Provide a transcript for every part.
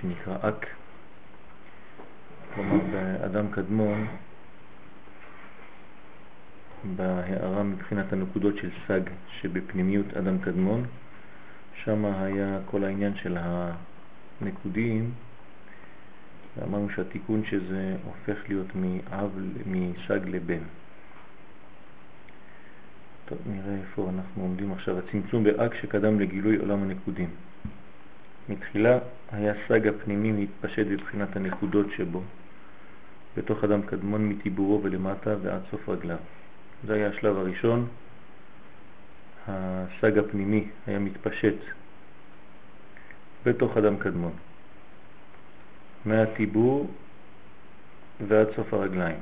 שנקרא אק, כלומר באדם קדמון בהערה מבחינת הנקודות של סג שבפנימיות אדם קדמון, שם היה כל העניין של הנקודים, ואמרנו שהתיקון שזה הופך להיות מאב, מסג לבן. טוב, נראה איפה אנחנו עומדים עכשיו. הצמצום באג שקדם לגילוי עולם הנקודים. מתחילה היה סג הפנימי מתפשט בבחינת הנקודות שבו, בתוך אדם קדמון מטיבורו ולמטה ועד סוף רגליו. זה היה השלב הראשון. הסג הפנימי היה מתפשט בתוך אדם קדמון, מהטיבור ועד סוף הרגליים,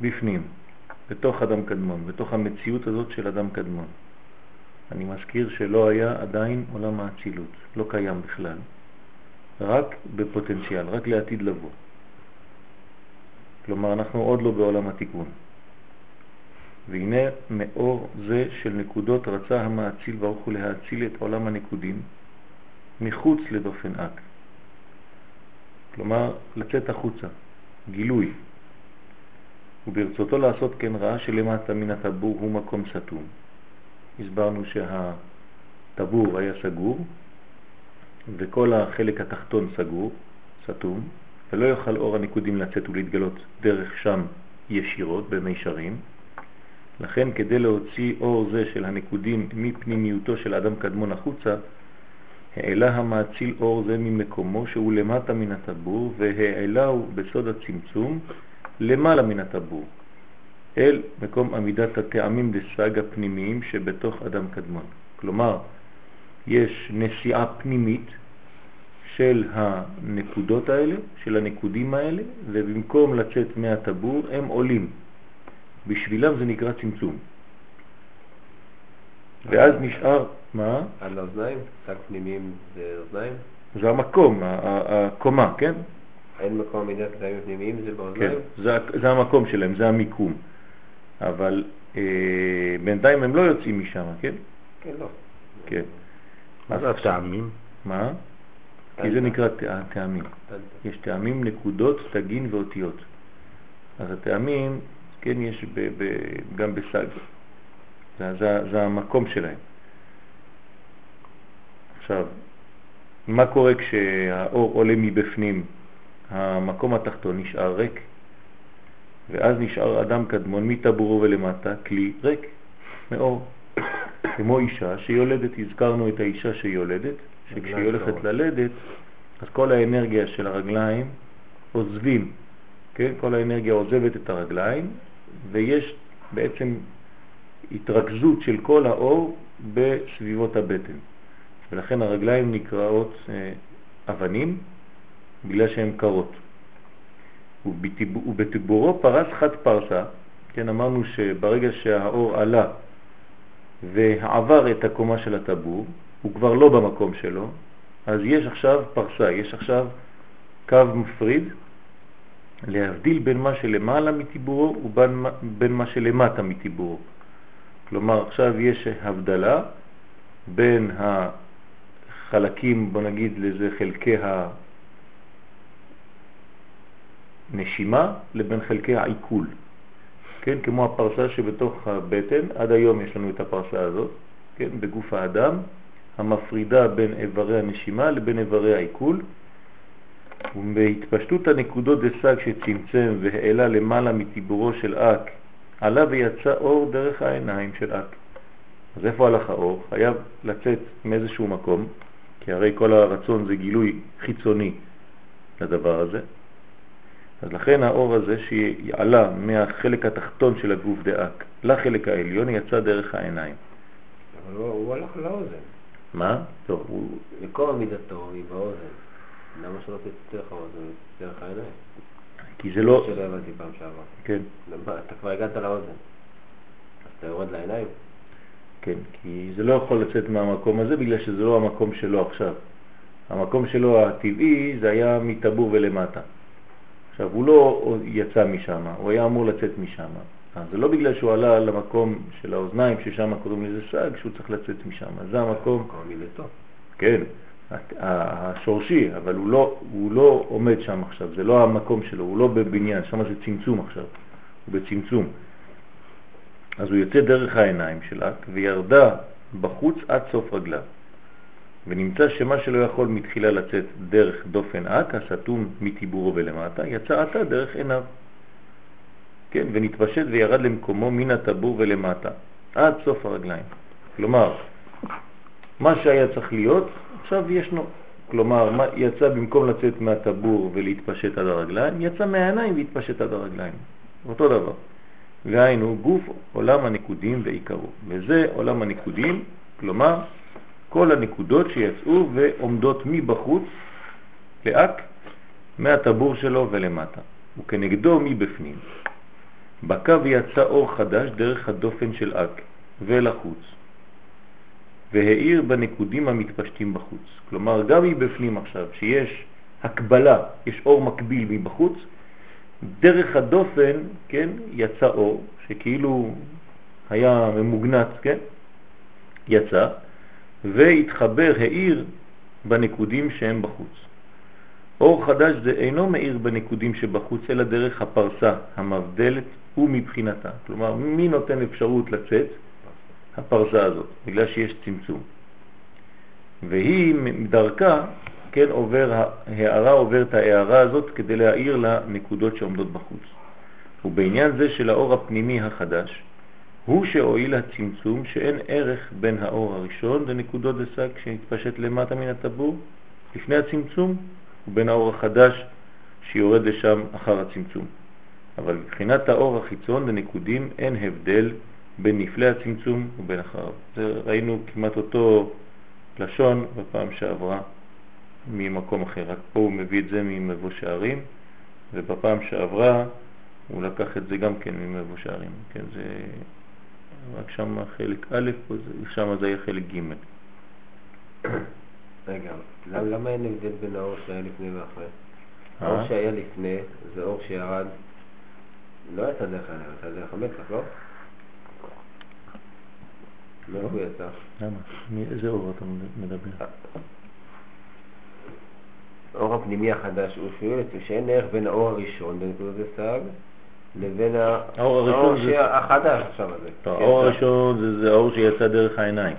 בפנים, בתוך אדם קדמון, בתוך המציאות הזאת של אדם קדמון. אני מזכיר שלא היה עדיין עולם האצילות, לא קיים בכלל, רק בפוטנציאל, רק לעתיד לבוא. כלומר, אנחנו עוד לא בעולם התיקון. והנה מאור זה של נקודות רצה המאציל ברוך הוא להאציל את עולם הנקודים מחוץ לדופן אק. כלומר, לצאת החוצה, גילוי. וברצותו לעשות כן ראה שלמטה מן הטבור הוא מקום סתום. הסברנו שהטבור היה סגור וכל החלק התחתון סגור, סתום, ולא יוכל אור הנקודים לצאת ולהתגלות דרך שם ישירות במישרים. לכן כדי להוציא אור זה של הנקודים מפנימיותו של אדם קדמון החוצה, העלה המאציל אור זה ממקומו שהוא למטה מן הטבור והעלהו בסוד הצמצום למעלה מן הטבור אל מקום עמידת הטעמים דסג הפנימיים שבתוך אדם קדמון. כלומר, יש נסיעה פנימית של הנקודות האלה, של הנקודים האלה, ובמקום לצאת מהטבור הם עולים. בשבילם זה נקרא צמצום. ואז נשאר, מה? על האוזניים? שק פנימיים זה אוזניים? זה המקום, הקומה, כן? אין מקום עמידת קטעים פנימיים זה באוזניים? כן, זה, זה המקום שלהם, זה המיקום. אבל אה, בינתיים הם לא יוצאים משם, כן? כן, לא. כן. מה זה הטעמים? מה? כי זה נקרא טעמים. יש טעמים, נקודות, תגין ואותיות. אז הטעמים, כן, יש ב, ב, גם בסג. זה, זה, זה המקום שלהם. עכשיו, מה קורה כשהאור עולה מבפנים? המקום התחתון נשאר ריק, ואז נשאר אדם קדמון מטבורו ולמטה כלי ריק מאור. כמו אישה שיולדת, הזכרנו את האישה שיולדת, שכשהיא הולכת ללדת, אז כל האנרגיה של הרגליים עוזבים, כן? כל האנרגיה עוזבת את הרגליים, ויש בעצם התרכזות של כל האור בסביבות הבטן. ולכן הרגליים נקראות אה, אבנים בגלל שהן קרות. ובטיבורו פרס חד פרסה, כן, אמרנו שברגע שהאור עלה ועבר את הקומה של הטבור, הוא כבר לא במקום שלו, אז יש עכשיו פרסה, יש עכשיו קו מפריד להבדיל בין מה שלמעלה מטיבורו ובין מה שלמטה מטיבורו. כלומר עכשיו יש הבדלה בין החלקים, בוא נגיד לזה חלקי הנשימה לבין חלקי העיכול. כן, כמו הפרסה שבתוך הבטן, עד היום יש לנו את הפרסה הזאת, כן, בגוף האדם, המפרידה בין איברי הנשימה לבין איברי העיכול, ובהתפשטות הנקודות דסג שצמצם והעלה למעלה מטיבורו של אק, עלה ויצא אור דרך העיניים של אק. אז איפה הלך האור? חייב לצאת מאיזשהו מקום, כי הרי כל הרצון זה גילוי חיצוני לדבר הזה. אז לכן האור הזה שעלה מהחלק התחתון של הגוף דאק לחלק העליון יצא דרך העיניים. אבל הוא, הוא הלך לאוזן. מה? טוב, הוא... מקום עמידתו היא באוזן. למה שלא תצא דרך האוזן, דרך העיניים? כי זה לא... שלא הבנתי פעם שעברה. כן. למה, אתה כבר הגעת לאוזן. אז אתה יורד לעיניים? כן, כי זה לא יכול לצאת מהמקום הזה בגלל שזה לא המקום שלו עכשיו. המקום שלו הטבעי זה היה מטבור ולמטה. עכשיו, הוא לא יצא משם, הוא היה אמור לצאת משם. אז זה לא בגלל שהוא עלה למקום של האוזניים, ששם קוראים לזה סג, שהוא צריך לצאת משם. זה המקום... מקום מילתו. כן, השורשי, אבל הוא לא, הוא לא עומד שם עכשיו, זה לא המקום שלו, הוא לא בבניין, שם זה צמצום עכשיו, הוא בצמצום. אז הוא יוצא דרך העיניים שלה וירדה בחוץ עד סוף רגליו. ונמצא שמה שלא יכול מתחילה לצאת דרך דופן אק, הסתום מטיבורו ולמטה, יצא עתה דרך עיניו. כן, ונתפשט וירד למקומו מן הטבור ולמטה, עד סוף הרגליים. כלומר, מה שהיה צריך להיות, עכשיו ישנו. כלומר, מה, יצא במקום לצאת מהטבור ולהתפשט עד הרגליים, יצא מהעיניים והתפשט עד הרגליים. אותו דבר. והיינו גוף עולם הנקודים ועיקרו. וזה עולם הנקודים, כלומר כל הנקודות שיצאו ועומדות מבחוץ לאק מהטבור שלו ולמטה, וכנגדו מבפנים. בקו יצא אור חדש דרך הדופן של אק ולחוץ, והאיר בנקודים המתפשטים בחוץ. כלומר, גם מבפנים עכשיו, שיש הקבלה, יש אור מקביל מבחוץ, דרך הדופן, כן, יצא אור, שכאילו היה ממוגנץ, כן, יצא, והתחבר, האיר בנקודים שהם בחוץ. אור חדש זה אינו מאיר בנקודים שבחוץ, אלא דרך הפרסה המבדלת ומבחינתה. כלומר, מי נותן אפשרות לצאת? הפרסה הזאת, בגלל שיש צמצום. והיא דרכה, כן, עובר, הערה עובר את ההערה הזאת כדי להאיר לנקודות שעומדות בחוץ. ובעניין זה של האור הפנימי החדש, הוא שהועיל הצמצום שאין ערך בין האור הראשון לנקודות דסק שנתפשט למטה מן הטבור לפני הצמצום ובין האור החדש שיורד לשם אחר הצמצום. אבל מבחינת האור החיצון לנקודים אין הבדל בין נפלי הצמצום ובין אחריו. זה ראינו כמעט אותו לשון בפעם שעברה ממקום אחר, רק פה הוא מביא את זה ממבוא שערים ובפעם שעברה הוא לקח את זה גם כן ממבוא שערים, כן, זה רק שם חלק א', שם זה היה חלק ג'. רגע, למה אין הבדל בין האור שהיה לפני ואחרי? אה? האור שהיה לפני זה אור שירד, לא יצא דרך העיניים, יצא דרך המצח, לא? מאיפה הוא יצא? למה? מאיזה אור אתה מדבר? האור הפנימי החדש הוא שאין ערך בין האור הראשון בנקודות הסג לבין האור הראשון זה- החדש עכשיו הזה. כן, האור זה- הראשון זה, זה האור שיצא דרך העיניים.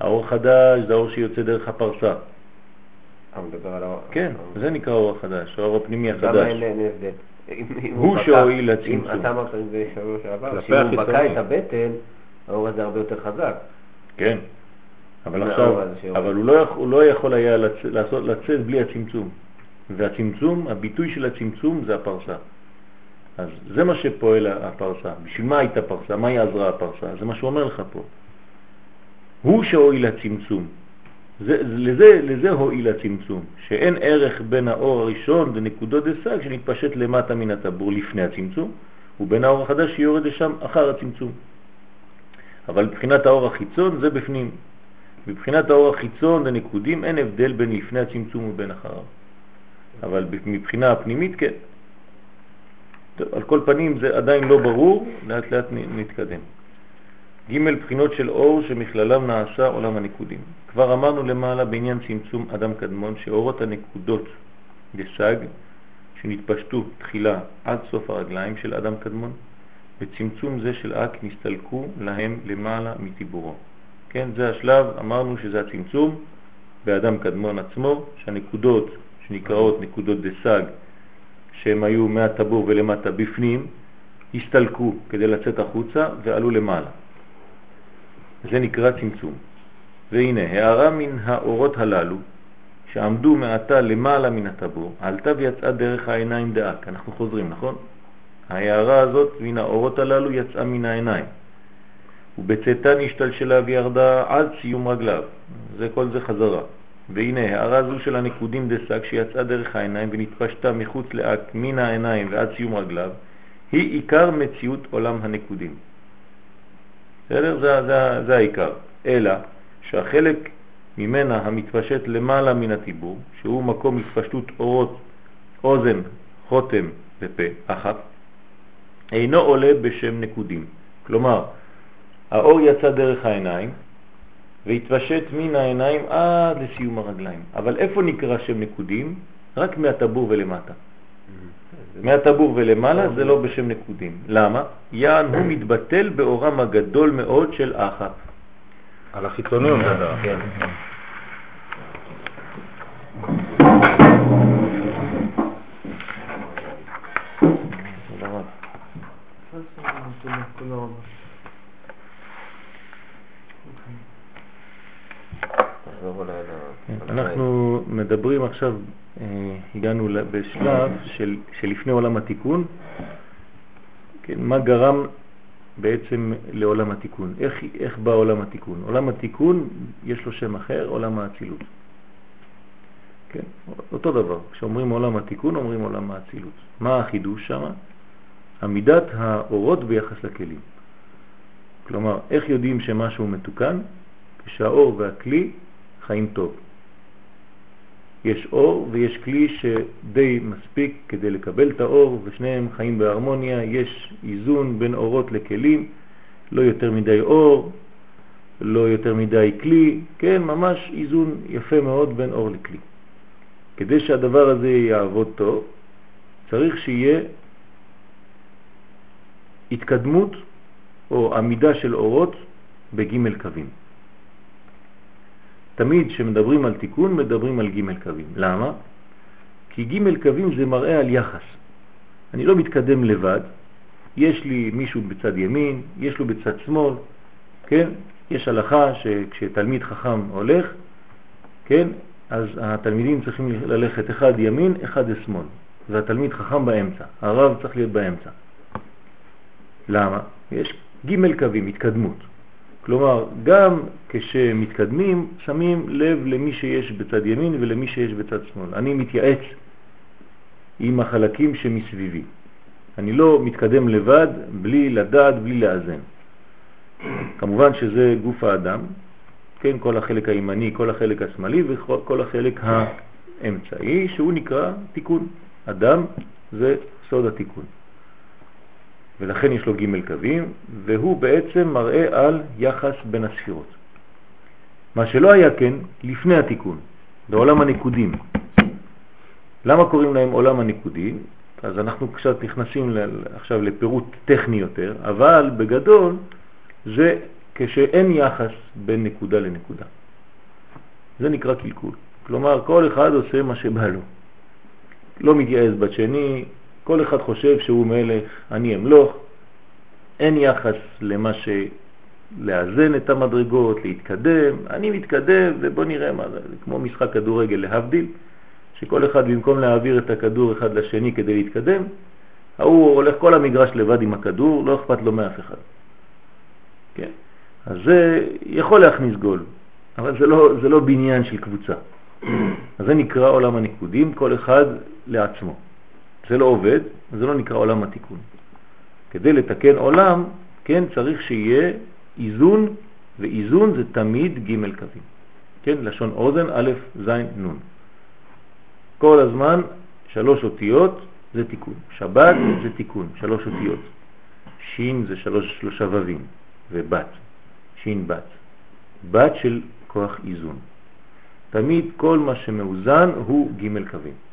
האור החדש זה האור שיוצא דרך הפרסה. אתה מדבר על האור. כן, זה נקרא האור החדש, האור הפנימי למה החדש. אין אין הבדל? אם- אם הוא שהועיל אם לצמצום. אתה אמרת בשבוע שעבר, כלפי שאם הוא בקע. את הבטן, האור הזה הרבה יותר חזק. כן. אבל זה עכשיו. אבל הוא לא, יכול- לא היה לצאת בלי הצמצום. והצמצום, הביטוי של הצמצום זה הפרסה. אז זה מה שפועל הפרסה. בשביל מה הייתה פרסה? מה היא עזרה הפרסה? זה מה שהוא אומר לך פה. הוא שהועיל הצמצום. זה, לזה, לזה הועיל הצמצום, שאין ערך בין האור הראשון בנקודות דסג שנתפשט למטה מן הטבור לפני הצמצום, ובין האור החדש שיורד לשם אחר הצמצום. אבל מבחינת האור החיצון זה בפנים. מבחינת האור החיצון לנקודים אין הבדל בין לפני הצמצום ובין אחריו. אבל מבחינה הפנימית כן. טוב, על כל פנים זה עדיין לא ברור, לאט לאט נתקדם. ג' בחינות של אור שמכללם נעשה עולם הנקודים. כבר אמרנו למעלה בעניין צמצום אדם קדמון שאורות הנקודות דסג שנתפשטו תחילה עד סוף הרגליים של אדם קדמון, בצמצום זה של אק נסתלקו להם למעלה מטיבורו. כן, זה השלב, אמרנו שזה הצמצום באדם קדמון עצמו, שהנקודות שנקראות נקודות דסג, שהם היו מהטבור ולמטה בפנים, הסתלקו כדי לצאת החוצה ועלו למעלה. זה נקרא צמצום. והנה, הערה מן האורות הללו, שעמדו מעתה למעלה מן הטבור, עלתה ויצאה דרך העיניים דאק. אנחנו חוזרים, נכון? ההערה הזאת מן האורות הללו יצאה מן העיניים. ובצאתה נשתלשלה וירדה עד סיום רגליו. זה כל זה חזרה. והנה, הערה זו של הנקודים דסק שיצאה דרך העיניים ונתפשטה מחוץ לאק מן העיניים ועד סיום רגליו, היא עיקר מציאות עולם הנקודים. בסדר? זה, זה, זה העיקר. אלא שהחלק ממנה המתפשט למעלה מן הטיבור, שהוא מקום התפשטות אורות, אוזן, חותם ופה, אחת, אינו עולה בשם נקודים. כלומר, האור יצא דרך העיניים והתפשט מן העיניים עד לסיום הרגליים. אבל איפה נקרא שם נקודים? רק מהטבור ולמטה. מהטבור ולמעלה זה לא בשם נקודים. למה? יען הוא מתבטל באורם הגדול מאוד של אחת. על החיצוני הוא מדבר. כן אולי ל- כן, אנחנו מדברים עכשיו, אה, הגענו בשלב של, שלפני עולם התיקון, כן, מה גרם בעצם לעולם התיקון, איך, איך בא עולם התיקון. עולם התיקון יש לו שם אחר, עולם האצילות. כן, אותו דבר, כשאומרים עולם התיקון אומרים עולם האצילות. מה החידוש שם? עמידת האורות ביחס לכלים. כלומר, איך יודעים שמשהו מתוקן? כשהאור והכלי חיים טוב. יש אור ויש כלי שדי מספיק כדי לקבל את האור ושניהם חיים בהרמוניה, יש איזון בין אורות לכלים, לא יותר מדי אור, לא יותר מדי כלי, כן, ממש איזון יפה מאוד בין אור לכלי. כדי שהדבר הזה יעבוד טוב, צריך שיהיה התקדמות או עמידה של אורות בג' קווים. תמיד כשמדברים על תיקון מדברים על ג' קווים. למה? כי ג' קווים זה מראה על יחס. אני לא מתקדם לבד, יש לי מישהו בצד ימין, יש לו בצד שמאל, כן? יש הלכה שכשתלמיד חכם הולך, כן? אז התלמידים צריכים ללכת אחד ימין, אחד לשמאל, והתלמיד חכם באמצע, הרב צריך להיות באמצע. למה? יש ג' קווים, התקדמות. כלומר, גם כשמתקדמים, שמים לב למי שיש בצד ימין ולמי שיש בצד שמאל. אני מתייעץ עם החלקים שמסביבי. אני לא מתקדם לבד, בלי לדעת, בלי לאזן. כמובן שזה גוף האדם, כן, כל החלק הימני, כל החלק השמאלי וכל החלק האמצעי, שהוא נקרא תיקון. אדם זה סוד התיקון. ולכן יש לו ג' קווים, והוא בעצם מראה על יחס בין הספירות. מה שלא היה כן לפני התיקון, בעולם הנקודים. למה קוראים להם עולם הנקודים? אז אנחנו קצת נכנסים עכשיו לפירוט טכני יותר, אבל בגדול זה כשאין יחס בין נקודה לנקודה. זה נקרא קלקול. כלומר, כל אחד עושה מה שבא לו. לא מתייעז בשני, כל אחד חושב שהוא מלך, אני אמלוך, אין יחס למה ש... לאזן את המדרגות, להתקדם, אני מתקדם ובוא נראה מה זה, כמו משחק כדורגל להבדיל, שכל אחד במקום להעביר את הכדור אחד לשני כדי להתקדם, ההוא הולך כל המגרש לבד עם הכדור, לא אכפת לו מאף אחד. כן? אז זה יכול להכניס גול, אבל זה לא, זה לא בניין של קבוצה. אז זה נקרא עולם הניקודים, כל אחד לעצמו. זה לא עובד, זה לא נקרא עולם התיקון. כדי לתקן עולם, כן, צריך שיהיה איזון, ואיזון זה תמיד ג' קווים. כן, לשון אוזן, א', ז', נ'. כל הזמן שלוש אותיות זה תיקון. שבת זה תיקון, שלוש אותיות. שין זה שלוש, שלושה ובים, ובת, שין בת. בת של כוח איזון. תמיד כל מה שמאוזן הוא ג' קווים.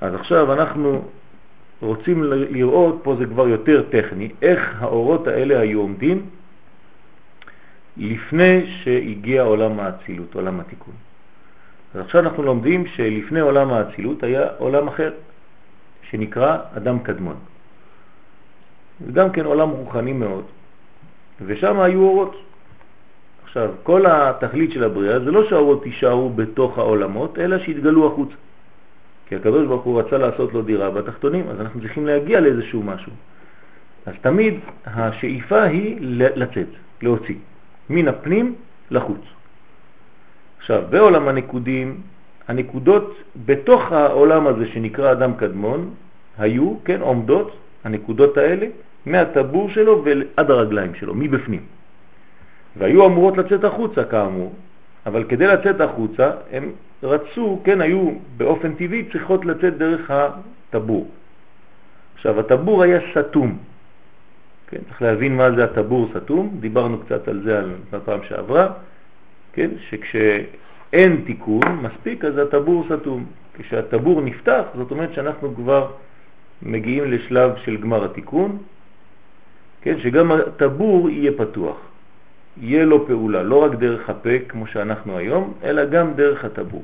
אז עכשיו אנחנו רוצים לראות, פה זה כבר יותר טכני, איך האורות האלה היו עומדים לפני שהגיע עולם האצילות, עולם התיקון. אז עכשיו אנחנו לומדים שלפני עולם האצילות היה עולם אחר, שנקרא אדם קדמון. זה גם כן עולם רוחני מאוד, ושם היו אורות. עכשיו, כל התכלית של הבריאה זה לא שהאורות יישארו בתוך העולמות, אלא שיתגלו החוצה. כי הקדוש ברוך הוא רצה לעשות לו דירה בתחתונים, אז אנחנו צריכים להגיע לאיזשהו משהו. אז תמיד השאיפה היא לצאת, להוציא, מן הפנים לחוץ. עכשיו, בעולם הנקודים, הנקודות בתוך העולם הזה שנקרא אדם קדמון, היו, כן, עומדות, הנקודות האלה, מהטבור שלו ועד הרגליים שלו, מבפנים. והיו אמורות לצאת החוצה כאמור, אבל כדי לצאת החוצה הם רצו, כן, היו באופן טבעי צריכות לצאת דרך הטבור. עכשיו, הטבור היה סתום. כן, צריך להבין מה זה הטבור סתום, דיברנו קצת על זה בפעם שעברה, כן, שכשאין תיקון מספיק אז הטבור סתום. כשהטבור נפתח, זאת אומרת שאנחנו כבר מגיעים לשלב של גמר התיקון, כן, שגם הטבור יהיה פתוח, יהיה לו פעולה, לא רק דרך הפה כמו שאנחנו היום, אלא גם דרך הטבור.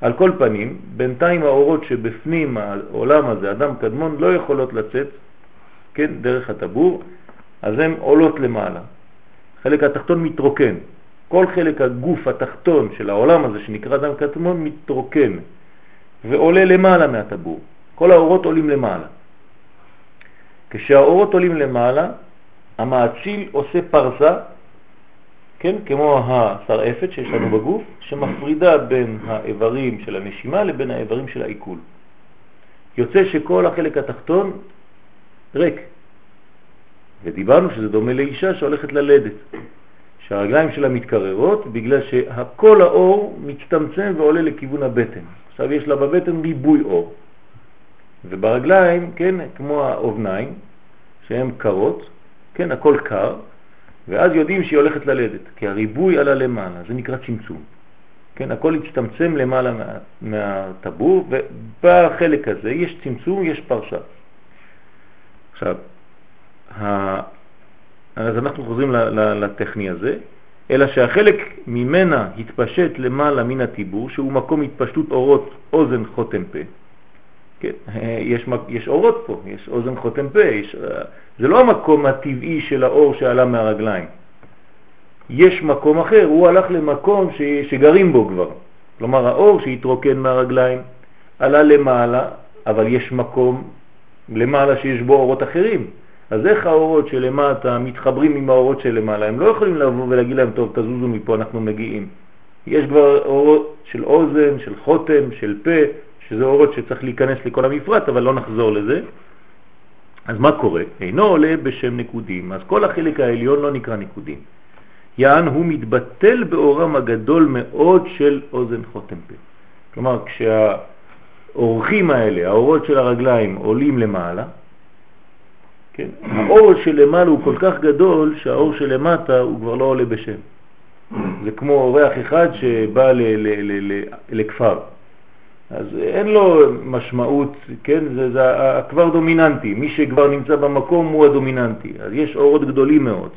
על כל פנים, בינתיים האורות שבפנים העולם הזה, אדם קדמון, לא יכולות לצאת, כן, דרך הטבור, אז הן עולות למעלה. חלק התחתון מתרוקן. כל חלק הגוף התחתון של העולם הזה שנקרא אדם קדמון מתרוקן ועולה למעלה מהטבור. כל האורות עולים למעלה. כשהאורות עולים למעלה, המאציל עושה פרסה כן? כמו השרעפת שיש לנו בגוף, שמפרידה בין האיברים של הנשימה לבין האיברים של העיכול. יוצא שכל החלק התחתון ריק. ודיברנו שזה דומה לאישה שהולכת ללדת, שהרגליים שלה מתקררות בגלל שכל האור מצטמצם ועולה לכיוון הבטן. עכשיו יש לה בבטן ריבוי אור. וברגליים, כן, כמו האובניים, שהן קרות, כן, הכל קר, ואז יודעים שהיא הולכת ללדת, כי הריבוי עלה למעלה, זה נקרא צמצום. כן, הכל הצטמצם למעלה מה, מהטבור, ובחלק הזה יש צמצום, יש פרשה. עכשיו, ה... אז אנחנו חוזרים לטכני הזה, אלא שהחלק ממנה התפשט למעלה מן הטיבור, שהוא מקום התפשטות אורות אוזן חותם פה. כן, יש, יש אורות פה, יש אוזן חותם פה, יש, זה לא המקום הטבעי של האור שעלה מהרגליים. יש מקום אחר, הוא הלך למקום ש, שגרים בו כבר. כלומר, האור שהתרוקן מהרגליים עלה למעלה, אבל יש מקום למעלה שיש בו אורות אחרים. אז איך האורות שלמטה מתחברים עם האורות שלמעלה? הם לא יכולים לבוא ולהגיד להם, טוב, תזוזו מפה, אנחנו מגיעים. יש כבר אורות של אוזן, של חותם, של פה, שזה אורות שצריך להיכנס לכל המפרט, אבל לא נחזור לזה. אז מה קורה? אינו עולה בשם נקודים, אז כל החלק העליון לא נקרא נקודים. יען הוא מתבטל באורם הגדול מאוד של אוזן חותם פה. כלומר, כשהאורחים האלה, האורות של הרגליים, עולים למעלה, כן? האור שלמעלה הוא כל כך גדול שהאור שלמטה הוא כבר לא עולה בשם. זה כמו אורח אחד שבא לכפר. אז אין לו משמעות, כן, זה, זה כבר דומיננטי, מי שכבר נמצא במקום הוא הדומיננטי, אז יש אורות גדולים מאוד.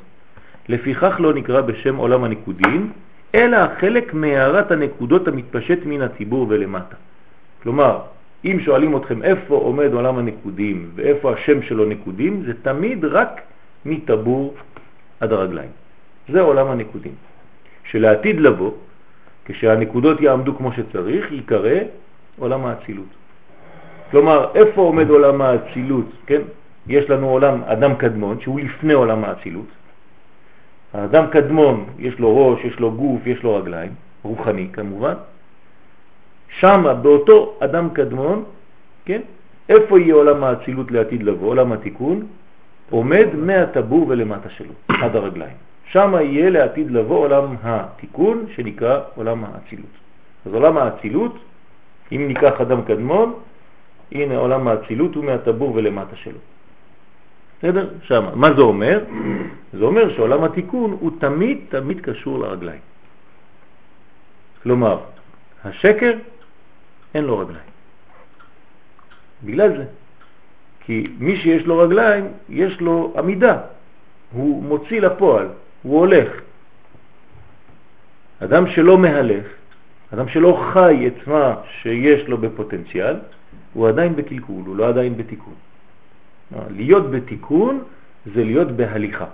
לפיכך לא נקרא בשם עולם הנקודים, אלא חלק מהערת הנקודות המתפשט מן הציבור ולמטה. כלומר, אם שואלים אתכם איפה עומד עולם הנקודים ואיפה השם שלו נקודים, זה תמיד רק מטבור עד הרגליים. זה עולם הנקודים. שלעתיד לבוא, כשהנקודות יעמדו כמו שצריך, יקרא עולם האצילות. כלומר, איפה עומד עולם האצילות, כן? יש לנו עולם אדם קדמון, שהוא לפני עולם האצילות. האדם קדמון, יש לו ראש, יש לו גוף, יש לו רגליים, רוחני כמובן. שם, באותו אדם קדמון, כן? איפה יהיה עולם האצילות לעתיד לבוא, עולם התיקון? עומד מהטבור ולמטה שלו, עד הרגליים. שם יהיה לעתיד לבוא עולם התיקון שנקרא עולם האצילות. אז עולם האצילות אם ניקח אדם קדמון, הנה עולם האצילות הוא מהטבור ולמטה שלו. בסדר? שם. מה זה אומר? זה אומר שעולם התיקון הוא תמיד תמיד קשור לרגליים. כלומר, השקר אין לו רגליים. בגלל זה. כי מי שיש לו רגליים, יש לו עמידה. הוא מוציא לפועל, הוא הולך. אדם שלא מהלך, אדם שלא חי את מה שיש לו בפוטנציאל, הוא עדיין בקלקול, הוא לא עדיין בתיקון. להיות בתיקון זה להיות בהליכה.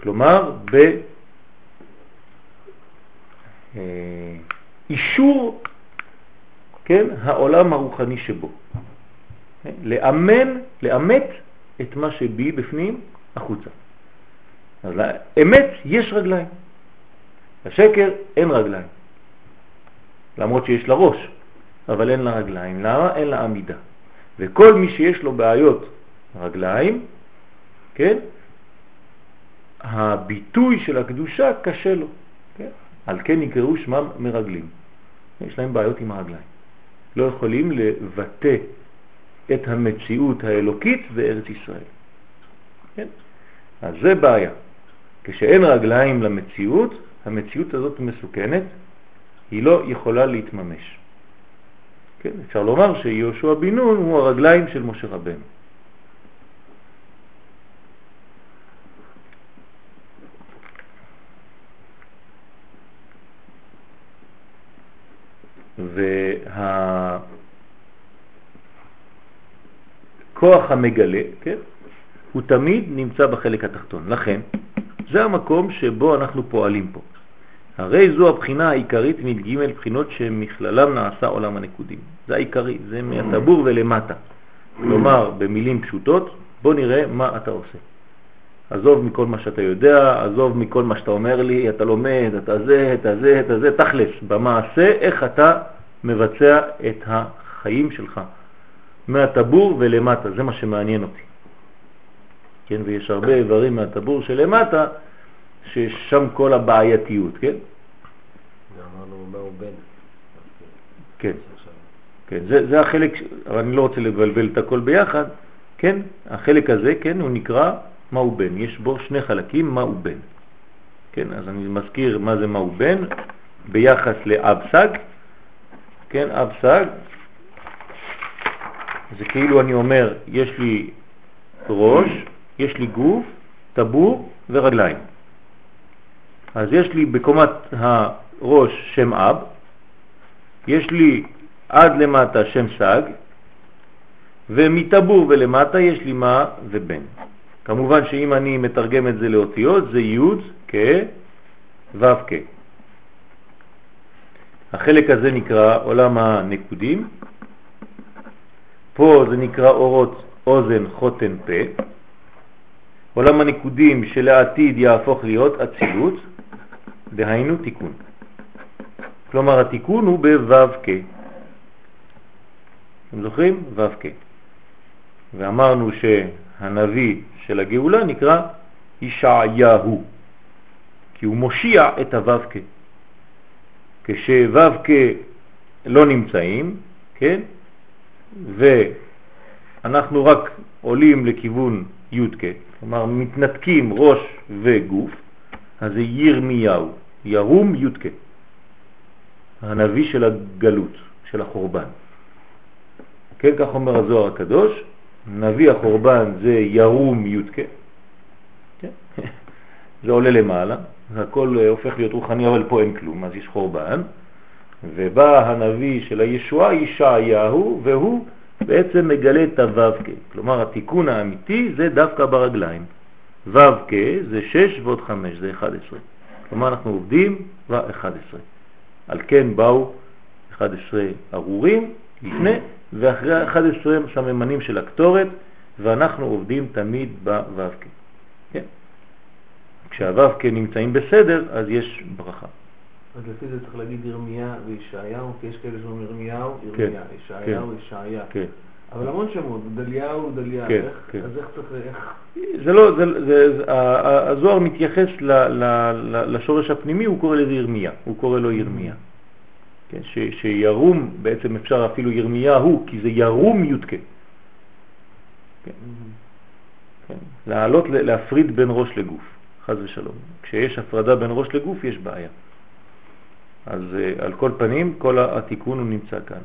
כלומר, באישור כן, העולם הרוחני שבו. לאמן, לאמת את מה שבי בפנים החוצה. אז לאמת יש רגליים. לשקר אין רגליים. למרות שיש לה ראש, אבל אין לה רגליים. למה? אין לה עמידה. וכל מי שיש לו בעיות רגליים, כן? הביטוי של הקדושה קשה לו. כן? על כן נקראו שמם מרגלים. יש להם בעיות עם הרגליים. לא יכולים לבטא את המציאות האלוקית בארץ ישראל. כן? אז זה בעיה. כשאין רגליים למציאות, המציאות הזאת מסוכנת, היא לא יכולה להתממש. כן? אפשר לומר שיהושע בן נון הוא הרגליים של משה רבנו. והכוח המגלה, כן, הוא תמיד נמצא בחלק התחתון. לכן, זה המקום שבו אנחנו פועלים פה. הרי זו הבחינה העיקרית מג' בחינות שמכללם נעשה עולם הנקודים. זה העיקרי, זה מהטבור ולמטה. כלומר, במילים פשוטות, בוא נראה מה אתה עושה. עזוב מכל מה שאתה יודע, עזוב מכל מה שאתה אומר לי, אתה לומד, אתה זה, אתה זה, אתה זה, תכלס, במעשה, איך אתה מבצע את החיים שלך, מהטבור ולמטה, זה מה שמעניין אותי. כן, ויש הרבה איברים מהטבור שלמטה, ששם כל הבעייתיות, כן? אמרנו מה הוא בן. כן, כן, זה, זה החלק, אבל אני לא רוצה לבלבל את הכל ביחד, כן? החלק הזה, כן, הוא נקרא מהו בן. יש בו שני חלקים, מהו בן. כן, אז אני מזכיר מה זה מהו בן ביחס לאב סג. כן, אב סג, זה כאילו אני אומר, יש לי ראש, יש לי גוף, טבור ורגליים. אז יש לי בקומת הראש שם אב, יש לי עד למטה שם סג, ומטבור ולמטה יש לי מה ובן. כמובן שאם אני מתרגם את זה לאותיות זה י' כ' ו' כ'. החלק הזה נקרא עולם הנקודים, פה זה נקרא אורות אוזן חוטן פה, עולם הנקודים שלעתיד יהפוך להיות אצילות, דהיינו תיקון. כלומר התיקון הוא בו"ו כ. אתם זוכרים? ו"ו כ. ואמרנו שהנביא של הגאולה נקרא ישעיהו, כי הוא מושיע את הו"ו כ. כשו"ו כ לא נמצאים, כן? ואנחנו רק עולים לכיוון י' כ, כלומר מתנתקים ראש וגוף, אז זה ירמיהו, ירום י' כ, הנביא של הגלות, של החורבן. כן, כך אומר הזוהר הקדוש, נביא החורבן זה ירום י' כ, כן? זה עולה למעלה, הכל הופך להיות רוחני, אבל פה אין כלום, אז יש חורבן, ובא הנביא של הישועה ישעיהו, והוא בעצם מגלה את הו"ק. כלומר, התיקון האמיתי זה דווקא ברגליים. ו"ק זה 6 ועוד 5, זה 11. כלומר, אנחנו עובדים ב-11. על כן באו 11 ארורים לפני, ואחרי 11 סממנים של הקטורת, ואנחנו עובדים תמיד בו"ק. כן? כשהו"ק נמצאים בסדר, אז יש ברכה. אז לפי זה צריך להגיד ירמיה וישעיהו, כי יש כאלה שאומרים ירמיהו, כן, ירמיה, ישעיהו, כן. ישעיה. אבל המון שמות, דליהו, דליה, כן, איך- כן. אז איך צריך, איך... זה לא, זה, זה, זה, הזוהר מתייחס ל, ל, ל, לשורש הפנימי, הוא קורא לזה ירמיה, הוא קורא לו ירמיה. כן, ש, שירום, בעצם אפשר אפילו ירמיה הוא, כי זה ירום יודקה. כן, כן. לעלות, להפריד בין ראש לגוף, חז ושלום. כשיש הפרדה בין ראש לגוף יש בעיה. אז uh, על כל פנים, כל התיקון הוא נמצא כאן.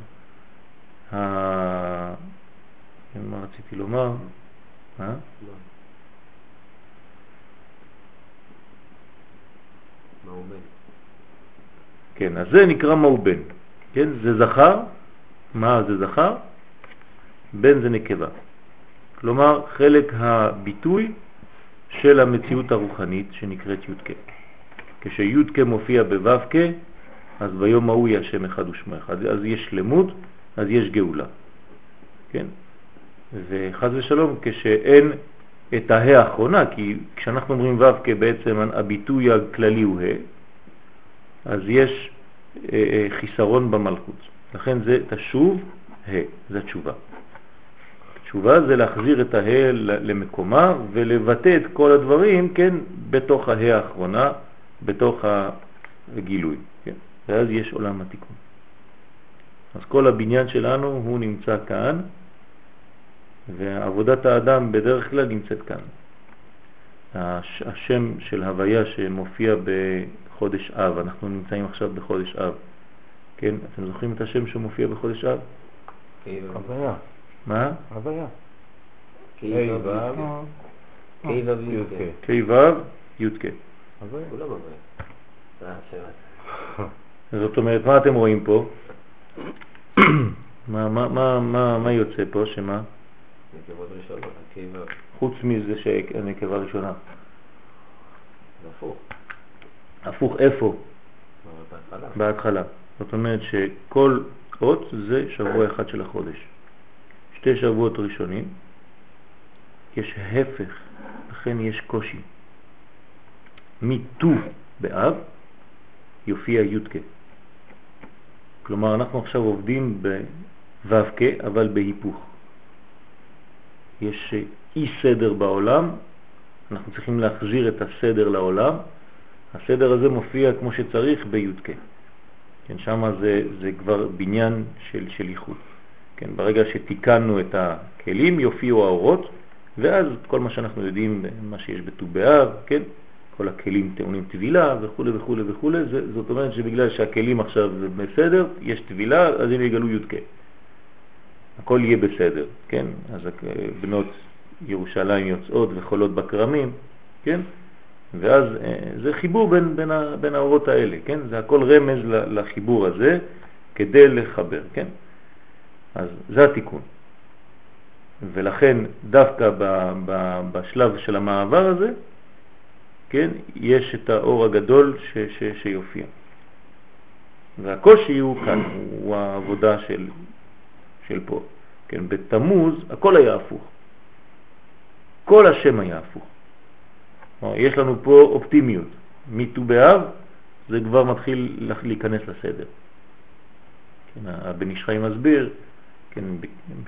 ה... מה רציתי לומר? אה? כן, אז זה נקרא מאובן. כן, זה זכר. מה זה זכר? בן זה נקבה. כלומר, חלק הביטוי של המציאות הרוחנית שנקראת י"ק. כשי"ק מופיע בו"ק, אז ביום ההוא יהיה השם אחד ושמו אחד. אז יש שלמות, אז יש גאולה. כן? וחז ושלום, כשאין את ההא האחרונה, כי כשאנחנו אומרים ו"ק בעצם הביטוי הכללי הוא ה', אז יש אה, אה, חיסרון במלכות. לכן זה תשוב ה', זה התשובה. תשובה זה להחזיר את הה' ל- למקומה ולבטא את כל הדברים, כן, בתוך הה' האחרונה, בתוך וגילוי, כן? ואז יש עולם התיקון. אז כל הבניין שלנו הוא נמצא כאן, ועבודת האדם בדרך כלל נמצאת כאן. השם של הוויה שמופיע בחודש אב, אנחנו נמצאים עכשיו בחודש אב, כן? אתם זוכרים את השם שמופיע בחודש אב? הוויה. מה? הוויה. אה, כ"ו י"ק. כולם הוויה. אה, השם הזה. זאת אומרת, מה אתם רואים פה? מה, מה, מה, מה, מה יוצא פה? שמה? נקבות ראשונות, הקיבה. חוץ מזה שהנקבה ראשונה. הפוך. הפוך איפה? אבל בהתחלה. בהתחלה. זאת אומרת שכל אות זה שבוע אחד של החודש. שתי שבועות ראשונים, יש הפך, לכן יש קושי. מט"ו באב יופיע י"ק. כלומר, אנחנו עכשיו עובדים בו"ק, אבל בהיפוך. יש אי סדר בעולם, אנחנו צריכים להחזיר את הסדר לעולם. הסדר הזה מופיע כמו שצריך בי"ק. כן, שם זה, זה כבר בניין של, של איחוד. כן, ברגע שתיקנו את הכלים יופיעו האורות, ואז כל מה שאנחנו יודעים, מה שיש בט"ו כן, כל הכלים טעונים טבילה וכו' וכו' וכו', זאת אומרת שבגלל שהכלים עכשיו בסדר, יש טבילה, אז הם יגלו י"ק. הכל יהיה בסדר, כן? אז בנות ירושלים יוצאות וחולות בקרמים, כן? ואז אה, זה חיבור בין, בין, בין האורות האלה, כן? זה הכל רמז לחיבור הזה כדי לחבר, כן? אז זה התיקון. ולכן דווקא ב, ב, בשלב של המעבר הזה, כן, יש את האור הגדול ש, ש, שיופיע. והקושי הוא כאן, הוא העבודה של, של פה. כן, בתמוז הכל היה הפוך. כל השם היה הפוך. יש לנו פה אופטימיות. מט"ו באב זה כבר מתחיל להיכנס לסדר. כן, הבן איש חיים מסביר, כן,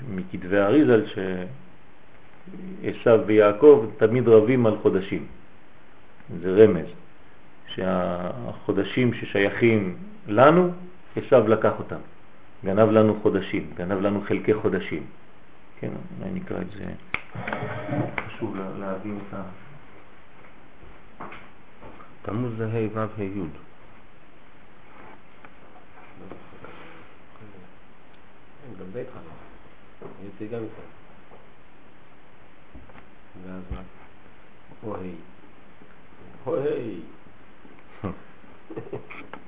מכתבי אריזל, שעשו ויעקב תמיד רבים על חודשים. זה רמז, שהחודשים ששייכים לנו, עשו לקח אותם. גנב לנו חודשים, גנב לנו חלקי חודשים. כן, אולי נקרא את זה, חשוב להבין את ה... תמוז זה ה' ו' ה' י'. גם בית חלום. יוצא גם איתה. ואז מה? או ה'. או ה'.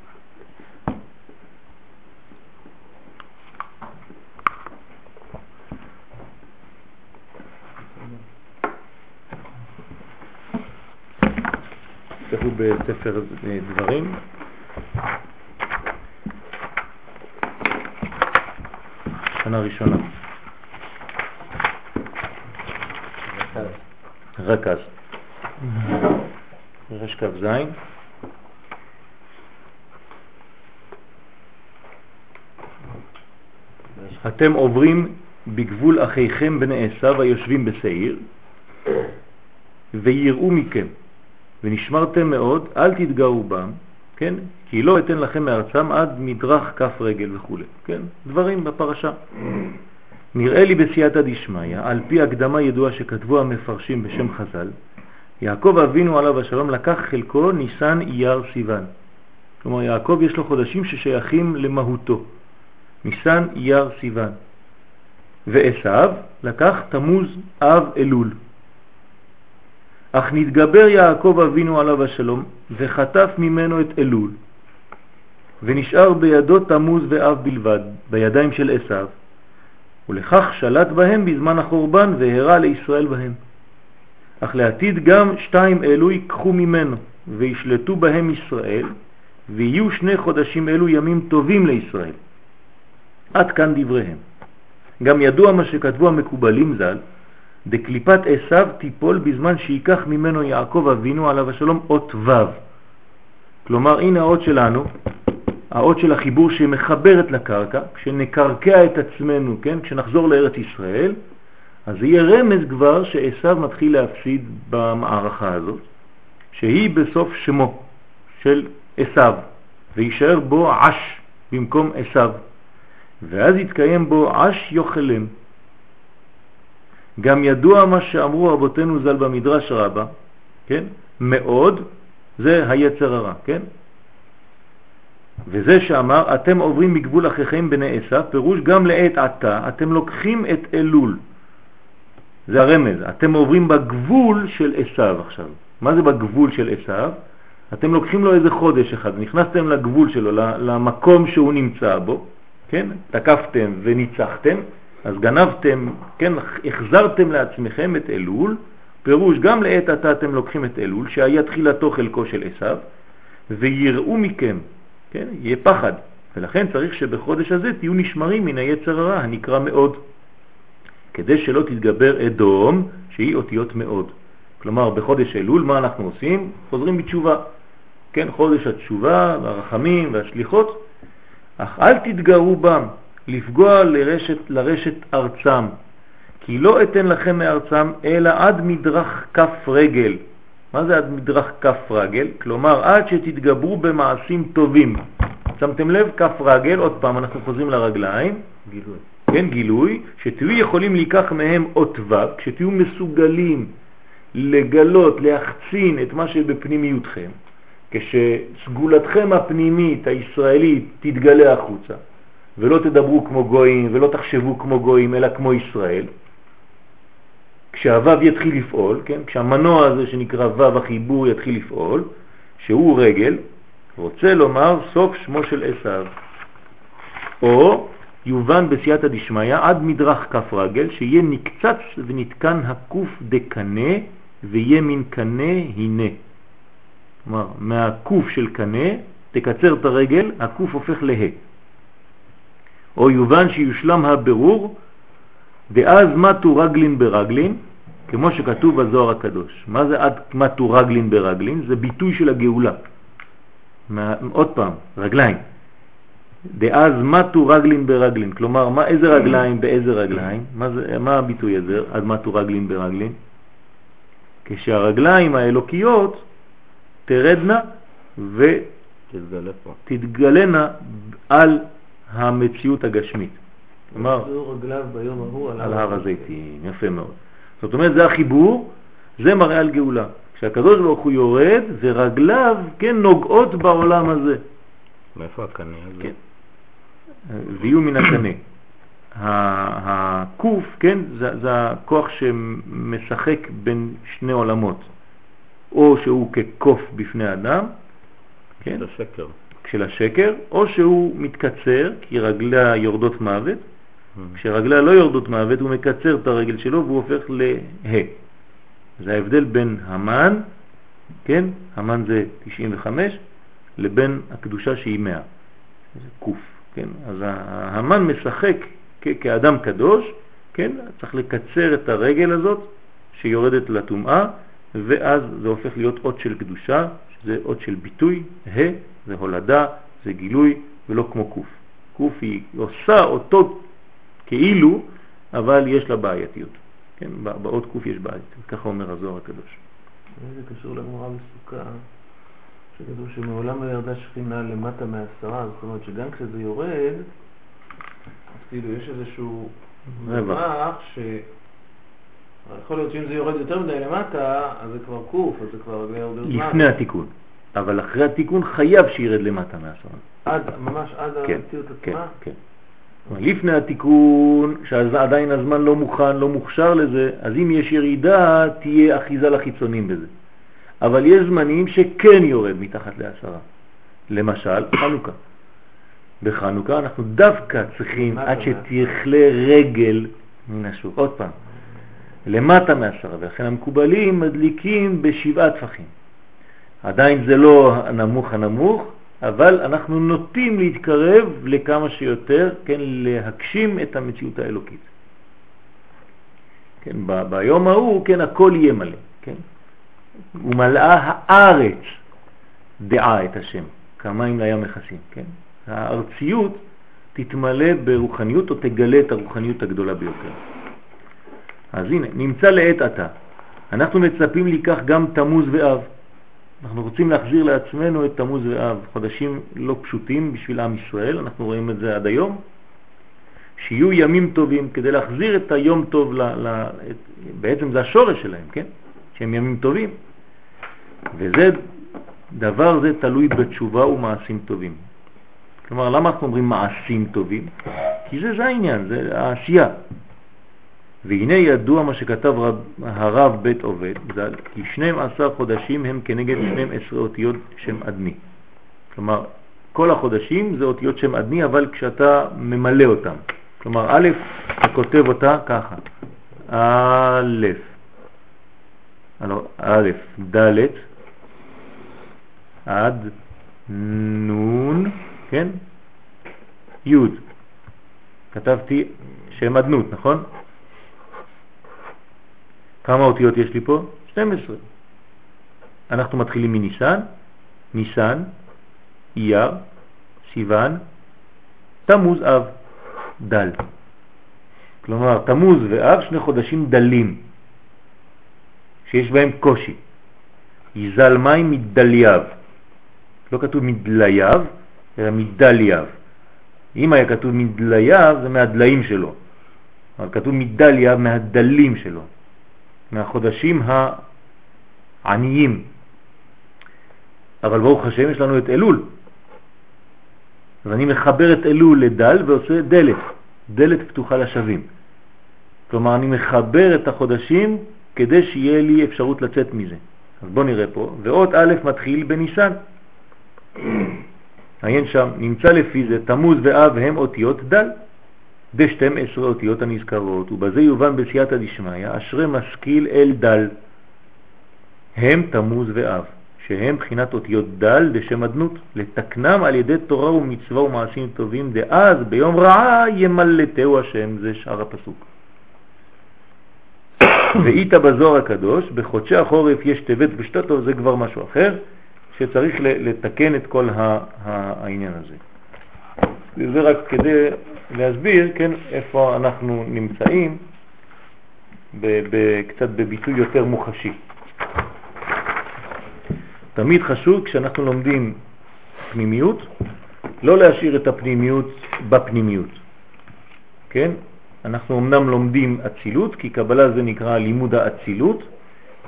תפתחו בספר דברים. שנה ראשונה. רכז. רש כ"ז. אתם עוברים בגבול אחיכם בני עשיו היושבים בשעיר ויראו מכם ונשמרתם מאוד, אל תתגאו בם, כן? כי לא אתן לכם מארצם עד מדרך כף רגל וכו', כן? דברים בפרשה. נראה לי בסייעתא דשמיא, על פי הקדמה ידועה שכתבו המפרשים בשם חז"ל, יעקב אבינו עליו השלום לקח חלקו ניסן אייר סיוון. כלומר, יעקב יש לו חודשים ששייכים למהותו. ניסן אייר סיוון. ועשיו לקח תמוז אב אלול. אך נתגבר יעקב אבינו עליו השלום וחטף ממנו את אלול ונשאר בידו תמוז ואב בלבד, בידיים של עשיו, ולכך שלט בהם בזמן החורבן והרע לישראל בהם. אך לעתיד גם שתיים אלו ייקחו ממנו וישלטו בהם ישראל, ויהיו שני חודשים אלו ימים טובים לישראל. עד כאן דבריהם. גם ידוע מה שכתבו המקובלים ז"ל, דקליפת עשיו תיפול בזמן שיקח ממנו יעקב אבינו עליו השלום אות ו'. כלומר, הנה האות שלנו, האות של החיבור שמחברת לקרקע, כשנקרקע את עצמנו, כן, כשנחזור לארץ ישראל, אז יהיה רמז כבר שעשיו מתחיל להפסיד במערכה הזאת, שהיא בסוף שמו של עשיו, וישאר בו עש במקום עשיו, ואז יתקיים בו עש יוכלם. גם ידוע מה שאמרו אבותינו ז"ל במדרש רבה, כן? מאוד זה היצר הרע, כן? וזה שאמר, אתם עוברים מגבול אחיכם בני עשיו, פירוש גם לעת עתה, אתם לוקחים את אלול. זה הרמז, אתם עוברים בגבול של עשיו עכשיו. מה זה בגבול של עשיו? אתם לוקחים לו איזה חודש אחד, נכנסתם לגבול שלו, למקום שהוא נמצא בו, כן? תקפתם וניצחתם, אז גנבתם, כן? החזרתם לעצמכם את אלול, פירוש גם לעת עתה אתם לוקחים את אלול, שהיה תחילתו חלקו של עשיו, ויראו מכם, כן? יהיה פחד, ולכן צריך שבחודש הזה תהיו נשמרים מן היצר הרע הנקרא מאוד, כדי שלא תתגבר אדום, שהיא אותיות מאוד. כלומר, בחודש אלול מה אנחנו עושים? חוזרים בתשובה. כן, חודש התשובה, הרחמים והשליחות, אך אל תתגרו בם, לפגוע לרשת, לרשת ארצם, כי לא אתן לכם מארצם אלא עד מדרך כף רגל. מה זה עד מדרך כף רגל? כלומר, עד שתתגברו במעשים טובים. שמתם לב? כף רגל, עוד פעם אנחנו חוזרים לרגליים. גילוי. כן, גילוי, שתהיו יכולים לקח מהם אות ו', כשתהיו מסוגלים לגלות, להחצין את מה שבפנימיותכם, כשסגולתכם הפנימית הישראלית תתגלה החוצה, ולא תדברו כמו גויים ולא תחשבו כמו גויים אלא כמו ישראל, כשהוו יתחיל לפעול, כן? כשהמנוע הזה שנקרא וו החיבור יתחיל לפעול, שהוא רגל, רוצה לומר סוף שמו של עשיו, או יובן בסייעתא דשמיא עד מדרך כף רגל, שיהיה נקצץ ונתקן הקוף דקנה ויהיה מן קנה הנה. כלומר, מהקוף של קנה, תקצר את הרגל, הקוף הופך לה. או יובן שיושלם הבירור, ואז מתו רגלין ברגלין, כמו שכתוב בזוהר הקדוש. מה זה עד מתו רגלין ברגלין? זה ביטוי של הגאולה. מה, עוד פעם, רגליים. דאז מתו רגלין ברגלין, כלומר, מה, איזה רגליים באיזה רגליים? מה, זה, מה הביטוי הזה, עד מתו רגלין ברגלין? כשהרגליים האלוקיות תרדנה ותתגלנה על המציאות הגשמית. כלומר, רגליו ביום ההוא על הר הזיתים, יפה מאוד. זאת אומרת, זה החיבור, זה מראה על גאולה. כשהקדוש ברוך הוא יורד, ורגליו, כן, נוגעות בעולם הזה. מאיפה הקנה הזה? כן. ויהיו מן הקנה. הקוף, כן, זה, זה הכוח שמשחק בין שני עולמות. או שהוא כקוף בפני אדם, כן, השקר. של השקר, או שהוא מתקצר, כי רגליה יורדות מוות. Mm. כשרגליה לא יורדות מוות, הוא מקצר את הרגל שלו והוא הופך לה. זה ההבדל בין המן, כן, המן זה 95, לבין הקדושה שהיא 100, זה קוף, כן, אז המן משחק כאדם קדוש, כן, צריך לקצר את הרגל הזאת שיורדת לטומאה, ואז זה הופך להיות אות של קדושה, שזה אות של ביטוי, ה זה הולדה, זה גילוי, ולא כמו קוף. קוף היא עושה אותו כאילו, אבל יש לה בעייתיות. כן, באות קוף יש בעייתיות, ככה אומר הזוהר הקדוש. זה קשור לגמרא בסוכה, שכתוב שמעולם לא ירדה שכינה למטה מעשרה, זאת אומרת שגם כשזה יורד, אז כאילו יש איזשהו רווח ש... יכול להיות שאם זה יורד יותר מדי למטה, אז זה כבר קוף, אז זה כבר הרבה זמן. לפני התיקון. אבל אחרי התיקון חייב שירד למטה מעשרה. עד, ממש עד כן, המציאות כן, עצמה? כן, כן. לפני התיקון, שעדיין הזמן לא מוכן, לא מוכשר לזה, אז אם יש ירידה, תהיה אחיזה לחיצונים בזה. אבל יש זמנים שכן יורד מתחת לעשרה. למשל, חנוכה. בחנוכה אנחנו דווקא צריכים, עד שתכלה רגל מן השוק, עוד פעם, למטה מעשרה, ולכן המקובלים מדליקים בשבעה טפחים. עדיין זה לא הנמוך הנמוך, אבל אנחנו נוטים להתקרב לכמה שיותר, כן, להגשים את המציאות האלוקית. כן, ב- ביום ההוא, כן, הכל יהיה מלא, כן. ומלאה הארץ דעה את השם, כמים לים מכסים, כן. הארציות תתמלא ברוחניות או תגלה את הרוחניות הגדולה ביותר. אז הנה, נמצא לעת עתה. אנחנו מצפים לקח גם תמוז ואב. אנחנו רוצים להחזיר לעצמנו את תמוז ואב, חודשים לא פשוטים בשביל עם ישראל, אנחנו רואים את זה עד היום, שיהיו ימים טובים כדי להחזיר את היום טוב, ל, ל, את, בעצם זה השורש שלהם, כן? שהם ימים טובים. וזה, דבר זה תלוי בתשובה ומעשים טובים. כלומר, למה אנחנו אומרים מעשים טובים? כי זה, זה העניין, זה העשייה. והנה ידוע מה שכתב רב, הרב בית עובד, ז"ל, כי 12 חודשים הם כנגד 12 אותיות שם אדמי. כלומר, כל החודשים זה אותיות שם אדמי, אבל כשאתה ממלא אותם. כלומר, א', אתה כותב אותה ככה, א', א', ד', עד נון, כן? י'. כתבתי שם אדנות, נכון? כמה אותיות יש לי פה? 12. אנחנו מתחילים מניסן, ניסן, אייר, סיוון, תמוז אב, דל. כלומר, תמוז ואב שני חודשים דלים, שיש בהם קושי. יזל מים מדליו. לא כתוב מדליו, אלא מדליו. אם היה כתוב מדליו, זה מהדליים שלו. אבל כתוב מדליו מהדלים שלו. מהחודשים העניים. אבל ברוך השם יש לנו את אלול. אז אני מחבר את אלול לדל ועושה דלת, דלת פתוחה לשבים. כלומר, אני מחבר את החודשים כדי שיהיה לי אפשרות לצאת מזה. אז בואו נראה פה, ואות א' מתחיל בניסן. עיין שם, נמצא לפי זה תמוז ואב הם אותיות דל. ב-12 אותיות הנזכרות, ובזה יובן בסייעתא דשמיא, אשרי משכיל אל דל, הם תמוז ואב, שהם בחינת אותיות דל דשם אדנות, לתקנם על ידי תורה ומצווה ומעשים טובים, דאז ביום רעה ימלטהו השם, זה שאר הפסוק. ואיתה בזוהר הקדוש, בחודשי החורף יש טבת ושתתו, זה כבר משהו אחר, שצריך לתקן את כל העניין הזה. זה רק כדי להסביר, כן, איפה אנחנו נמצאים, קצת בביטוי יותר מוחשי. תמיד חשוב כשאנחנו לומדים פנימיות, לא להשאיר את הפנימיות בפנימיות. כן? אנחנו אמנם לומדים אצילות, כי קבלה זה נקרא לימוד האצילות,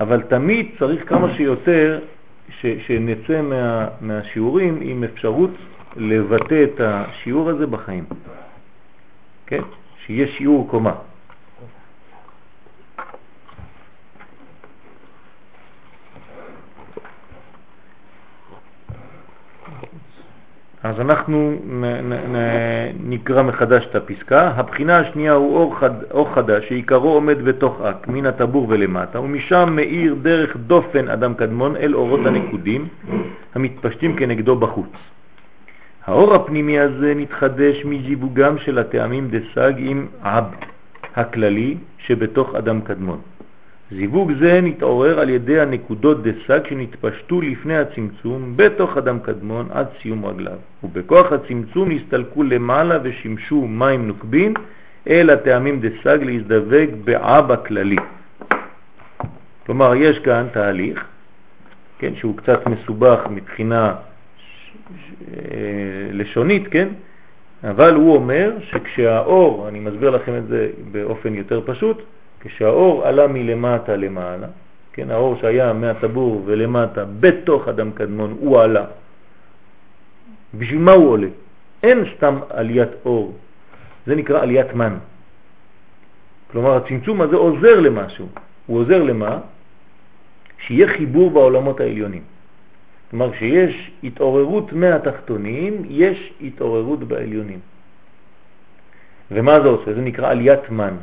אבל תמיד צריך כמה שיותר ש, שנצא מה, מהשיעורים עם אפשרות לבטא את השיעור הזה בחיים. כן? שיהיה שיעור קומה. אז אנחנו נקרא מחדש את הפסקה. הבחינה השנייה הוא אור, חד, אור חדש שעיקרו עומד בתוך אק, מן הטבור ולמטה, ומשם מאיר דרך דופן אדם קדמון אל אורות הנקודים המתפשטים כנגדו בחוץ. האור הפנימי הזה נתחדש מזיווגם של הטעמים דסג עם עב הכללי שבתוך אדם קדמון. זיווג זה נתעורר על ידי הנקודות דסג שנתפשטו לפני הצמצום בתוך אדם קדמון עד סיום רגליו, ובכוח הצמצום נסתלקו למעלה ושימשו מים נוקבים אל הטעמים דסג להזדווג בעב הכללי. כלומר, יש כאן תהליך, כן, שהוא קצת מסובך מבחינה לשונית, כן? אבל הוא אומר שכשהאור, אני מסביר לכם את זה באופן יותר פשוט, כשהאור עלה מלמטה למעלה, כן, האור שהיה מהטבור ולמטה בתוך אדם קדמון, הוא עלה. בשביל מה הוא עולה? אין סתם עליית אור, זה נקרא עליית מן. כלומר, הצמצום הזה עוזר למשהו. הוא עוזר למה? שיהיה חיבור בעולמות העליונים. כלומר, כשיש התעוררות מהתחתונים, יש התעוררות בעליונים. ומה זה עושה? זה נקרא עליית מן.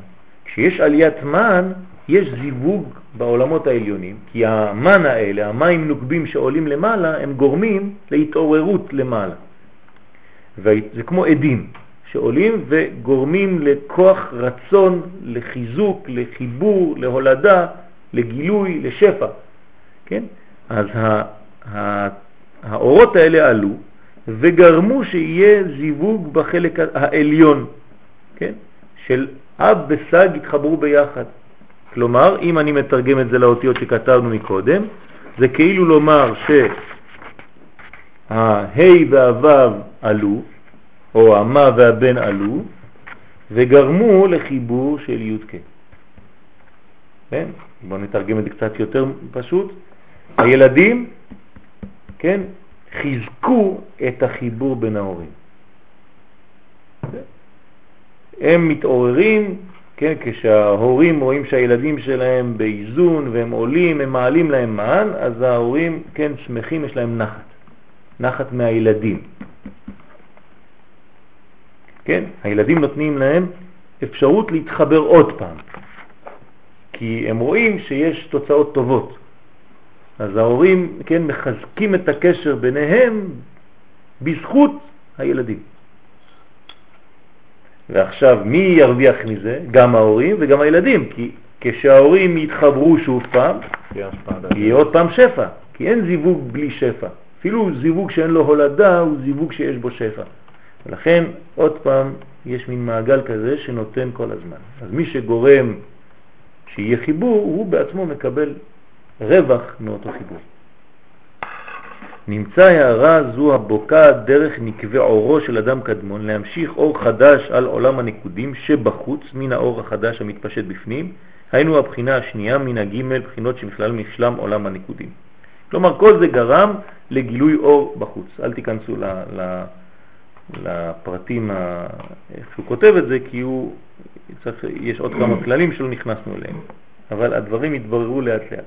כשיש עליית מן, יש זיווג בעולמות העליונים, כי המן האלה, המים נוקבים שעולים למעלה, הם גורמים להתעוררות למעלה. וזה כמו עדים שעולים וגורמים לכוח רצון, לחיזוק, לחיבור, להולדה, לגילוי, לשפע. כן? אז האורות האלה עלו וגרמו שיהיה זיווג בחלק העליון, כן? של אב וסג התחברו ביחד. כלומר, אם אני מתרגם את זה לאותיות שכתבנו מקודם, זה כאילו לומר שהה' והו' עלו, או המה והבן עלו, וגרמו לחיבור של י'. כן? בואו נתרגם את זה קצת יותר פשוט. הילדים, כן, חיזקו את החיבור בין ההורים. הם מתעוררים, כן, כשההורים רואים שהילדים שלהם באיזון והם עולים, הם מעלים להם מען, אז ההורים, כן, שמחים, יש להם נחת, נחת מהילדים. כן, הילדים נותנים להם אפשרות להתחבר עוד פעם, כי הם רואים שיש תוצאות טובות. אז ההורים, כן, מחזקים את הקשר ביניהם בזכות הילדים. ועכשיו מי ירוויח מזה? גם ההורים וגם הילדים, כי כשההורים יתחברו שוב פעם, יהיה עוד פעם שפע, כי אין זיווג בלי שפע. אפילו זיווג שאין לו הולדה הוא זיווג שיש בו שפע. ולכן עוד פעם יש מין מעגל כזה שנותן כל הזמן. אז מי שגורם שיהיה חיבור, הוא בעצמו מקבל רווח מאותו חיבור. נמצא הערה זו הבוקעת דרך נקבי אורו של אדם קדמון להמשיך אור חדש על עולם הנקודים שבחוץ מן האור החדש המתפשט בפנים, היינו הבחינה השנייה מן הגימל בחינות שבכלל משלם עולם הנקודים. כלומר כל זה גרם לגילוי אור בחוץ. אל תיכנסו ל, ל, לפרטים, ה, איך שהוא כותב את זה, כי הוא, צריך, יש עוד כמה כללים שלא נכנסנו אליהם, אבל הדברים התבררו לאט לאט.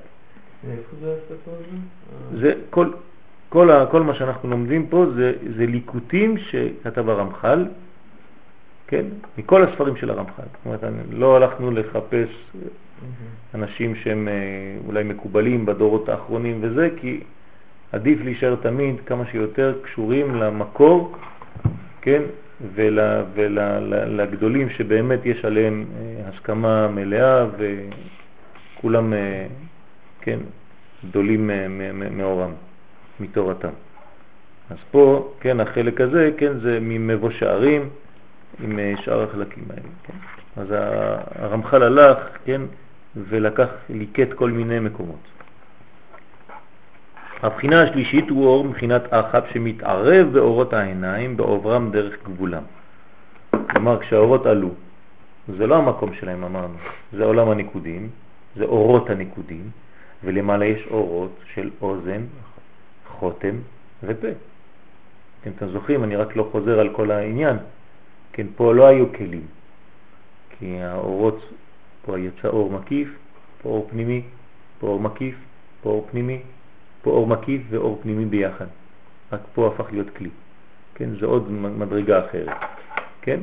זה כל, כל, ה, כל מה שאנחנו לומדים פה זה, זה ליקוטים שכתב הרמח"ל, כן? מכל הספרים של הרמח"ל. זאת אומרת, לא הלכנו לחפש אנשים שהם אה, אולי מקובלים בדורות האחרונים וזה, כי עדיף להישאר תמיד כמה שיותר קשורים למקור, כן? ולגדולים ול, שבאמת יש עליהם אה, הסכמה מלאה וכולם, אה, כן, גדולים מאורם. מתורתם. אז פה, כן, החלק הזה, כן, זה ממבוא שערים עם אה, שאר החלקים האלה, כן. אז הרמח"ל הלך, כן, ולקח, ליקט כל מיני מקומות. הבחינה השלישית הוא אור מבחינת אחת שמתערב באורות העיניים בעוברם דרך גבולם. כלומר, כשהאורות עלו, זה לא המקום שלהם אמרנו, זה עולם הניקודים, זה אורות הניקודים, ולמעלה יש אורות של אוזן, חותם ופה. כן, אתם זוכרים, אני רק לא חוזר על כל העניין. כן, פה לא היו כלים, כי האורות, פה יצא אור מקיף, פה אור פנימי, פה אור מקיף, פה אור פנימי, פה אור מקיף ואור פנימי ביחד. רק פה הפך להיות כלי. כן, זה עוד מדרגה אחרת. כן?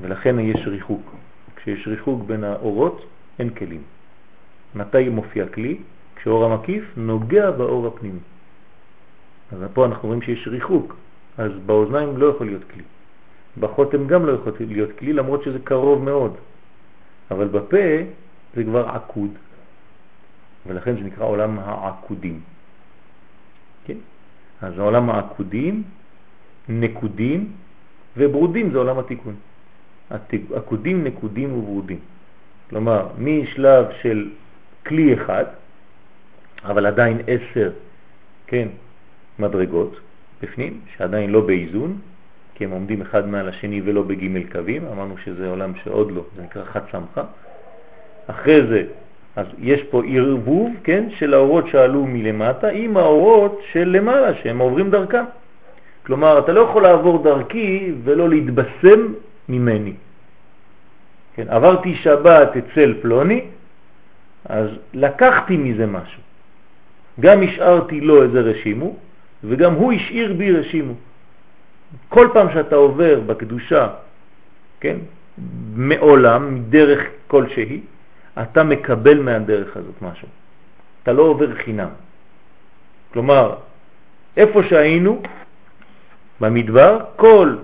ולכן יש ריחוק. כשיש ריחוק בין האורות, אין כלים. מתי מופיע כלי? כשאור המקיף נוגע באור הפנימי. אז פה אנחנו רואים שיש ריחוק, אז באוזניים לא יכול להיות כלי. בחותם גם לא יכול להיות כלי, למרות שזה קרוב מאוד. אבל בפה זה כבר עקוד, ולכן זה נקרא עולם העקודים. כן? אז עולם העקודים, נקודים וברודים זה עולם התיקון. עקודים, נקודים וברודים. כלומר, משלב של כלי אחד, אבל עדיין עשר, כן, מדרגות בפנים, שעדיין לא באיזון, כי הם עומדים אחד מעל השני ולא בגימל קווים, אמרנו שזה עולם שעוד לא, זה נקרא חד סמכה. אחרי זה, אז יש פה ערבוב, כן, של האורות שעלו מלמטה עם האורות של למעלה, שהם עוברים דרכם. כלומר, אתה לא יכול לעבור דרכי ולא להתבשם ממני. כן, עברתי שבת אצל פלוני, אז לקחתי מזה משהו. גם השארתי לו איזה רשימו, וגם הוא השאיר בי רשימו. כל פעם שאתה עובר בקדושה, כן, מעולם, מדרך כלשהי, אתה מקבל מהדרך הזאת משהו. אתה לא עובר חינם. כלומר, איפה שהיינו, במדבר, כל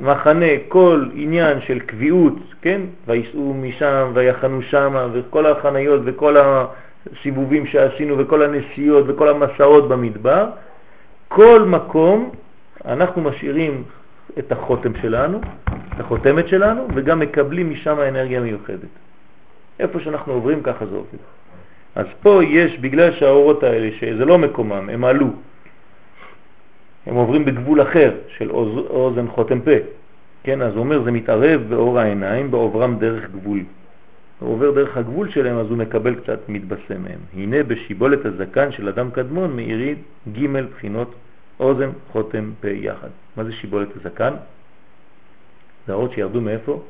מחנה, כל עניין של קביעות, כן, ויסעו משם ויחנו שם, וכל החניות וכל הסיבובים שעשינו וכל הנסיעות וכל המסעות במדבר, כל מקום אנחנו משאירים את החותם שלנו, את החותמת שלנו, וגם מקבלים משם אנרגיה מיוחדת. איפה שאנחנו עוברים ככה זה עובד. אז פה יש, בגלל שהאורות האלה, שזה לא מקומם, הם עלו, הם עוברים בגבול אחר של אוזן חותם פה, כן, אז הוא אומר זה מתערב באור העיניים בעוברם דרך גבול. הוא עובר דרך הגבול שלהם אז הוא מקבל קצת מתבשם מהם. הנה בשיבולת הזקן של אדם קדמון מאירי ג' בחינות אוזן חותם פה יחד. מה זה שיבולת הזקן? זה האורות שירדו מאיפה?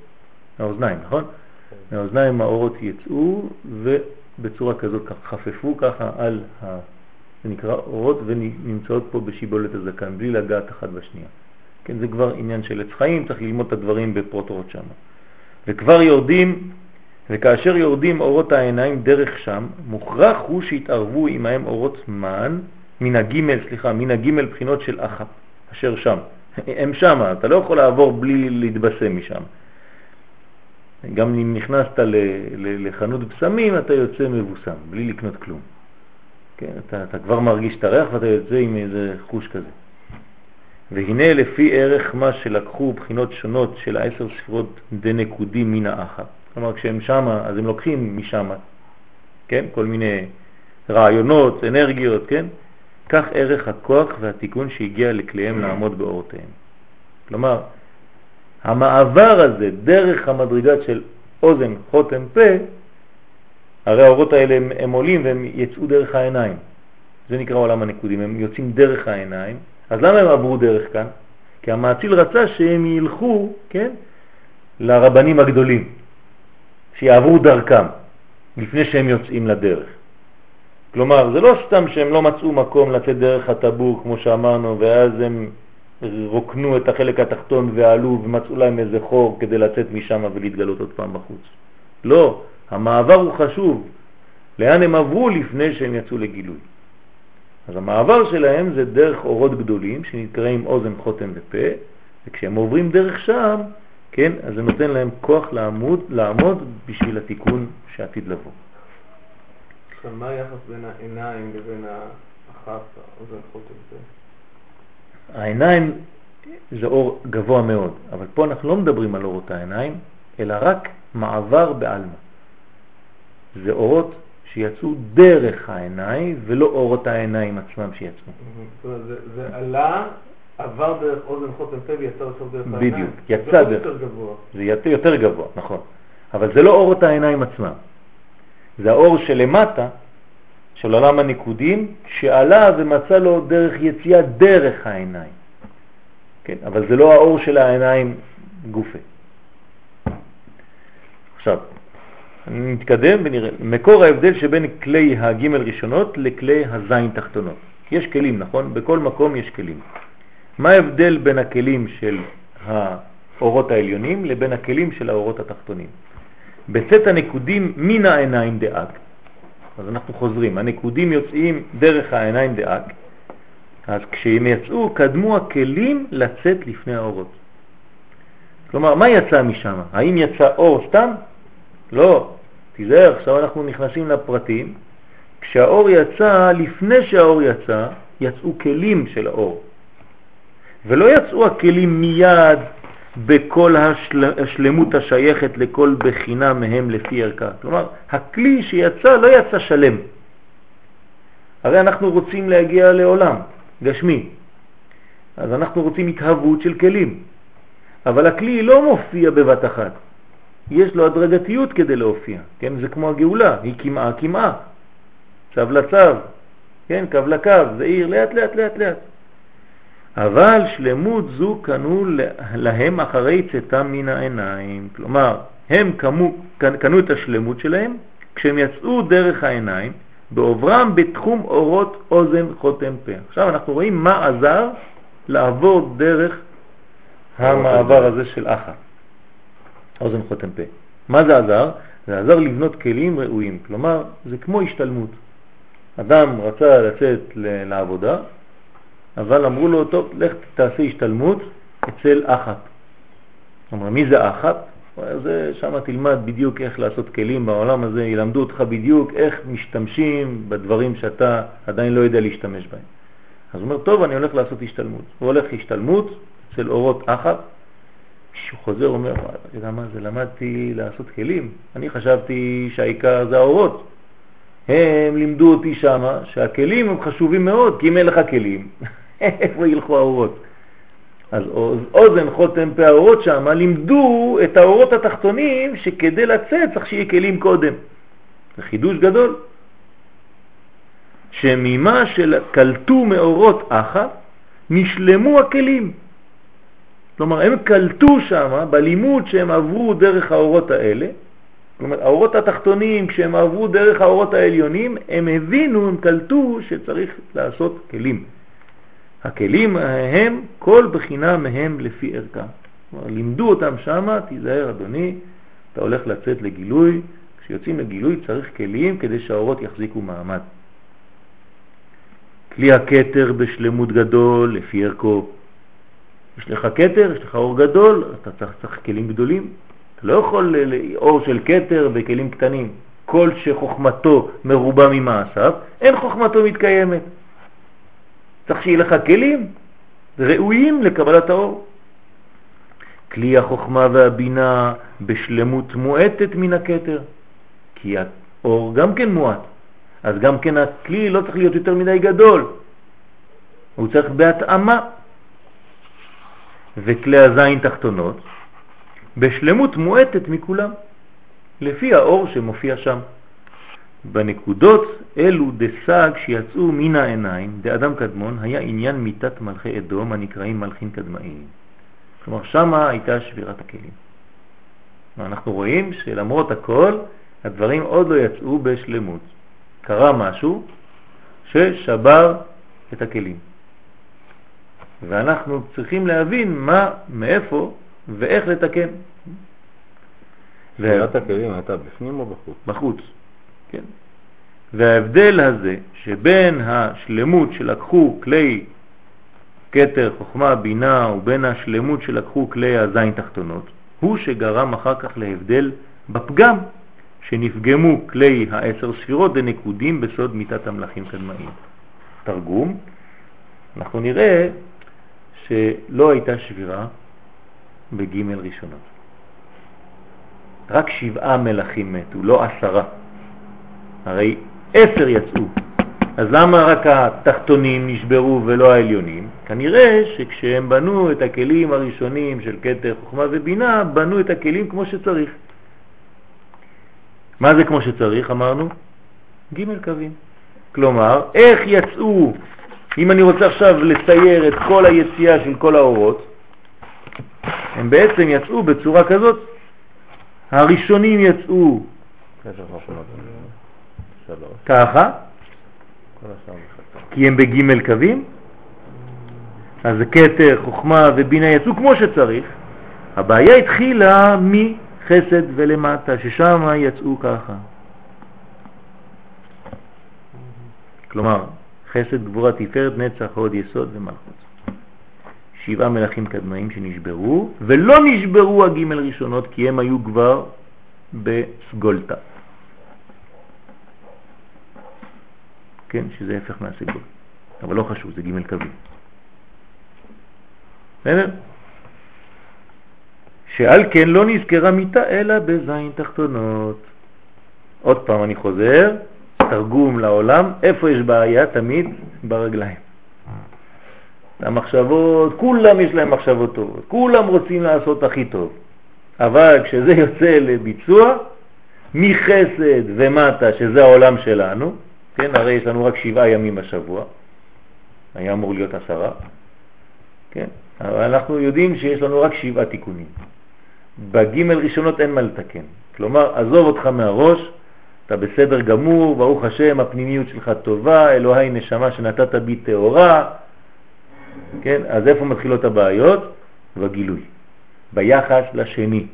מהאוזניים, נכון? מהאוזניים האורות יצאו ובצורה כזאת חפפו ככה על, ה... זה נקרא אורות ונמצאות פה בשיבולת הזקן, בלי לגעת אחת בשנייה. כן, זה כבר עניין של עץ חיים, צריך ללמוד את הדברים בפרוטרוט שם. וכבר יורדים, וכאשר יורדים אורות העיניים דרך שם, מוכרח הוא שיתערבו עמהם אורות מן, מן הגימל, סליחה, מן הגימל בחינות של אחת, אשר שם. הם שם, אתה לא יכול לעבור בלי להתבשם משם. גם אם נכנסת לחנות בשמים, אתה יוצא מבוסם, בלי לקנות כלום. כן, אתה, אתה כבר מרגיש את הריח ואתה יוצא עם איזה חוש כזה. והנה לפי ערך מה שלקחו בחינות שונות של העשר ספירות דנקודים מן האחת. כלומר, כשהם שמה, אז הם לוקחים משם, כן? כל מיני רעיונות, אנרגיות, כן? כך ערך הכוח והתיקון שהגיע לכליהם לעמוד באורותיהם. כלומר, המעבר הזה דרך המדרגת של אוזן, חותם, פה, הרי האורות האלה הם, הם עולים והם יצאו דרך העיניים. זה נקרא עולם הנקודים, הם יוצאים דרך העיניים. אז למה הם עברו דרך כאן? כי המעציל רצה שהם ילכו, כן, לרבנים הגדולים, שיעברו דרכם, לפני שהם יוצאים לדרך. כלומר, זה לא סתם שהם לא מצאו מקום לצאת דרך הטבור, כמו שאמרנו, ואז הם רוקנו את החלק התחתון ועלו ומצאו להם איזה חור כדי לצאת משם ולהתגלות עוד פעם בחוץ. לא, המעבר הוא חשוב. לאן הם עברו לפני שהם יצאו לגילוי. אז המעבר שלהם זה דרך אורות גדולים שנקראים אוזן, חותם ופה, וכשהם עוברים דרך שם, כן, אז זה נותן להם כוח לעמוד, לעמוד בשביל התיקון שעתיד לבוא. עכשיו, מה היחס בין העיניים לבין האחת, אוזן, חותם ופה? העיניים זה אור גבוה מאוד, אבל פה אנחנו לא מדברים על אורות העיניים, אלא רק מעבר בעלמא. זה אורות שיצאו דרך העיניים ולא אורות העיניים עצמם שיצאו. זה עלה, עבר דרך אוזן חותם פה ויצא בסוף דרך העיניים. בדיוק, יצא דרך. זה יותר גבוה. זה יותר גבוה, נכון. אבל זה לא אורות העיניים עצמם. זה האור שלמטה, של עולם הניקודים, שעלה ומצא לו דרך יציאה דרך העיניים. כן, אבל זה לא האור של העיניים גופה. עכשיו, נתקדם ונראה. מקור ההבדל שבין כלי הגימל ראשונות לכלי הזין תחתונות. יש כלים, נכון? בכל מקום יש כלים. מה ההבדל בין הכלים של האורות העליונים לבין הכלים של האורות התחתונים? בצאת הנקודים מן העיניים דאק, אז אנחנו חוזרים, הנקודים יוצאים דרך העיניים דאק, אז כשהם יצאו קדמו הכלים לצאת לפני האורות. כלומר, מה יצא משם? האם יצא אור סתם? לא, תיזהר, עכשיו אנחנו נכנסים לפרטים. כשהאור יצא, לפני שהאור יצא, יצאו כלים של האור. ולא יצאו הכלים מיד בכל השל... השלמות השייכת לכל בחינה מהם לפי ערכה. כלומר, הכלי שיצא לא יצא שלם. הרי אנחנו רוצים להגיע לעולם גשמי, אז אנחנו רוצים התהוות של כלים, אבל הכלי לא מופיע בבת אחת. יש לו הדרגתיות כדי להופיע, כן? זה כמו הגאולה, היא כמעה כמעה, צו לצו, כן? קו לקו, זה עיר לאט לאט לאט לאט. אבל שלמות זו קנו להם אחרי צאתם מן העיניים. כלומר, הם קנו, קנו את השלמות שלהם כשהם יצאו דרך העיניים, בעוברם בתחום אורות אוזן חותם פה. עכשיו אנחנו רואים מה עזר לעבור דרך המעבר הזה של אחת. אוזן חותם פה. מה זה עזר? זה עזר לבנות כלים ראויים, כלומר זה כמו השתלמות. אדם רצה לצאת לעבודה, אבל אמרו לו, טוב, לך תעשה השתלמות אצל אחת. אמר, מי זה אחת? זה שם תלמד בדיוק איך לעשות כלים בעולם הזה, ילמדו אותך בדיוק איך משתמשים בדברים שאתה עדיין לא יודע להשתמש בהם. אז הוא אומר, טוב, אני הולך לעשות השתלמות. הוא הולך השתלמות אצל אורות אחת, כשהוא חוזר אומר, אתה יודע מה זה, למדתי לעשות כלים, אני חשבתי שהעיקר זה האורות. הם לימדו אותי שמה שהכלים הם חשובים מאוד, כי אם אין לך כלים, איפה ילכו האורות? אז אוזן חותם פה האורות שם, לימדו את האורות התחתונים שכדי לצאת צריך שיהיה כלים קודם. זה חידוש גדול. שממה שקלטו מאורות אחת נשלמו הכלים. כלומר, הם קלטו שם בלימוד שהם עברו דרך האורות האלה, כלומר, האורות התחתונים, כשהם עברו דרך האורות העליונים, הם הבינו, הם קלטו שצריך לעשות כלים. הכלים הם כל בחינה מהם לפי ערכה. כלומר, לימדו אותם שמה, תיזהר אדוני, אתה הולך לצאת לגילוי, כשיוצאים לגילוי צריך כלים כדי שהאורות יחזיקו מעמד. כלי הקטר בשלמות גדול לפי ערכו. יש לך קטר, יש לך אור גדול, אתה צריך, צריך כלים גדולים. אתה לא יכול אור של קטר בכלים קטנים. כל שחוכמתו מרובה ממעשיו, אין חוכמתו מתקיימת. צריך שיהיה לך כלים ראויים לקבלת האור. כלי החוכמה והבינה בשלמות מועטת מן הקטר, כי האור גם כן מועט. אז גם כן הכלי לא צריך להיות יותר מדי גדול, הוא צריך בהתאמה. וכלי הזין תחתונות בשלמות מועטת מכולם, לפי האור שמופיע שם. בנקודות אלו דסג שיצאו מן העיניים דאדם קדמון היה עניין מיתת מלכי אדום הנקראים מלכים קדמאיים. כלומר שמה הייתה שבירת הכלים. אנחנו רואים שלמרות הכל הדברים עוד לא יצאו בשלמות. קרה משהו ששבר את הכלים. ואנחנו צריכים להבין מה, מאיפה ואיך לתקן. שבירת הכלים הייתה בפנים או בחוץ? בחוץ, כן. וההבדל הזה שבין השלמות שלקחו כלי קטר, חוכמה, בינה, ובין השלמות שלקחו כלי הזין תחתונות, הוא שגרם אחר כך להבדל בפגם שנפגמו כלי העשר ספירות דנקודים בסוד מיטת המלאכים קדמאים. תרגום, אנחנו נראה שלא הייתה שבירה בג' ראשונות. רק שבעה מלאכים מתו, לא עשרה. הרי עשר יצאו. אז למה רק התחתונים נשברו ולא העליונים? כנראה שכשהם בנו את הכלים הראשונים של קטר, חוכמה ובינה, בנו את הכלים כמו שצריך. מה זה כמו שצריך, אמרנו? ג' קווים. כלומר, איך יצאו, אם אני רוצה עכשיו לצייר את כל היציאה של כל האורות, הם בעצם יצאו בצורה כזאת. הראשונים יצאו ככה, כי הם בג' קווים, אז קטר, חוכמה ובינה יצאו כמו שצריך. הבעיה התחילה מחסד ולמטה, ששם יצאו ככה. כלומר, חסד, גבורה, תפארת, נצח, עוד יסוד ומלכות. שבעה מלאכים קדמאים שנשברו, ולא נשברו הגימל ראשונות כי הם היו כבר בסגולתה. כן, שזה הפך מהסגול. אבל לא חשוב, זה גימל קווי. בסדר? שעל כן לא נזכרה מיטה אלא בזין תחתונות. עוד פעם אני חוזר, תרגום לעולם, איפה יש בעיה? תמיד ברגליים. המחשבות, כולם יש להם מחשבות טובות, כולם רוצים לעשות הכי טוב, אבל כשזה יוצא לביצוע, מחסד ומטה, שזה העולם שלנו, כן, הרי יש לנו רק שבעה ימים בשבוע, היה אמור להיות עשרה, כן, אבל אנחנו יודעים שיש לנו רק שבעה תיקונים. בגימל ראשונות אין מה לתקן, כלומר, עזוב אותך מהראש, אתה בסדר גמור, ברוך השם, הפנימיות שלך טובה, אלוהי נשמה שנתת בי תאורה, כן? אז איפה מתחילות הבעיות? בגילוי, ביחס לשני.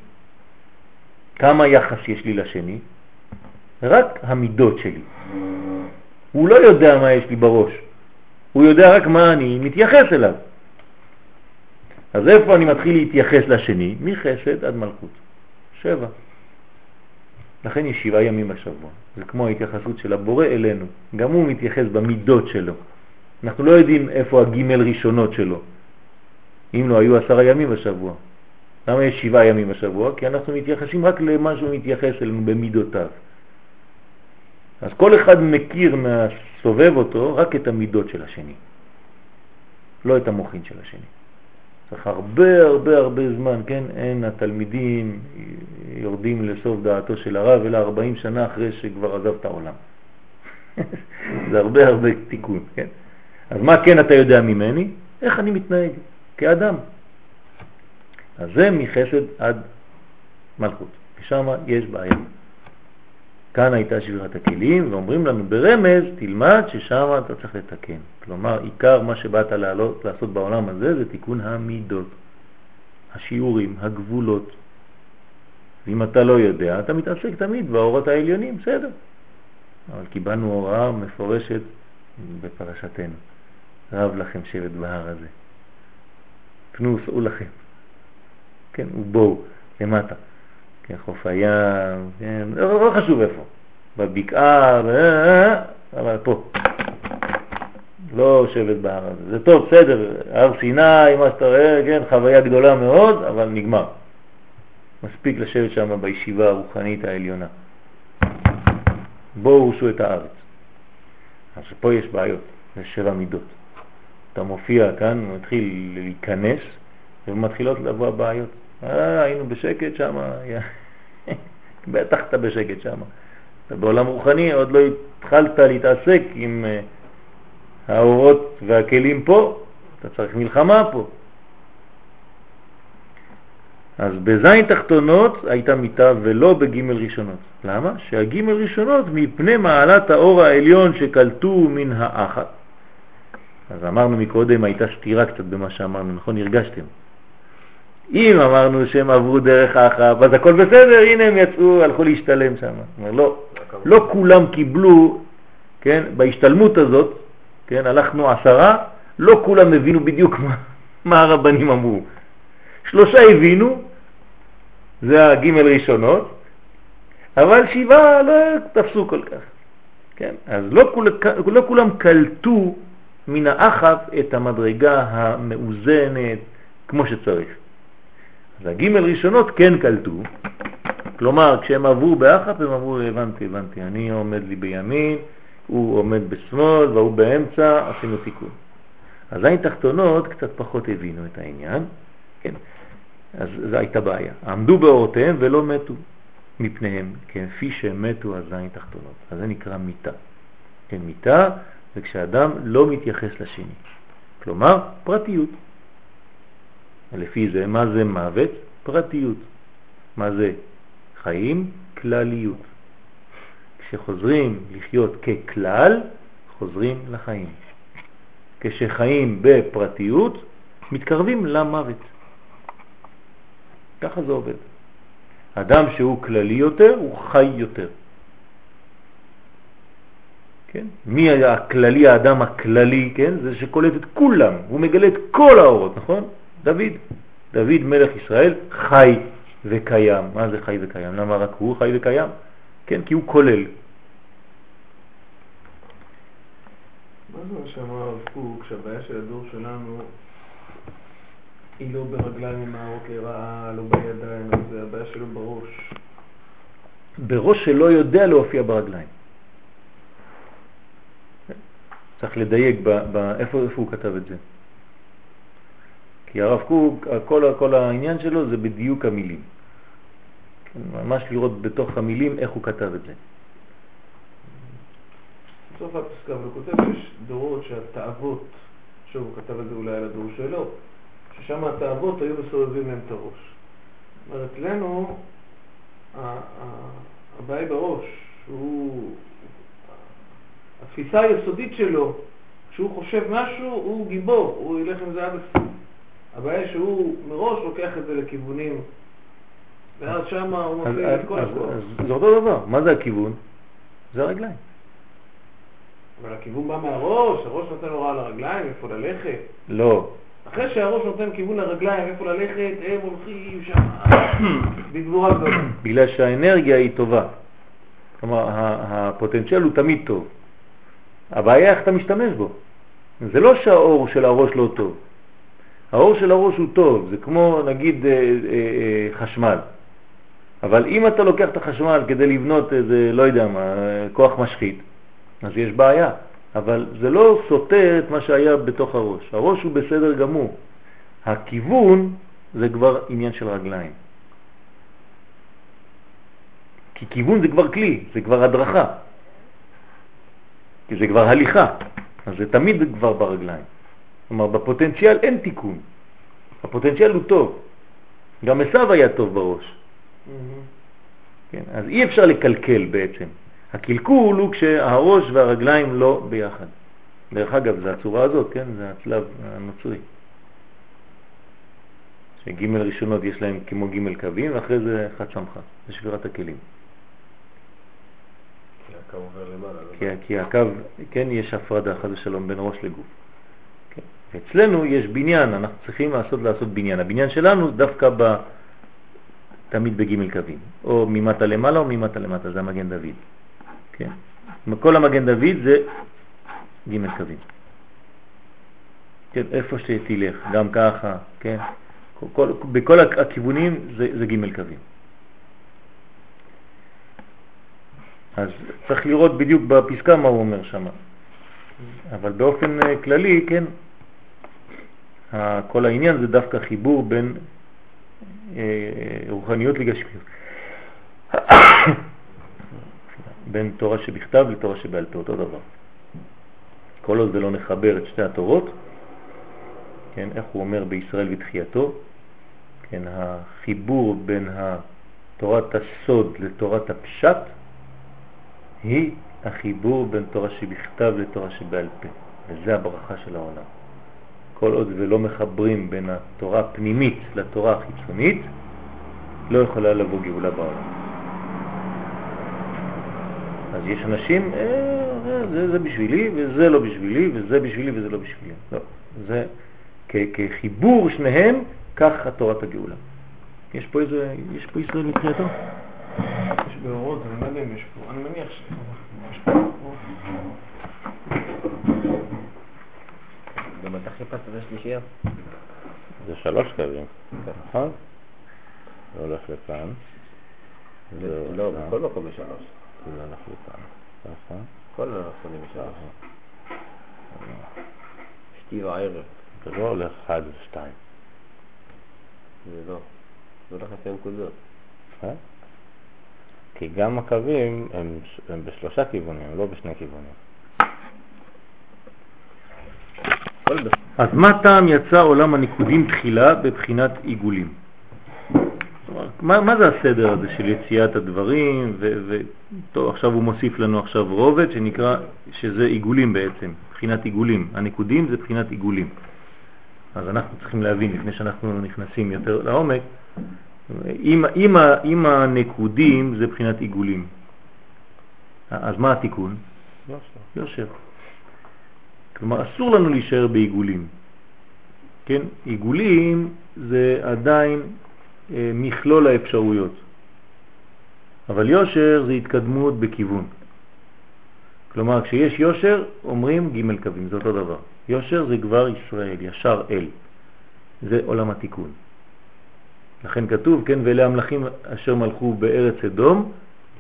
כמה יחס יש לי לשני? רק המידות שלי. הוא לא יודע מה יש לי בראש, הוא יודע רק מה אני מתייחס אליו. אז איפה אני מתחיל להתייחס לשני? מחסד עד מלכות. שבע. לכן יש שבעה ימים בשבוע. זה כמו ההתייחסות של הבורא אלינו. גם הוא מתייחס במידות שלו. אנחנו לא יודעים איפה הגימל ראשונות שלו. אם לא היו עשרה ימים בשבוע. למה יש שבעה ימים בשבוע? כי אנחנו מתייחסים רק למה שהוא מתייחס אלינו במידותיו. אז כל אחד מכיר מהסובב אותו רק את המידות של השני, לא את המוחין של השני. צריך הרבה הרבה הרבה זמן, כן? אין התלמידים יורדים לסוף דעתו של הרב, אלא 40 שנה אחרי שכבר עזב את העולם. זה הרבה הרבה תיקון, כן? אז מה כן אתה יודע ממני? איך אני מתנהג כאדם. אז זה מחסד עד מלכות, ושם יש בעיה. כאן הייתה שבירת הכלים, ואומרים לנו ברמז, תלמד ששם אתה צריך לתקן. כלומר, עיקר מה שבאת לעלות, לעשות בעולם הזה זה תיקון המידות, השיעורים, הגבולות. ואם אתה לא יודע, אתה מתעסק תמיד באורות העליונים, בסדר. אבל קיבלנו הוראה מפורשת בפרשתנו. רב לכם שבט בהר הזה. פנו, סעו לכם. כן, ובואו, למטה. כן, חוף הים, כן, לא, לא חשוב איפה. בבקעה, אבל פה. לא שבט בהר הזה. זה טוב, בסדר, הר סיני, מה שאתה רואה, כן, חוויה גדולה מאוד, אבל נגמר. מספיק לשבת שם בישיבה הרוחנית העליונה. בואו הורשו את הארץ. אז פה יש בעיות, יש שבע מידות. אתה מופיע כאן, מתחיל להיכנס, ומתחילות לבוא הבעיות. אה, היינו בשקט שם, בטח אתה בשקט שם. בעולם רוחני, עוד לא התחלת להתעסק עם אה, האורות והכלים פה, אתה צריך מלחמה פה. אז בזין תחתונות הייתה מיטה ולא בגימל ראשונות. למה? שהגימל ראשונות מפני מעלת האור העליון שקלטו מן האחת. אז אמרנו מקודם, הייתה סתירה קצת במה שאמרנו, נכון? הרגשתם. אם אמרנו שהם עברו דרך האחת, אז הכל בסדר, הנה הם יצאו, הלכו להשתלם שם. לא, לא כולם קיבלו, כן, בהשתלמות הזאת, כן, הלכנו עשרה, לא כולם הבינו בדיוק מה, מה הרבנים אמרו. שלושה הבינו, זה הגימל ראשונות, אבל שבעה לא תפסו כל כך. כן? אז לא, כול, לא כולם קלטו מן האחף את המדרגה המאוזנת כמו שצריך. אז הגימל ראשונות כן קלטו, כלומר כשהם עברו באחף הם אמרו הבנתי, הבנתי, אני עומד לי בימין, הוא עומד בשמאל והוא באמצע, עשינו תיקון. אז עין תחתונות קצת פחות הבינו את העניין, כן? אז זו הייתה בעיה. עמדו באורותיהם ולא מתו מפניהם, כפי שהם מתו הזין תחתונות. אז זה נקרא מיטה. כן, מיטה זה כשאדם לא מתייחס לשני. כלומר, פרטיות. לפי זה, מה זה מוות? פרטיות. מה זה? חיים? כלליות. כשחוזרים לחיות ככלל, חוזרים לחיים. כשחיים בפרטיות, מתקרבים למוות. ככה זה עובד. אדם שהוא כללי יותר, הוא חי יותר. כן? מי היה הכללי, האדם הכללי, כן? זה שקולט את כולם, הוא מגלה את כל האורות, נכון? דוד. דוד מלך ישראל חי וקיים. מה זה חי וקיים? למה רק הוא חי וקיים? כן, כי הוא כולל. מה זה מה שאמר הרב קוק, שהבעיה של הדור שלנו היא לא ברגליים עם הערות לרעה, לא בידיים, זה הבעיה שלו בראש. בראש שלא יודע להופיע ברגליים. צריך לדייק ב, ב, איפה, איפה הוא כתב את זה. כי הרב קוק, כל, כל העניין שלו זה בדיוק המילים. כן, ממש לראות בתוך המילים איך הוא כתב את זה. בסוף הפסקה, הוא כותב שיש דורות שהתאוות, שוב, הוא כתב את זה אולי על הדור שלו, ששם התאוות היו מסובבים להם את הראש. זאת אומרת, אצלנו הבעיה בראש, הוא, התפיסה היסודית שלו, כשהוא חושב משהו, הוא גיבור, הוא ילך עם זה עד הסוף. הבעיה שהוא מראש לוקח את זה לכיוונים, ואז שם הוא מפעיל את כל הכוח. זה אותו דבר, מה זה הכיוון? זה הרגליים. אבל הכיוון בא מהראש, הראש נותן הוראה לרגליים, איפה ללכת. לא, אחרי שהראש נותן כיוון לרגליים, איפה ללכת, הם הולכים שם בגבורה גדולה. בגלל שהאנרגיה היא טובה. כלומר, הפוטנציאל הוא תמיד טוב. הבעיה איך אתה משתמש בו. זה לא שהאור של הראש לא טוב. האור של הראש הוא טוב, זה כמו נגיד אה, אה, אה, חשמל. אבל אם אתה לוקח את החשמל כדי לבנות איזה, לא יודע מה, כוח משחית, אז יש בעיה. אבל זה לא סותר את מה שהיה בתוך הראש. הראש הוא בסדר גמור. הכיוון זה כבר עניין של רגליים. כי כיוון זה כבר כלי, זה כבר הדרכה. כי זה כבר הליכה, אז זה תמיד כבר ברגליים. כלומר, בפוטנציאל אין תיקון. הפוטנציאל הוא טוב. גם עשיו היה טוב בראש. כן, אז אי אפשר לקלקל בעצם. הקלקול הוא כשהראש והרגליים לא ביחד. דרך אגב, זה הצורה הזאת, כן? זה הצלב הנוצרי. שג' ראשונות יש להם כמו ג' קווים, ואחרי זה חד שמחה, זה שבירת הכלים. כי הקו עובר למעלה. לא? כי, כי הקו, כן, יש הפרדה, חד ושלום, בין ראש לגוף. אצלנו יש בניין, אנחנו צריכים לעשות לעשות בניין. הבניין שלנו דווקא ב... תמיד בג' קווים, או ממטה למעלה או ממטה למטה, זה המגן דוד. כן. כל המגן דוד זה ג' קווים. כן, איפה שתלך, גם ככה, כן. כל, בכל הכיוונים זה, זה ג' קווים. אז צריך לראות בדיוק בפסקה מה הוא אומר שם. אבל באופן אה, כללי, כן, כל העניין זה דווקא חיבור בין אה, רוחניות לגשמיות. בין תורה שבכתב לתורה שבעל פה, אותו דבר. כל עוד זה לא נחבר את שתי התורות, כן, איך הוא אומר בישראל ותחייתו, כן, החיבור בין תורת הסוד לתורת הפשט היא החיבור בין תורה שבכתב לתורה שבעל פה, וזה הברכה של העולם. כל עוד ולא מחברים בין התורה הפנימית לתורה החיצונית, לא יכולה לבוא גאולה בעולם. אז יש אנשים, אה, אה, זה, זה בשבילי וזה לא בשבילי וזה בשבילי וזה לא בשבילי. לא, זה כחיבור שניהם, כך תורת הגאולה. יש פה איזה, יש פה ישראל מבחינתו? יש באורות, אני לא יודע אם יש פה, אני מניח שיש פה. גם אתה חיפשת את השלישייה? זה שלוש קווים, נכון? זה הולך לכאן. לא, בכל מקום יש שלוש. זה הולך לכאן, ככה. כל יש שלוש. שתי וערב. זה לא הולך אחד ושתיים. זה לא. זה הולך לפי הנקודות. אה? כי גם הקווים הם בשלושה כיוונים, לא בשני כיוונים. אז מה טעם יצא עולם הניקודים תחילה בבחינת עיגולים? מה, מה זה הסדר הזה של יציאת הדברים, ועכשיו הוא מוסיף לנו עכשיו רובד שנקרא, שזה עיגולים בעצם, בחינת עיגולים. הניקודים זה בחינת עיגולים. אז אנחנו צריכים להבין, לפני שאנחנו נכנסים יותר לעומק, אם, אם, אם הנקודים זה בחינת עיגולים, אז מה התיקון? יושר. יושר. כלומר, אסור לנו להישאר בעיגולים. כן? עיגולים זה עדיין אה, מכלול האפשרויות. אבל יושר זה התקדמות בכיוון. כלומר, כשיש יושר, אומרים ג' קווים, זה אותו דבר. יושר זה כבר ישראל, ישר אל. זה עולם התיקון. לכן כתוב, כן, ואלה המלכים אשר מלכו בארץ אדום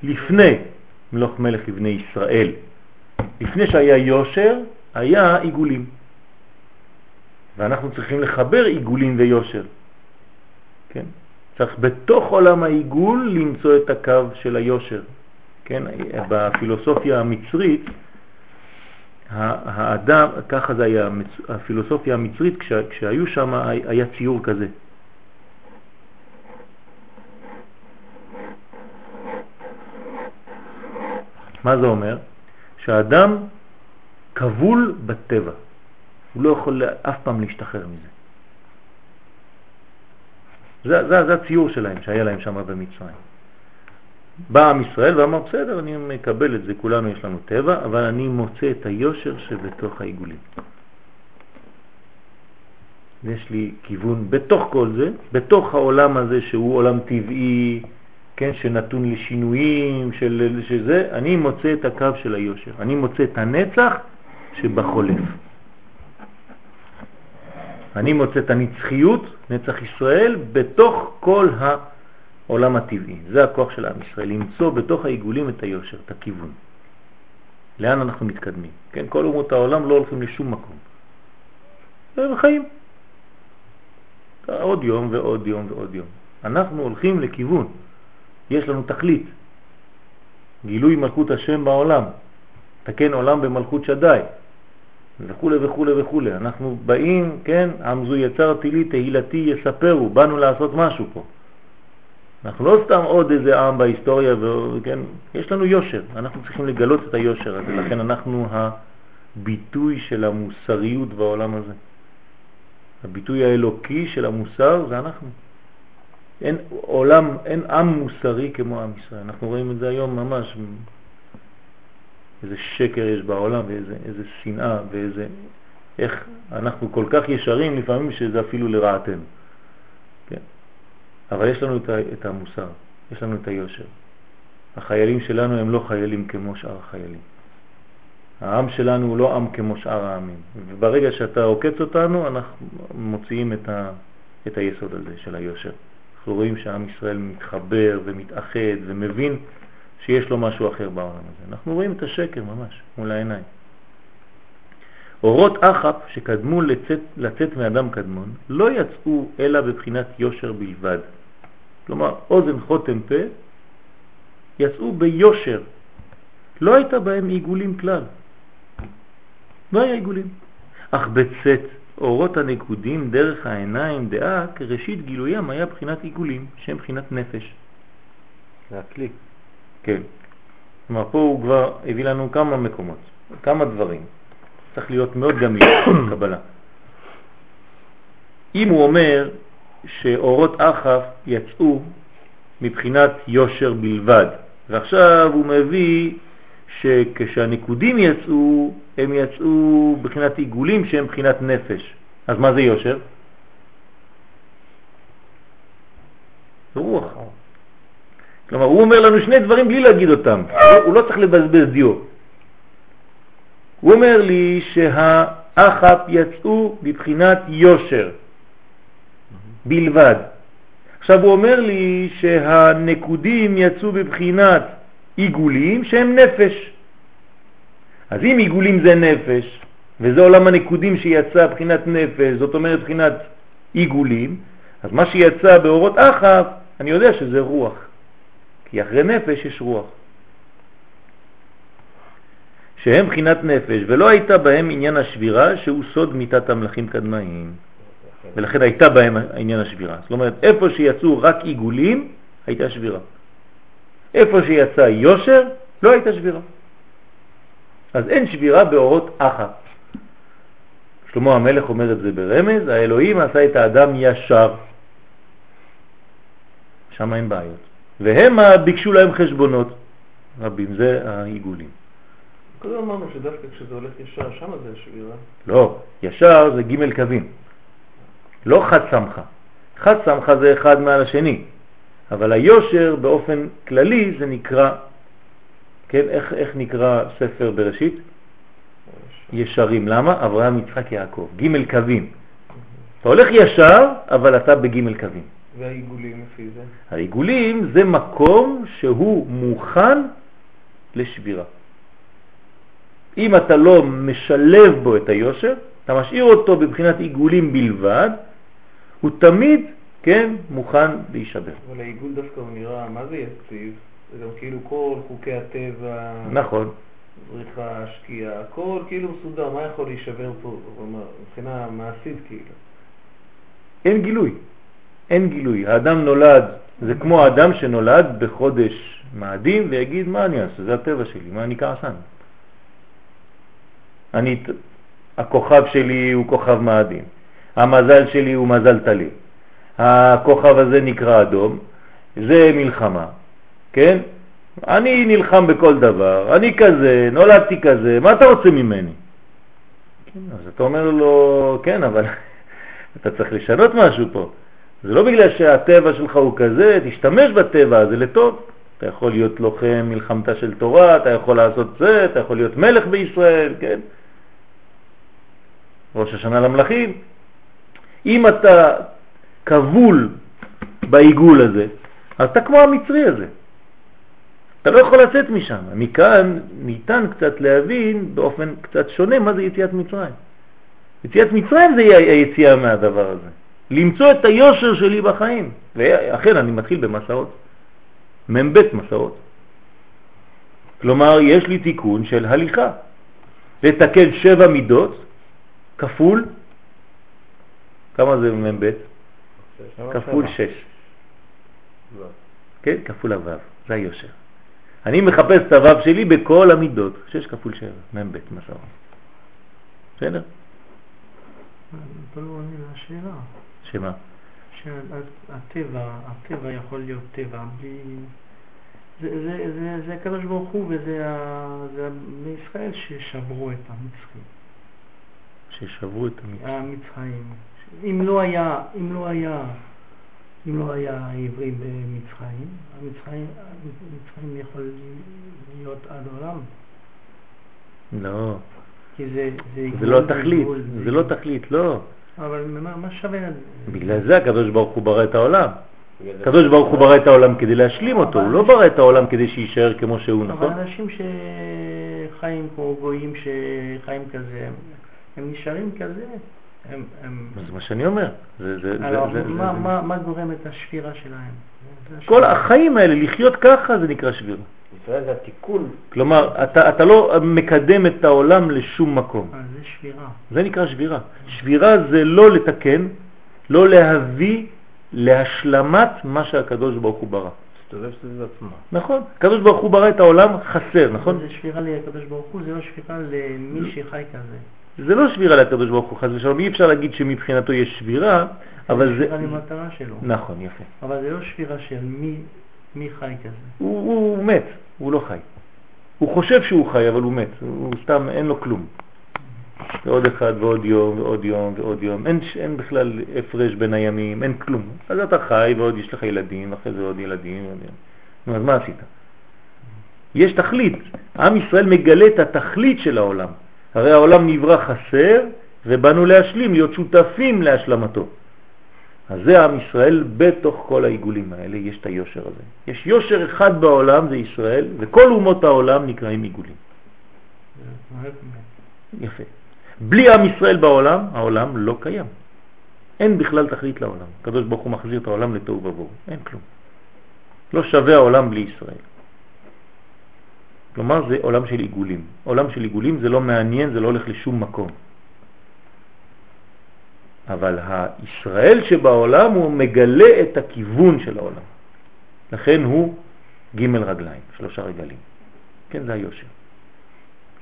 לפני מלוך מלך לבני ישראל. לפני שהיה יושר, היה עיגולים. ואנחנו צריכים לחבר עיגולים ויושר. כן? צריך בתוך עולם העיגול למצוא את הקו של היושר. כן? בפילוסופיה המצרית, האדם, ככה זה היה, הפילוסופיה המצרית, כשה, כשהיו שם היה ציור כזה. מה זה אומר? שהאדם כבול בטבע. הוא לא יכול אף פעם להשתחרר מזה. זה, זה, זה הציור שלהם שהיה להם שם במצרים. בא עם ישראל ואמר, בסדר, אני מקבל את זה, כולנו יש לנו טבע, אבל אני מוצא את היושר שבתוך העיגולים. יש לי כיוון בתוך כל זה, בתוך העולם הזה שהוא עולם טבעי, כן, שנתון לשינויים, של, שזה, אני מוצא את הקו של היושר. אני מוצא את הנצח שבחולף. אני מוצא את הנצחיות, נצח ישראל, בתוך כל העולם הטבעי. זה הכוח של עם ישראל, למצוא בתוך העיגולים את היושר, את הכיוון. לאן אנחנו מתקדמים? כן, כל אומות העולם לא הולכים לשום מקום. הם חיים. עוד יום ועוד יום ועוד יום. אנחנו הולכים לכיוון. יש לנו תכלית. גילוי מלכות השם בעולם. תקן עולם במלכות שדי. וכו' וכו' וכו'. אנחנו באים, כן, עם זו יצרתי לי, תהילתי יספרו, באנו לעשות משהו פה. אנחנו לא סתם עוד איזה עם בהיסטוריה, וכן, יש לנו יושר, אנחנו צריכים לגלות את היושר הזה, לכן אנחנו הביטוי של המוסריות בעולם הזה. הביטוי האלוקי של המוסר זה אנחנו. אין עולם, אין עם מוסרי כמו עם ישראל. אנחנו רואים את זה היום ממש, איזה שקר יש בעולם ואיזה איזה שנאה ואיזה, איך אנחנו כל כך ישרים לפעמים שזה אפילו לרעתנו. כן. אבל יש לנו את המוסר, יש לנו את היושר. החיילים שלנו הם לא חיילים כמו שאר החיילים. העם שלנו הוא לא עם כמו שאר העמים. וברגע שאתה עוקץ אותנו, אנחנו מוציאים את, ה, את היסוד הזה של היושר. אנחנו רואים שעם ישראל מתחבר ומתאחד ומבין שיש לו משהו אחר בעולם הזה. אנחנו רואים את השקר ממש מול העיניים. אורות אחף שקדמו לצאת, לצאת מאדם קדמון לא יצאו אלא בבחינת יושר בלבד. כלומר, אוזן חותם פה יצאו ביושר. לא הייתה בהם עיגולים כלל. לא היה עיגולים. אך בצאת אורות הנקודים דרך העיניים דעה כראשית גילויים היה בחינת עיגולים, שהם בחינת נפש. זה הכלי. כן. כלומר, פה הוא כבר הביא לנו כמה מקומות, כמה דברים. צריך להיות מאוד גמיש בקבלה. אם הוא אומר שאורות אחף יצאו מבחינת יושר בלבד, ועכשיו הוא מביא שכשהנקודים יצאו, הם יצאו בחינת עיגולים שהם בחינת נפש. אז מה זה יושר? רוח. כלומר, הוא אומר לנו שני דברים בלי להגיד אותם. הוא לא צריך לבזבז דיו. הוא אומר לי שהאחפ יצאו בבחינת יושר בלבד. עכשיו הוא אומר לי שהנקודים יצאו בבחינת עיגולים שהם נפש. אז אם עיגולים זה נפש, וזה עולם הנקודים שיצא בחינת נפש, זאת אומרת בחינת עיגולים, אז מה שיצא באורות אחף, אני יודע שזה רוח. כי אחרי נפש יש רוח. שהם בחינת נפש, ולא הייתה בהם עניין השבירה שהוא סוד מיתת המלאכים קדמאיים. ולכן הייתה בהם עניין השבירה. זאת אומרת, איפה שיצאו רק עיגולים, הייתה שבירה. איפה שיצא יושר, לא הייתה שבירה. אז אין שבירה באורות אחת. שלמה המלך אומר את זה ברמז, האלוהים עשה את האדם ישר. שם אין בעיות. והם ביקשו להם חשבונות רבים, זה העיגולים. קודם אמרנו שדווקא כשזה הולך ישר, שם זה השבירה. לא, ישר זה ג' קווים. לא חד סמכה. חד סמכה זה אחד מעל השני, אבל היושר באופן כללי זה נקרא, כן, איך, איך נקרא ספר בראשית? ישרים. למה? אברהם, יצחק, יעקב. ג' קווים. אתה הולך ישר, אבל אתה בג' קווים. והעיגולים לפי זה? העיגולים זה מקום שהוא מוכן לשבירה. אם אתה לא משלב בו את היושר, אתה משאיר אותו בבחינת עיגולים בלבד, הוא תמיד, כן, מוכן להישבר. אבל העיגול דווקא הוא נראה, מה זה יציב? זה גם כאילו כל חוקי הטבע... נכון. זריחה, שקיעה, הכל כאילו מסודר, מה יכול להישבר פה, מבחינה מעשית כאילו? אין גילוי, אין גילוי. האדם נולד, זה כמו האדם שנולד בחודש מאדים ויגיד מה אני אעשה, זה הטבע שלי, מה אני כעסן. אני, הכוכב שלי הוא כוכב מאדים, המזל שלי הוא מזל תלי, הכוכב הזה נקרא אדום, זה מלחמה, כן? אני נלחם בכל דבר, אני כזה, נולדתי כזה, מה אתה רוצה ממני? כן, אז אתה אומר לו, כן, אבל אתה צריך לשנות משהו פה. זה לא בגלל שהטבע שלך הוא כזה, תשתמש בטבע הזה לטוב. אתה יכול להיות לוחם מלחמתה של תורה, אתה יכול לעשות זה, אתה יכול להיות מלך בישראל, כן? ראש השנה למלכים. אם אתה כבול בעיגול הזה, אז אתה כמו המצרי הזה. אתה לא יכול לצאת משם. מכאן ניתן קצת להבין באופן קצת שונה מה זה יציאת מצרים. יציאת מצרים זה היציאה מהדבר הזה. למצוא את היושר שלי בחיים. ואכן אני מתחיל במסעות. מ"ב מסעות. כלומר, יש לי תיקון של הליכה. לתקן שבע מידות כפול, כמה זה מ"ב? כפול שש. כן, כפול הוו, זה היושר. אני מחפש את הוו שלי בכל המידות, שש כפול שבע, מ"ב מסעות. בסדר? אבל הוא עונה לשאלה. שמה? שהטבע, הטבע יכול להיות טבע בלי... זה, זה, זה, זה הקדוש ברוך הוא וזה בני ישראל ששברו את המצרים. ששברו את המצרים. המצרים. אם לא היה, אם לא היה, אם לא היה עברי במצרים, המצרים, המצרים יכול להיות עד עולם. לא. כי זה, זה, זה לא תכלית, זה לא תכלית, לא. אבל מה, מה שווה? בגלל זה הקדוש ברוך הוא ברא את העולם. הקדוש ברוך הוא ברא את העולם כדי להשלים אותו, הוא לא ברא את העולם כדי שיישאר כמו שהוא, נכון? אבל אנשים שחיים כמו גויים שחיים כזה, הם נשארים כזה, הם... זה מה שאני אומר. מה גורם את השבירה שלהם? כל החיים האלה, לחיות ככה זה נקרא שבירה. ישראל זה התיקון. כלומר, אתה, אתה לא מקדם את העולם לשום מקום. אה, זה שבירה. זה נקרא שבירה. שבירה זה לא לתקן, לא להביא להשלמת מה שהקדוש ברוך הוא ברא. מסתובב סביב עצמו. נכון. הקדוש ברוך הוא ברא את העולם חסר, נכון? זה שבירה לקדוש ברוך הוא, זה לא שבירה למי שחי כזה. זה לא שבירה לקדוש ברוך הוא, חס ושלום, אי אפשר להגיד שמבחינתו יש שבירה, אבל זה... זה שבירה למטרה שלו. נכון, יפה. אבל זה לא שבירה של מי, מי חי כזה. הוא, הוא, הוא מת, הוא לא חי. הוא חושב שהוא חי, אבל הוא מת, הוא סתם, אין לו כלום. ועוד אחד ועוד יום ועוד יום ועוד יום, אין, אין בכלל הפרש בין הימים, אין כלום. אז אתה חי ועוד יש לך ילדים, ואחרי זה עוד ילדים. ועוד ילדים. נו, אז מה עשית? יש תכלית. עם ישראל מגלה את התכלית של העולם. הרי העולם נברא חסר ובאנו להשלים, להיות שותפים להשלמתו. אז זה עם ישראל בתוך כל העיגולים האלה, יש את היושר הזה. יש יושר אחד בעולם, זה ישראל, וכל אומות העולם נקראים עיגולים. יפה. בלי עם ישראל בעולם, העולם לא קיים. אין בכלל תכלית לעולם. הקדוש ברוך הוא מחזיר את העולם לתוהו ובוהו, אין כלום. לא שווה העולם בלי ישראל. כלומר זה עולם של עיגולים. עולם של עיגולים זה לא מעניין, זה לא הולך לשום מקום. אבל הישראל שבעולם הוא מגלה את הכיוון של העולם. לכן הוא ג' רגליים, שלושה רגלים. כן, זה היושר.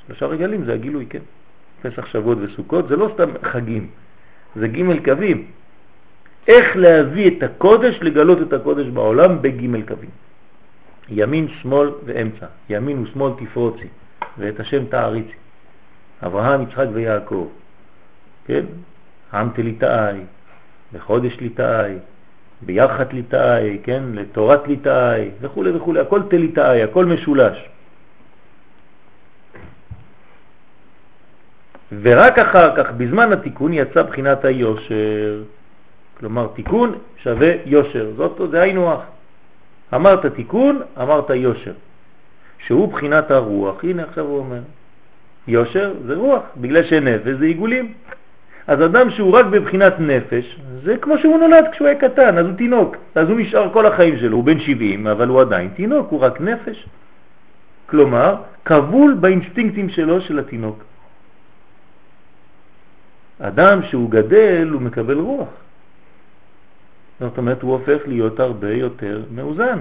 שלושה רגלים זה הגילוי, כן. פסח, שבועות וסוכות זה לא סתם חגים, זה ג' קווים. איך להביא את הקודש, לגלות את הקודש בעולם בג' קווים. ימין, שמאל ואמצע. ימין ושמאל תפרוצי, ואת השם תעריצי. אברהם, יצחק ויעקב. כן? עם תליטאי, בחודש ליטאי, ביחד ליטאי, כן? לתורת ליטאי, וכו' וכו', הכל תליטאי, הכל משולש. ורק אחר כך, בזמן התיקון, יצא בחינת היושר. כלומר, תיקון שווה יושר. זאת, זה היינו אח. אמרת תיקון, אמרת יושר, שהוא בחינת הרוח. הנה עכשיו הוא אומר, יושר זה רוח, בגלל שנפש זה עיגולים. אז אדם שהוא רק בבחינת נפש, זה כמו שהוא נולד כשהוא היה קטן, אז הוא תינוק. אז הוא נשאר כל החיים שלו, הוא בן 70, אבל הוא עדיין תינוק, הוא רק נפש. כלומר, כבול באינסטינקטים שלו של התינוק. אדם שהוא גדל, הוא מקבל רוח. זאת אומרת, הוא הופך להיות הרבה יותר מאוזן.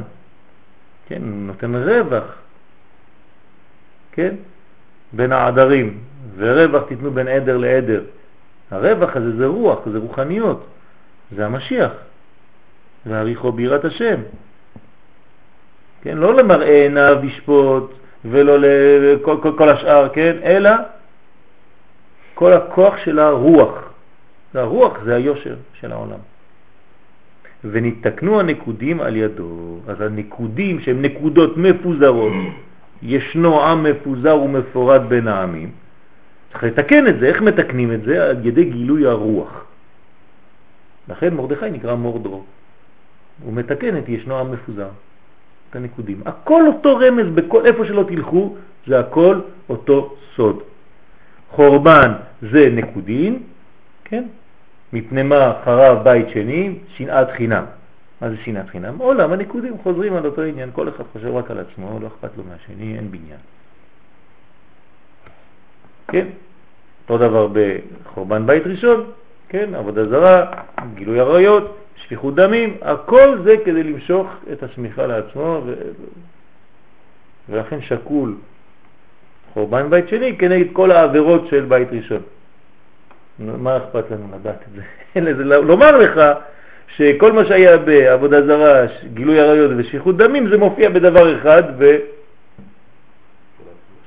כן, נותן רווח, כן, בין העדרים, ורווח תיתנו בין עדר לעדר. הרווח הזה זה רוח, זה רוחניות, זה המשיח, זה הריחו בירת השם. כן, לא למראה עיניו ישפוט ולא לכל כל, כל השאר, כן, אלא כל הכוח של הרוח. הרוח זה היושר של העולם. ונתקנו הנקודים על ידו. אז הנקודים שהם נקודות מפוזרות, ישנו עם מפוזר ומפורד בין העמים, צריך לתקן את זה. איך מתקנים את זה? על ידי גילוי הרוח. לכן מרדכי נקרא מורדרו. הוא מתקן את ישנו עם מפוזר, את הנקודים. הכל אותו רמז, בכל, איפה שלא תלכו, זה הכל אותו סוד. חורבן זה נקודין, כן? מפני מה חרב בית שני, שנאת חינם. מה זה שנאת חינם? עולם הנקודים חוזרים על אותו עניין, כל אחד חושב רק על עצמו, לא אכפת לו מהשני, אין בניין. כן? אותו דבר בחורבן בית ראשון, כן? עבודה זרה, גילוי עריות, שפיכות דמים, הכל זה כדי למשוך את השמיכה לעצמו, ו... ולכן שקול חורבן בית שני כנגד כל העבירות של בית ראשון. מה אכפת לנו לדעת את זה? אין לזה, לומר לך שכל מה שהיה בעבודה זרה, גילוי עריות ושפיכות דמים, זה מופיע בדבר אחד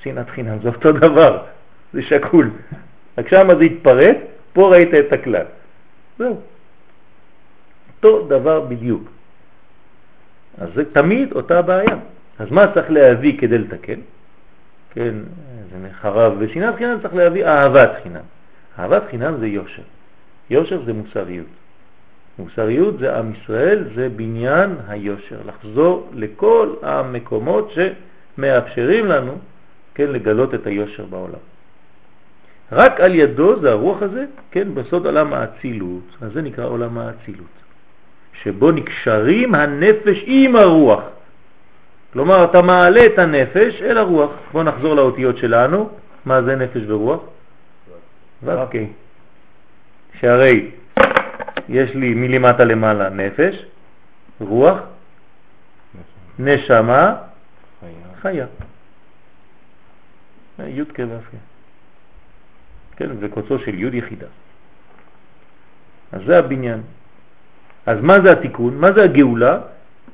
ושנאת חינם, זה אותו דבר, זה שקול. רק שם זה התפרט, פה ראית את הכלל. זהו. אותו דבר בדיוק. אז זה תמיד אותה בעיה. אז מה צריך להביא כדי לתקן? כן, זה חרב ושנאת חינם צריך להביא אהבת חינם. אהבת חינם זה יושר. יושר זה מוסריות. מוסריות זה עם ישראל, זה בניין היושר, לחזור לכל המקומות שמאפשרים לנו כן, לגלות את היושר בעולם. רק על ידו זה הרוח הזה, כן, בסוד עולם האצילות, אז זה נקרא עולם האצילות, שבו נקשרים הנפש עם הרוח. כלומר, אתה מעלה את הנפש אל הרוח. בואו נחזור לאותיות שלנו. מה זה נפש ורוח? ו"ק. שהרי יש לי מלמטה למעלה נפש, רוח, נשמה, חיה. י' כ' ו' כן, וקוצו של י' יחידה. אז זה הבניין. אז מה זה התיקון? מה זה הגאולה?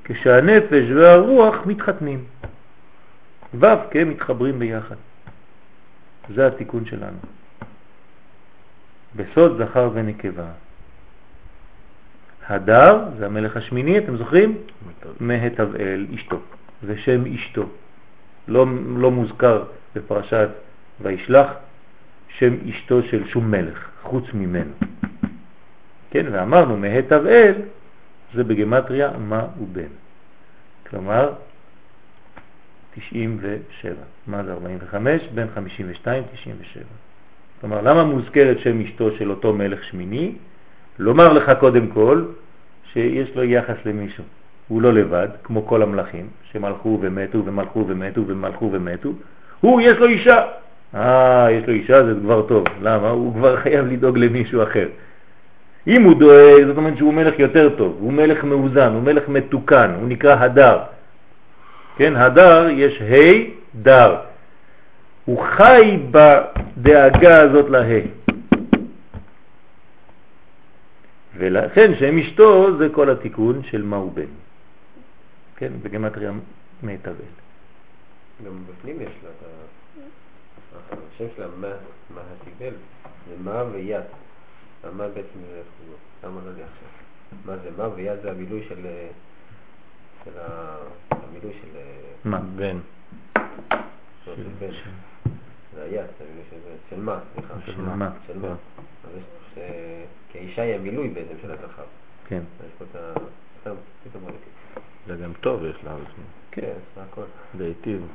כשהנפש והרוח מתחתנים. ו' כן מתחברים ביחד. זה התיקון שלנו. בסוד זכר ונקבה. הדר זה המלך השמיני, אתם זוכרים? מהתבאל, אשתו. זה שם אשתו. לא, לא מוזכר בפרשת וישלח שם אשתו של שום מלך, חוץ ממנו. כן, ואמרנו מהתבאל זה בגמטריה מה הוא בן. כלומר, 97. מה זה 45? בין 52, 97. כלומר, למה מוזכרת שם אשתו של אותו מלך שמיני? לומר לך קודם כל שיש לו יחס למישהו. הוא לא לבד, כמו כל המלאכים, שמלכו ומתו ומלכו ומתו ומלכו ומתו. הוא, יש לו אישה. אה, יש לו אישה, זה כבר טוב. למה? הוא כבר חייב לדאוג למישהו אחר. אם הוא דואג, זאת אומרת שהוא מלך יותר טוב, הוא מלך מאוזן, הוא מלך מתוקן, הוא נקרא הדר. כן, הדר יש ה' דר. הוא חי בדאגה הזאת לה. ולכן שם אשתו זה כל התיקון של מה הוא בן. כן, בגמטריה מיטבל. גם בפנים יש לה את השם שלה, מה הטיבל, זה מה ויד. מה בעצם זה למה לא לי עכשיו? מה זה מה ויד זה המילוי של... של המילוי של... מה? בן. זה היד, זה המילוי של בן. של מה, סליחה. של מה. של מה. אז יש... כי האישה היא המילוי בעצם של הזכר. כן. יש פה את ה... סתם, פתאום זה גם טוב יש לה. כן, זה הכל. זה היטיב.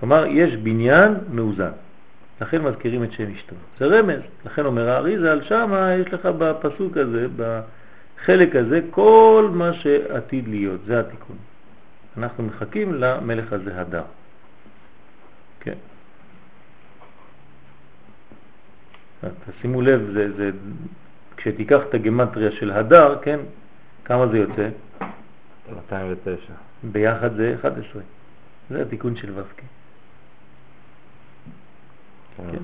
כלומר, יש בניין מאוזן. לכן מזכירים את שם אשתו. זה רמז. לכן אומר האריזל, שמה יש לך בפסוק הזה, בחלק הזה, כל מה שעתיד להיות. זה התיקון. אנחנו מחכים למלך הזה הדר. כן. תשימו לב, זה, זה, כשתיקח את הגמטריה של הדר, כן, כמה זה יוצא? 209. ביחד זה 11. זה התיקון של וסקי. כן. כן.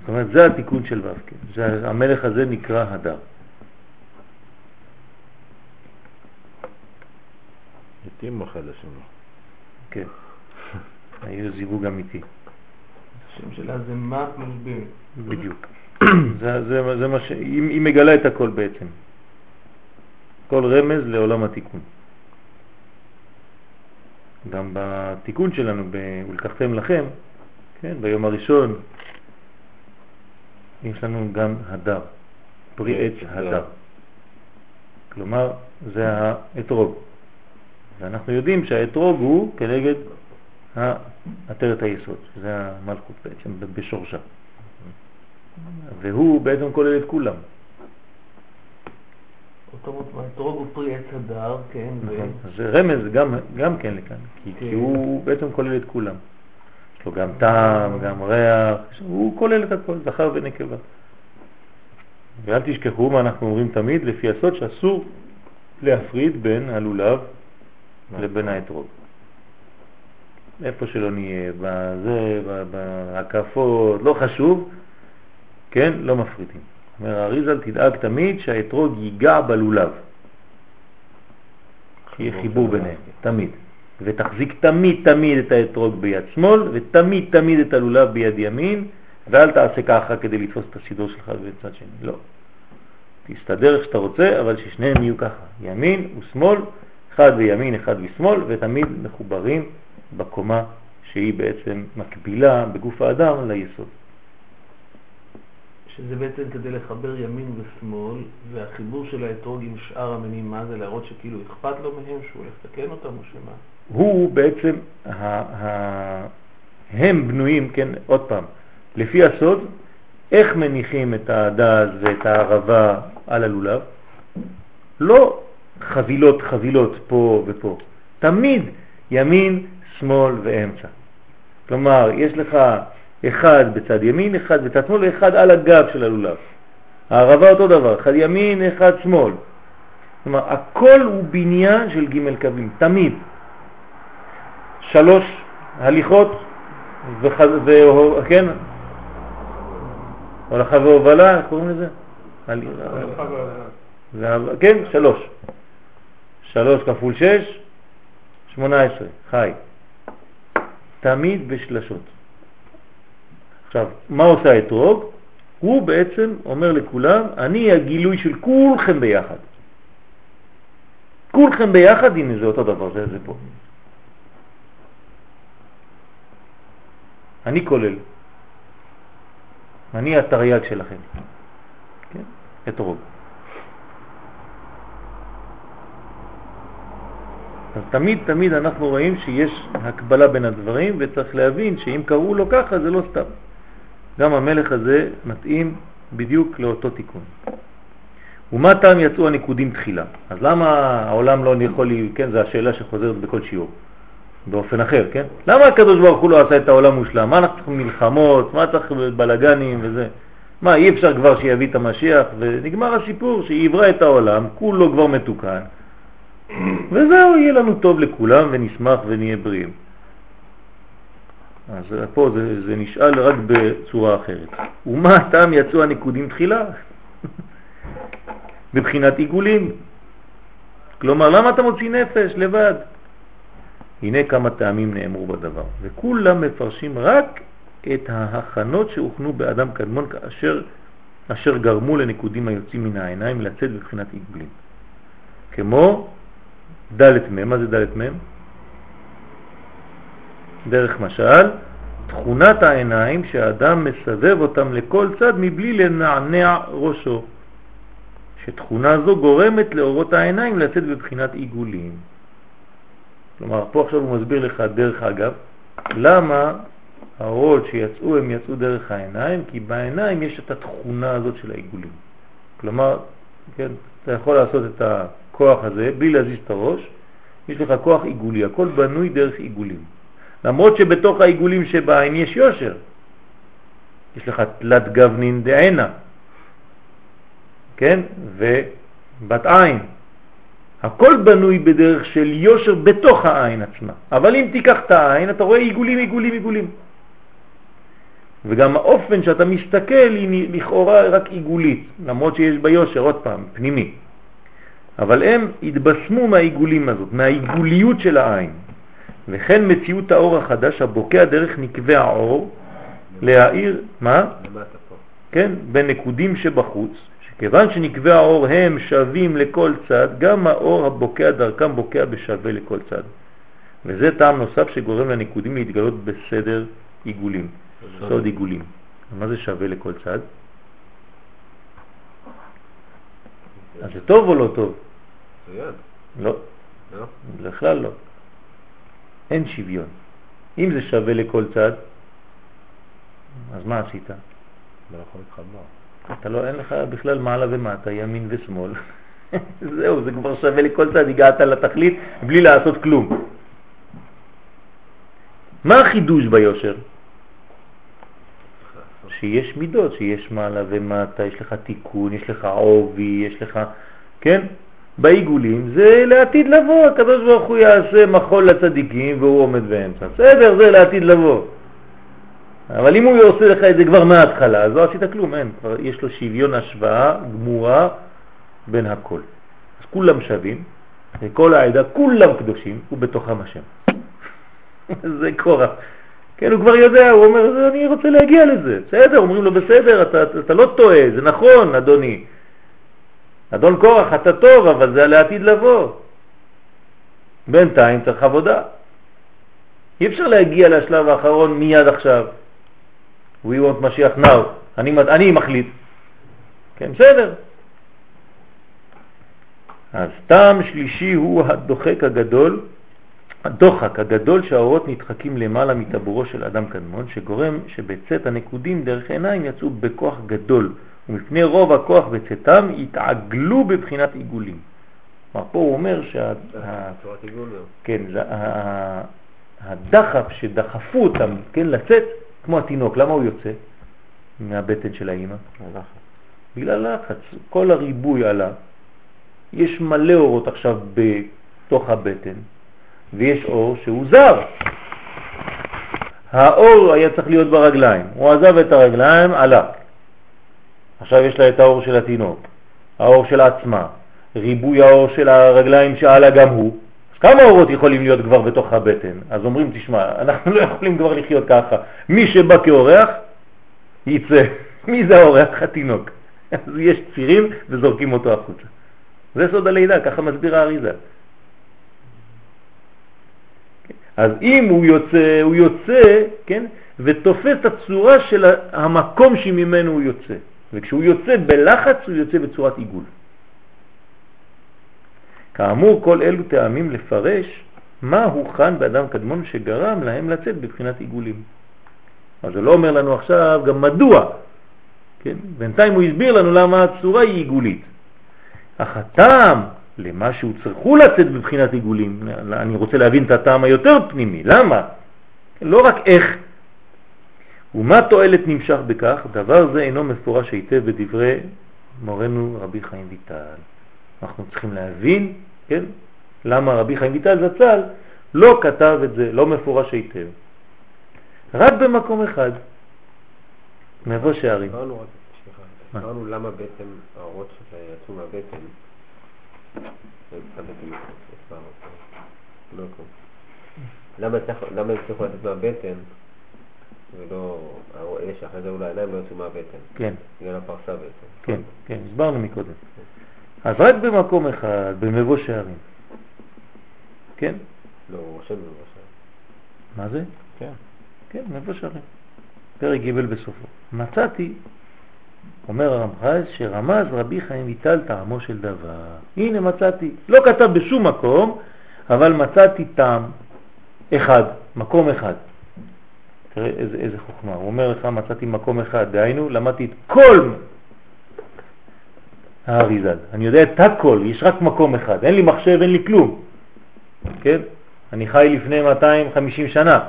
זאת אומרת, זה התיקון של וסקי. המלך הזה נקרא הדר. התאימו אחד לשני. כן. היו זיווג אמיתי. השם שלה זה מה משבר. בדיוק. זה, זה, זה מה ש... היא מגלה את הכל בעצם. כל רמז לעולם התיקון. גם בתיקון שלנו, ולקחתם לכם, כן, ביום הראשון, יש לנו גם הדר, פרי עץ הדר. כלומר זה האתרוג. ואנחנו יודעים שהאתרוג הוא כנגד עטרת היסוד, זה המלכות בעצם בשורשה. והוא בעצם כולל את כולם. האתרוג הוא פרי עץ הדר, כן. נכון, זה רמז גם כן לכאן, כי כן. הוא בעצם כולל את כולם. יש לו גם טעם, גם ריח, הוא כולל את הכל, זכר ונקבה. ואל תשכחו מה אנחנו אומרים תמיד, לפי הסוד שאסור להפריד בין הלולב לבין האתרוג. איפה שלא נהיה, בזה, בהקפות, לא חשוב, כן, לא מפרידים. אומר האריזל, תדאג תמיד שהאתרוג ייגע בלולב. שיהיה חיבור ביניהם, תמיד. ותחזיק תמיד תמיד את האתרוג ביד שמאל, ותמיד תמיד את הלולב ביד ימין, ואל תעשה ככה כדי לתפוס את הסידור שלך בצד שני. לא. תסתדר איך שאתה רוצה, אבל ששניהם יהיו ככה, ימין ושמאל, אחד בימין, אחד בשמאל, ותמיד מחוברים בקומה שהיא בעצם מקבילה בגוף האדם ליסוד. שזה בעצם כדי לחבר ימין ושמאל, והחיבור של האתרוג עם שאר המינים, מה זה? להראות שכאילו אכפת לו מהם, שהוא הולך לתקן אותם או שמה? הוא בעצם, הם בנויים, כן, עוד פעם, לפי הסוד, איך מניחים את הדז ואת הערבה על הלולב? לא חבילות חבילות פה ופה, תמיד ימין, שמאל ואמצע. כלומר, יש לך אחד בצד ימין, אחד בצד שמאל ואחד על הגב של הלולב. הערבה אותו דבר, אחד ימין, אחד שמאל. כלומר, הכל הוא בניין של ג' קווים, תמיד. שלוש הליכות, וח... ו... כן? הולכה והובלה, איך קוראים לזה? כן, שלוש. שלוש כפול שש, שמונה עשרה, חי. תמיד בשלשות. עכשיו, מה עושה האתרוג? הוא בעצם אומר לכולם, אני הגילוי של כולכם ביחד. כולכם ביחד, הנה זה אותו דבר, זה, זה פה. אני כולל. אני התרי"ג שלכם. כן? אתרוג. אז תמיד תמיד אנחנו רואים שיש הקבלה בין הדברים וצריך להבין שאם קראו לו ככה זה לא סתם. גם המלך הזה מתאים בדיוק לאותו תיקון. ומה טעם יצאו הנקודים תחילה? אז למה העולם לא יכול, כן, זו השאלה שחוזרת בכל שיעור, באופן אחר, כן? למה הקדוש ברוך הוא לא עשה את העולם מושלם? מה אנחנו צריכים מלחמות? מה צריך בלגנים וזה? מה, אי אפשר כבר שיביא את המשיח? ונגמר הסיפור, שיברא את העולם, כולו כבר מתוקן, וזהו, יהיה לנו טוב לכולם ונשמח ונהיה בריאים. אז פה זה, זה נשאל רק בצורה אחרת. ומה הטעם יצאו הנקודים תחילה? בבחינת עיגולים. כלומר, למה אתה מוציא נפש לבד? הנה כמה טעמים נאמרו בדבר, וכולם מפרשים רק את ההכנות שהוכנו באדם קדמון כאשר אשר גרמו לנקודים היוצאים מן העיניים לצאת בבחינת עיגולים. כמו ד' מ', מה זה ד' מ'? דרך משל, תכונת העיניים שהאדם מסבב אותם לכל צד מבלי לנענע ראשו, שתכונה זו גורמת לאורות העיניים לצאת בבחינת עיגולים. כלומר, פה עכשיו הוא מסביר לך דרך אגב, למה האורות שיצאו הם יצאו דרך העיניים, כי בעיניים יש את התכונה הזאת של העיגולים. כלומר, כן, אתה יכול לעשות את הכוח הזה בלי להזיז את הראש, יש לך כוח עיגולי, הכל בנוי דרך עיגולים. למרות שבתוך העיגולים שבעין יש יושר. יש לך תלת גבנין דעינה, כן? ובת עין. הכל בנוי בדרך של יושר בתוך העין עצמה. אבל אם תיקח את העין, אתה רואה עיגולים, עיגולים, עיגולים. וגם האופן שאתה מסתכל היא לכאורה רק עיגולית, למרות שיש בה יושר, עוד פעם, פנימי. אבל הם התבשמו מהעיגולים הזאת, מהעיגוליות של העין. וכן מציאות האור החדש הבוקע דרך נקבי האור להאיר, מה? כן, בנקודים שבחוץ, שכיוון שנקבי האור הם שווים לכל צד, גם האור הבוקע דרכם בוקע בשווה לכל צד. וזה טעם נוסף שגורם לנקודים להתגלות בסדר עיגולים, סוד עיגולים. מה זה שווה לכל צד? אז זה טוב או לא טוב? לא, לא? בכלל לא. אין שוויון. אם זה שווה לכל צד, אז מה עשית? לא יכול להתחבר. אתה לא, אין לך בכלל מעלה ומטה, ימין ושמאל. זהו, זה כבר שווה לכל צד, הגעת לתכלית בלי לעשות כלום. מה החידוש ביושר? שיש מידות, שיש מעלה ומטה, יש לך תיקון, יש לך עובי, יש לך, כן? בעיגולים זה לעתיד לבוא, הקדוש ברוך הוא יעשה מחול לצדיקים והוא עומד באמצע. בסדר, זה לעתיד לבוא. אבל אם הוא עושה לך את זה כבר מההתחלה, אז לא עשית כלום, אין. כבר יש לו שוויון השוואה גמורה בין הכל. אז כולם שווים, וכל העדה, כולם קדושים, ובתוכם השם. זה קורח. כן, הוא כבר יודע, הוא אומר, אני רוצה להגיע לזה. בסדר, אומרים לו, בסדר, אתה, אתה לא טועה, זה נכון, אדוני. אדון קורח, אתה טוב, אבל זה לעתיד לבוא. בינתיים צריך עבודה. אי אפשר להגיע לשלב האחרון מיד עכשיו. We want משיח now. אני, אני מחליט. כן, בסדר. אז טעם שלישי הוא הדוחק הגדול, הדוחק הגדול שהאורות נדחקים למעלה מטבורו של אדם קדמון, שגורם שבצאת הנקודים דרך עיניים יצאו בכוח גדול, ומפני רוב הכוח בצאתם התעגלו בבחינת עיגולים. כלומר, פה הוא אומר שה... כן, הדחף שדחפו אותם, כן, לצאת, כמו התינוק, למה הוא יוצא מהבטן של האימא? בגלל לחץ. כל הריבוי עלה, יש מלא אורות עכשיו בתוך הבטן, ויש אור שהוא זר. האור היה צריך להיות ברגליים, הוא עזב את הרגליים, עלה. עכשיו יש לה את האור של התינוק, האור של עצמה, ריבוי האור של הרגליים שעלה גם הוא. אז כמה אורות יכולים להיות כבר בתוך הבטן? אז אומרים, תשמע, אנחנו לא יכולים כבר לחיות ככה. מי שבא כאורח, יצא. מי זה האורח? התינוק. אז יש צירים וזורקים אותו החוצה. זה סוד הלידה, ככה מסביר האריזה. אז אם הוא יוצא, הוא יוצא, כן, ותופס את הצורה של המקום שממנו הוא יוצא. וכשהוא יוצא בלחץ הוא יוצא בצורת עיגול. כאמור, כל אלו טעמים לפרש מה הוכן באדם קדמון שגרם להם לצאת בבחינת עיגולים. אז זה לא אומר לנו עכשיו גם מדוע, כן? בינתיים הוא הסביר לנו למה הצורה היא עיגולית. אך הטעם למה שהוא צריכו לצאת בבחינת עיגולים, אני רוצה להבין את הטעם היותר פנימי, למה? לא רק איך ומה תועלת נמשך בכך? דבר זה אינו מפורש היטב בדברי מורנו רבי חיים ויטל. אנחנו צריכים להבין, כן, למה רבי חיים ויטל זצ"ל לא כתב את זה, לא מפורש היטב. רק במקום אחד, מבוא שערים. הסברנו למה בעצם האורות שיצאו מהבטן, לא למה הצליחו לצאת מהבטן ולא, אלה שאחרי זה אולי העיניים לא יצאו מהבטן. כן. בגלל הפרסה בעצם. כן, כן, הסברנו מקודם. אז רק במקום אחד, במבוא שערים. כן? לא, הוא רושם במבוא שערים. מה זה? כן. כן, מבוא שערים. פרק ג' בסופו. מצאתי, אומר הרמח"ל, שרמז רבי חיים ויטל טעמו של דבר. הנה מצאתי. לא כתב בשום מקום, אבל מצאתי טעם אחד, מקום אחד. תראה איזה, איזה חוכמה. הוא אומר לך, מצאתי מקום אחד, דהיינו, למדתי את כל האריזל. אני יודע את הכל, יש רק מקום אחד. אין לי מחשב, אין לי כלום. כן? אני חי לפני 250 שנה.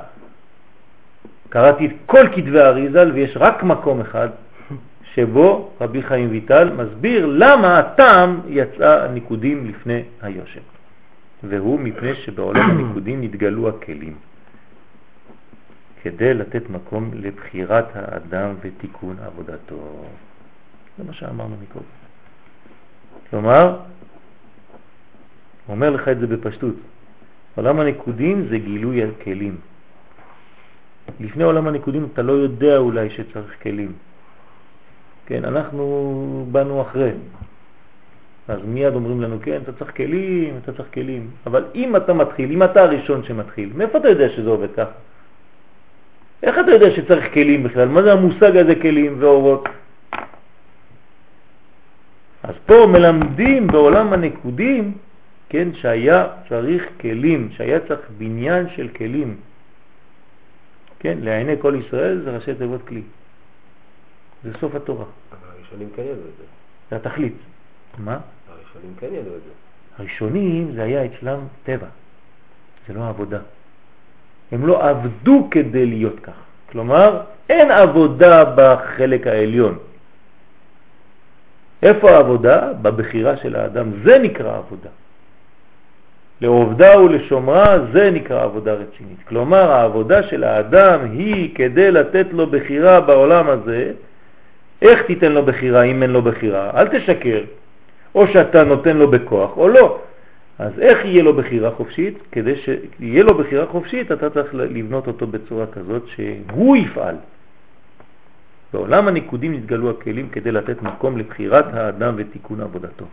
קראתי את כל כתבי האריזל ויש רק מקום אחד שבו רבי חיים ויטל מסביר למה הטעם יצא הניקודים לפני היושר. והוא מפני שבעולם הניקודים נתגלו הכלים. כדי לתת מקום לבחירת האדם ותיקון עבודתו. זה מה שאמרנו מקודם. כלומר, אומר לך את זה בפשטות. עולם הנקודים זה גילוי הכלים. לפני עולם הנקודים אתה לא יודע אולי שצריך כלים. כן, אנחנו באנו אחרי. אז מיד אומרים לנו, כן, אתה צריך כלים, אתה צריך כלים. אבל אם אתה מתחיל, אם אתה הראשון שמתחיל, מאיפה אתה יודע שזה עובד ככה? איך אתה יודע שצריך כלים בכלל? מה זה המושג הזה כלים ואורות? אז פה מלמדים בעולם הנקודים כן, שהיה צריך כלים, שהיה צריך בניין של כלים. כן, לעיני כל ישראל זה ראשי תיבות כלי. זה סוף התורה. אבל הראשונים כן ידעו את זה. זה התכלית. מה? הראשונים כן ידעו את זה. הראשונים זה היה אצלם טבע, זה לא עבודה. הם לא עבדו כדי להיות כך. כלומר, אין עבודה בחלק העליון. איפה העבודה? בבחירה של האדם. זה נקרא עבודה. לעובדה ולשומרה זה נקרא עבודה רצינית. כלומר, העבודה של האדם היא כדי לתת לו בחירה בעולם הזה. איך תיתן לו בחירה אם אין לו בחירה? אל תשקר. או שאתה נותן לו בכוח או לא. אז איך יהיה לו בחירה חופשית? כדי שיהיה לו בחירה חופשית אתה צריך לבנות אותו בצורה כזאת שהוא יפעל. בעולם הניקודים נתגלו הכלים כדי לתת מקום לבחירת האדם ותיקון עבודתו.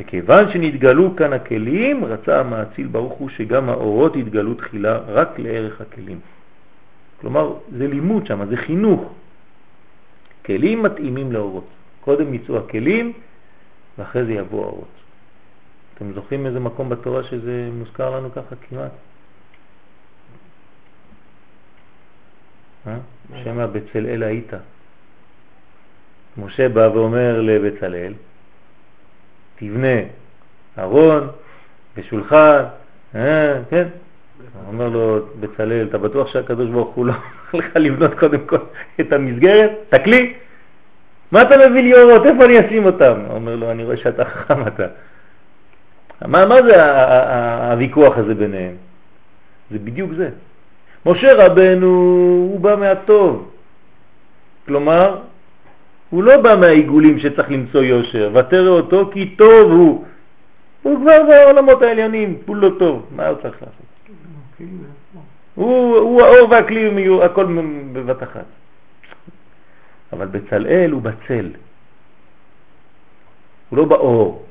וכיוון שנתגלו כאן הכלים, רצה המאציל ברוך הוא שגם האורות יתגלו תחילה רק לערך הכלים. כלומר, זה לימוד שם, זה חינוך. כלים מתאימים לאורות. קודם יצאו הכלים ואחרי זה יבוא האורות. אתם זוכרים איזה מקום בתורה שזה מוזכר לנו ככה כמעט? אה? שמה בצלאל היית. משה בא ואומר לבצלאל, תבנה ארון ושולחן, אה, כן? הוא אומר לו, בצלאל, אתה בטוח שהקדוש ברוך הוא לא הולך לך לבנות קודם כל את המסגרת? תקלי. מה אתה מביא לי אורות? איפה אני אשים אותם? הוא אומר לו, אני רואה שאתה חכם אתה. מה, מה זה הוויכוח הזה ביניהם? זה בדיוק זה. משה רבנו הוא בא מהטוב. כלומר, הוא לא בא מהעיגולים שצריך למצוא יושר, ותראה אותו כי טוב הוא. הוא כבר בעולמות העליונים, הוא לא טוב, מה הוא צריך לעשות? הוא, הוא האור והכלי, הכל בבת אחת. אבל בצלאל הוא בצל. הוא לא באור,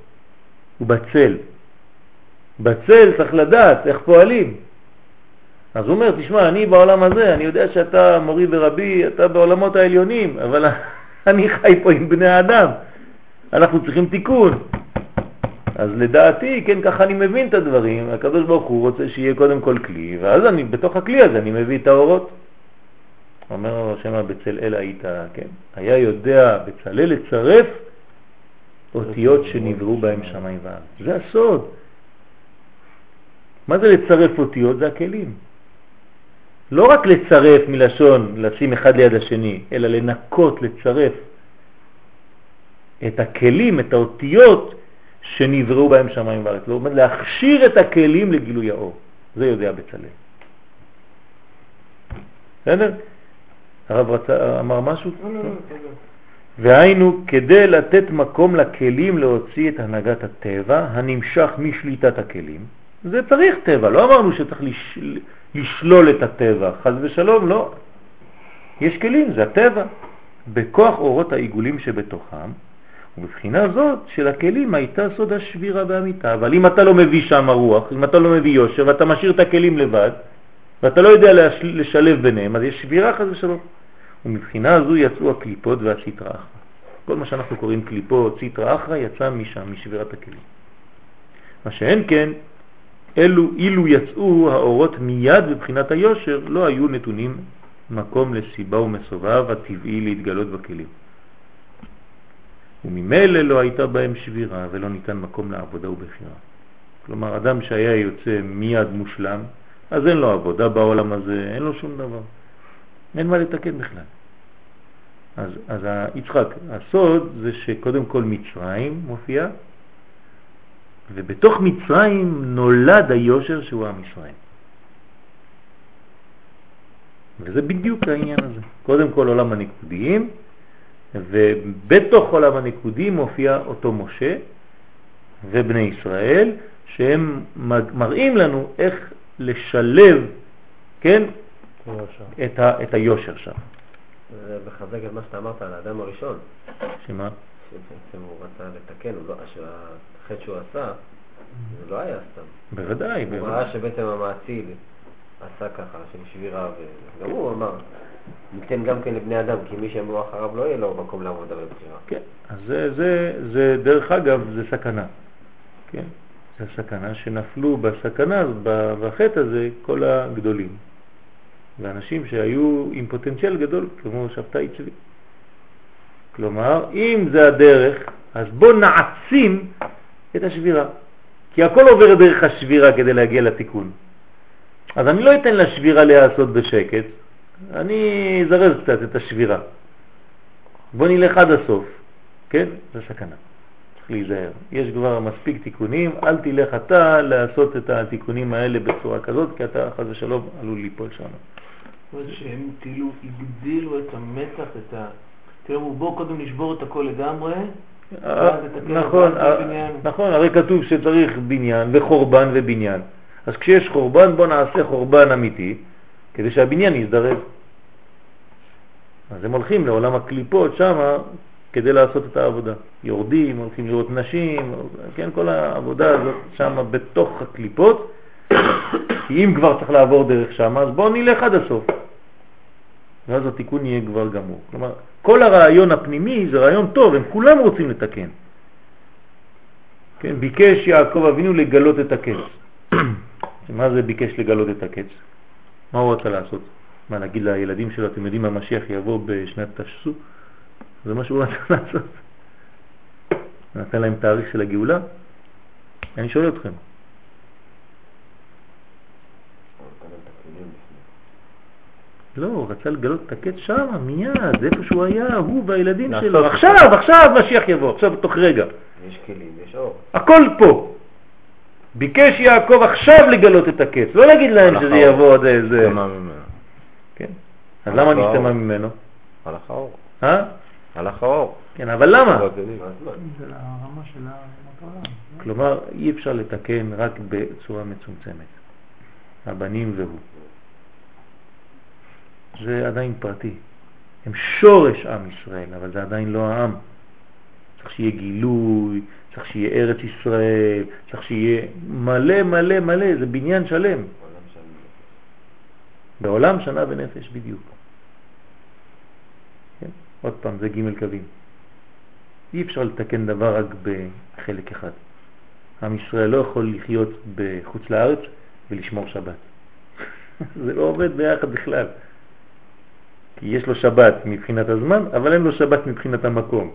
הוא בצל. בצל צריך לדעת איך פועלים. אז הוא אומר, תשמע, אני בעולם הזה, אני יודע שאתה מורי ורבי, אתה בעולמות העליונים, אבל אני חי פה עם בני האדם. אנחנו צריכים תיקון. אז לדעתי, כן, ככה אני מבין את הדברים. הקדוש ברוך הוא רוצה שיהיה קודם כל כלי, ואז אני, בתוך הכלי הזה אני מביא את האורות. אומר השם בצלאל היית, כן, היה יודע בצלאל לצרף אותיות שנבראו בהם שמיים וארץ. זה הסוד. מה זה לצרף אותיות? זה הכלים. לא רק לצרף מלשון לשים אחד ליד השני, אלא לנקות, לצרף את הכלים, את האותיות שנבראו בהם שמיים וארץ. לא אומר להכשיר את הכלים לגילוי האור. זה יודע בצלאל. בסדר? הרב רצה, אמר משהו? לא, לא, לא. והיינו כדי לתת מקום לכלים להוציא את הנהגת הטבע הנמשך משליטת הכלים. זה צריך טבע, לא אמרנו שצריך לש... לשלול את הטבע, חז ושלום, לא. יש כלים, זה הטבע. בכוח אורות העיגולים שבתוכם, ובבחינה זאת של הכלים הייתה סוד השבירה והמיטה. אבל אם אתה לא מביא שם רוח, אם אתה לא מביא יושר ואתה משאיר את הכלים לבד, ואתה לא יודע לשלב ביניהם, אז יש שבירה חז ושלום. ומבחינה זו יצאו הקליפות והסיטרה אחרא. כל מה שאנחנו קוראים קליפות, סיטרה אחרא, יצא משם, משבירת הכלים. מה שאין כן, אלו, אילו יצאו האורות מיד בבחינת היושר, לא היו נתונים מקום לסיבה ומסובב הטבעי להתגלות בכלים. וממילא לא הייתה בהם שבירה ולא ניתן מקום לעבודה ובחירה. כלומר, אדם שהיה יוצא מיד מושלם, אז אין לו עבודה בעולם הזה, אין לו שום דבר. אין מה לתקן בכלל. אז, אז יצחק, הסוד זה שקודם כל מצרים מופיע, ובתוך מצרים נולד היושר שהוא עם ישראל. וזה בדיוק העניין הזה. קודם כל עולם הנקודיים, ובתוך עולם הנקודיים מופיע אותו משה ובני ישראל, שהם מראים לנו איך לשלב, כן, את, ה, את היושר שם. זה מחזק את מה שאתה אמרת על האדם הראשון. שמה? שבעצם הוא רצה לתקן, לא, שהחטא שהוא עשה, זה לא היה סתם. בוודאי. הוא ראה שבעצם המעציל עשה ככה, של שבירה, וגם הוא אמר, ניתן גם כן לבני אדם, כי מי שיבוא אחריו לא יהיה לו מקום לעבודה ובחירה. כן, אז זה, זה, זה דרך אגב, זה סכנה. כן. זה הסכנה שנפלו בסכנה, בחטא הזה, כל הגדולים. ואנשים שהיו עם פוטנציאל גדול, כמו שבתאי צבי. כלומר, אם זה הדרך, אז בוא נעצים את השבירה. כי הכל עובר דרך השבירה כדי להגיע לתיקון. אז אני לא אתן לשבירה להיעשות בשקט, אני אזרז קצת את השבירה. בוא נלך עד הסוף, כן? זה סכנה. צריך להיזהר. יש כבר מספיק תיקונים, אל תלך אתה לעשות את התיקונים האלה בצורה כזאת, כי אתה חס ושלום עלול ליפול שם. זאת אומרת שהם כאילו הגדילו את המתח, את ה... כאילו בואו קודם נשבור את הכל לגמרי, אה, נכון, אה, נכון, הרי כתוב שצריך בניין וחורבן ובניין. אז כשיש חורבן בוא נעשה חורבן אמיתי, כדי שהבניין יזדרז. אז הם הולכים לעולם הקליפות שם כדי לעשות את העבודה. יורדים, הולכים לראות נשים, כן, כל העבודה הזאת שם בתוך הקליפות, כי אם כבר צריך לעבור דרך שם, אז בואו נלך עד הסוף. ואז התיקון יהיה כבר גמור. כלומר, כל הרעיון הפנימי זה רעיון טוב, הם כולם רוצים לתקן. כן, ביקש יעקב אבינו לגלות את הקץ. מה זה ביקש לגלות את הקץ? מה הוא רצה לעשות? מה, להגיד לילדים שלו, אתם יודעים מה משיח יבוא בשנת תשסו? זה מה שהוא רצה לעשות. נתן להם תאריך של הגאולה? אני שואל אתכם. לא, הוא רצה לגלות את הקץ שם, מיד, איפה שהוא היה, הוא והילדים שלו. עכשיו, עכשיו משיח יבוא, עכשיו תוך רגע. יש כלים, יש אור. הכל פה. ביקש יעקב עכשיו לגלות את הקץ, לא להגיד להם שזה יבוא עד איזה... כן. אז למה נסתמה ממנו? הלך האור. אה? הלך האור. כן, אבל למה? לרמה של העולם. כלומר, אי אפשר לתקן רק בצורה מצומצמת. הבנים והוא. זה עדיין פרטי. הם שורש עם ישראל, אבל זה עדיין לא העם. צריך שיהיה גילוי, צריך שיהיה ארץ ישראל, צריך שיהיה מלא מלא מלא, זה בניין שלם. בעולם שנה ונפש בדיוק. כן? עוד פעם, זה ג' קווים. אי אפשר לתקן דבר רק בחלק אחד. עם ישראל לא יכול לחיות בחוץ לארץ ולשמור שבת. זה לא עובד ביחד בכלל. כי יש לו שבת מבחינת הזמן, אבל אין לו שבת מבחינת המקום.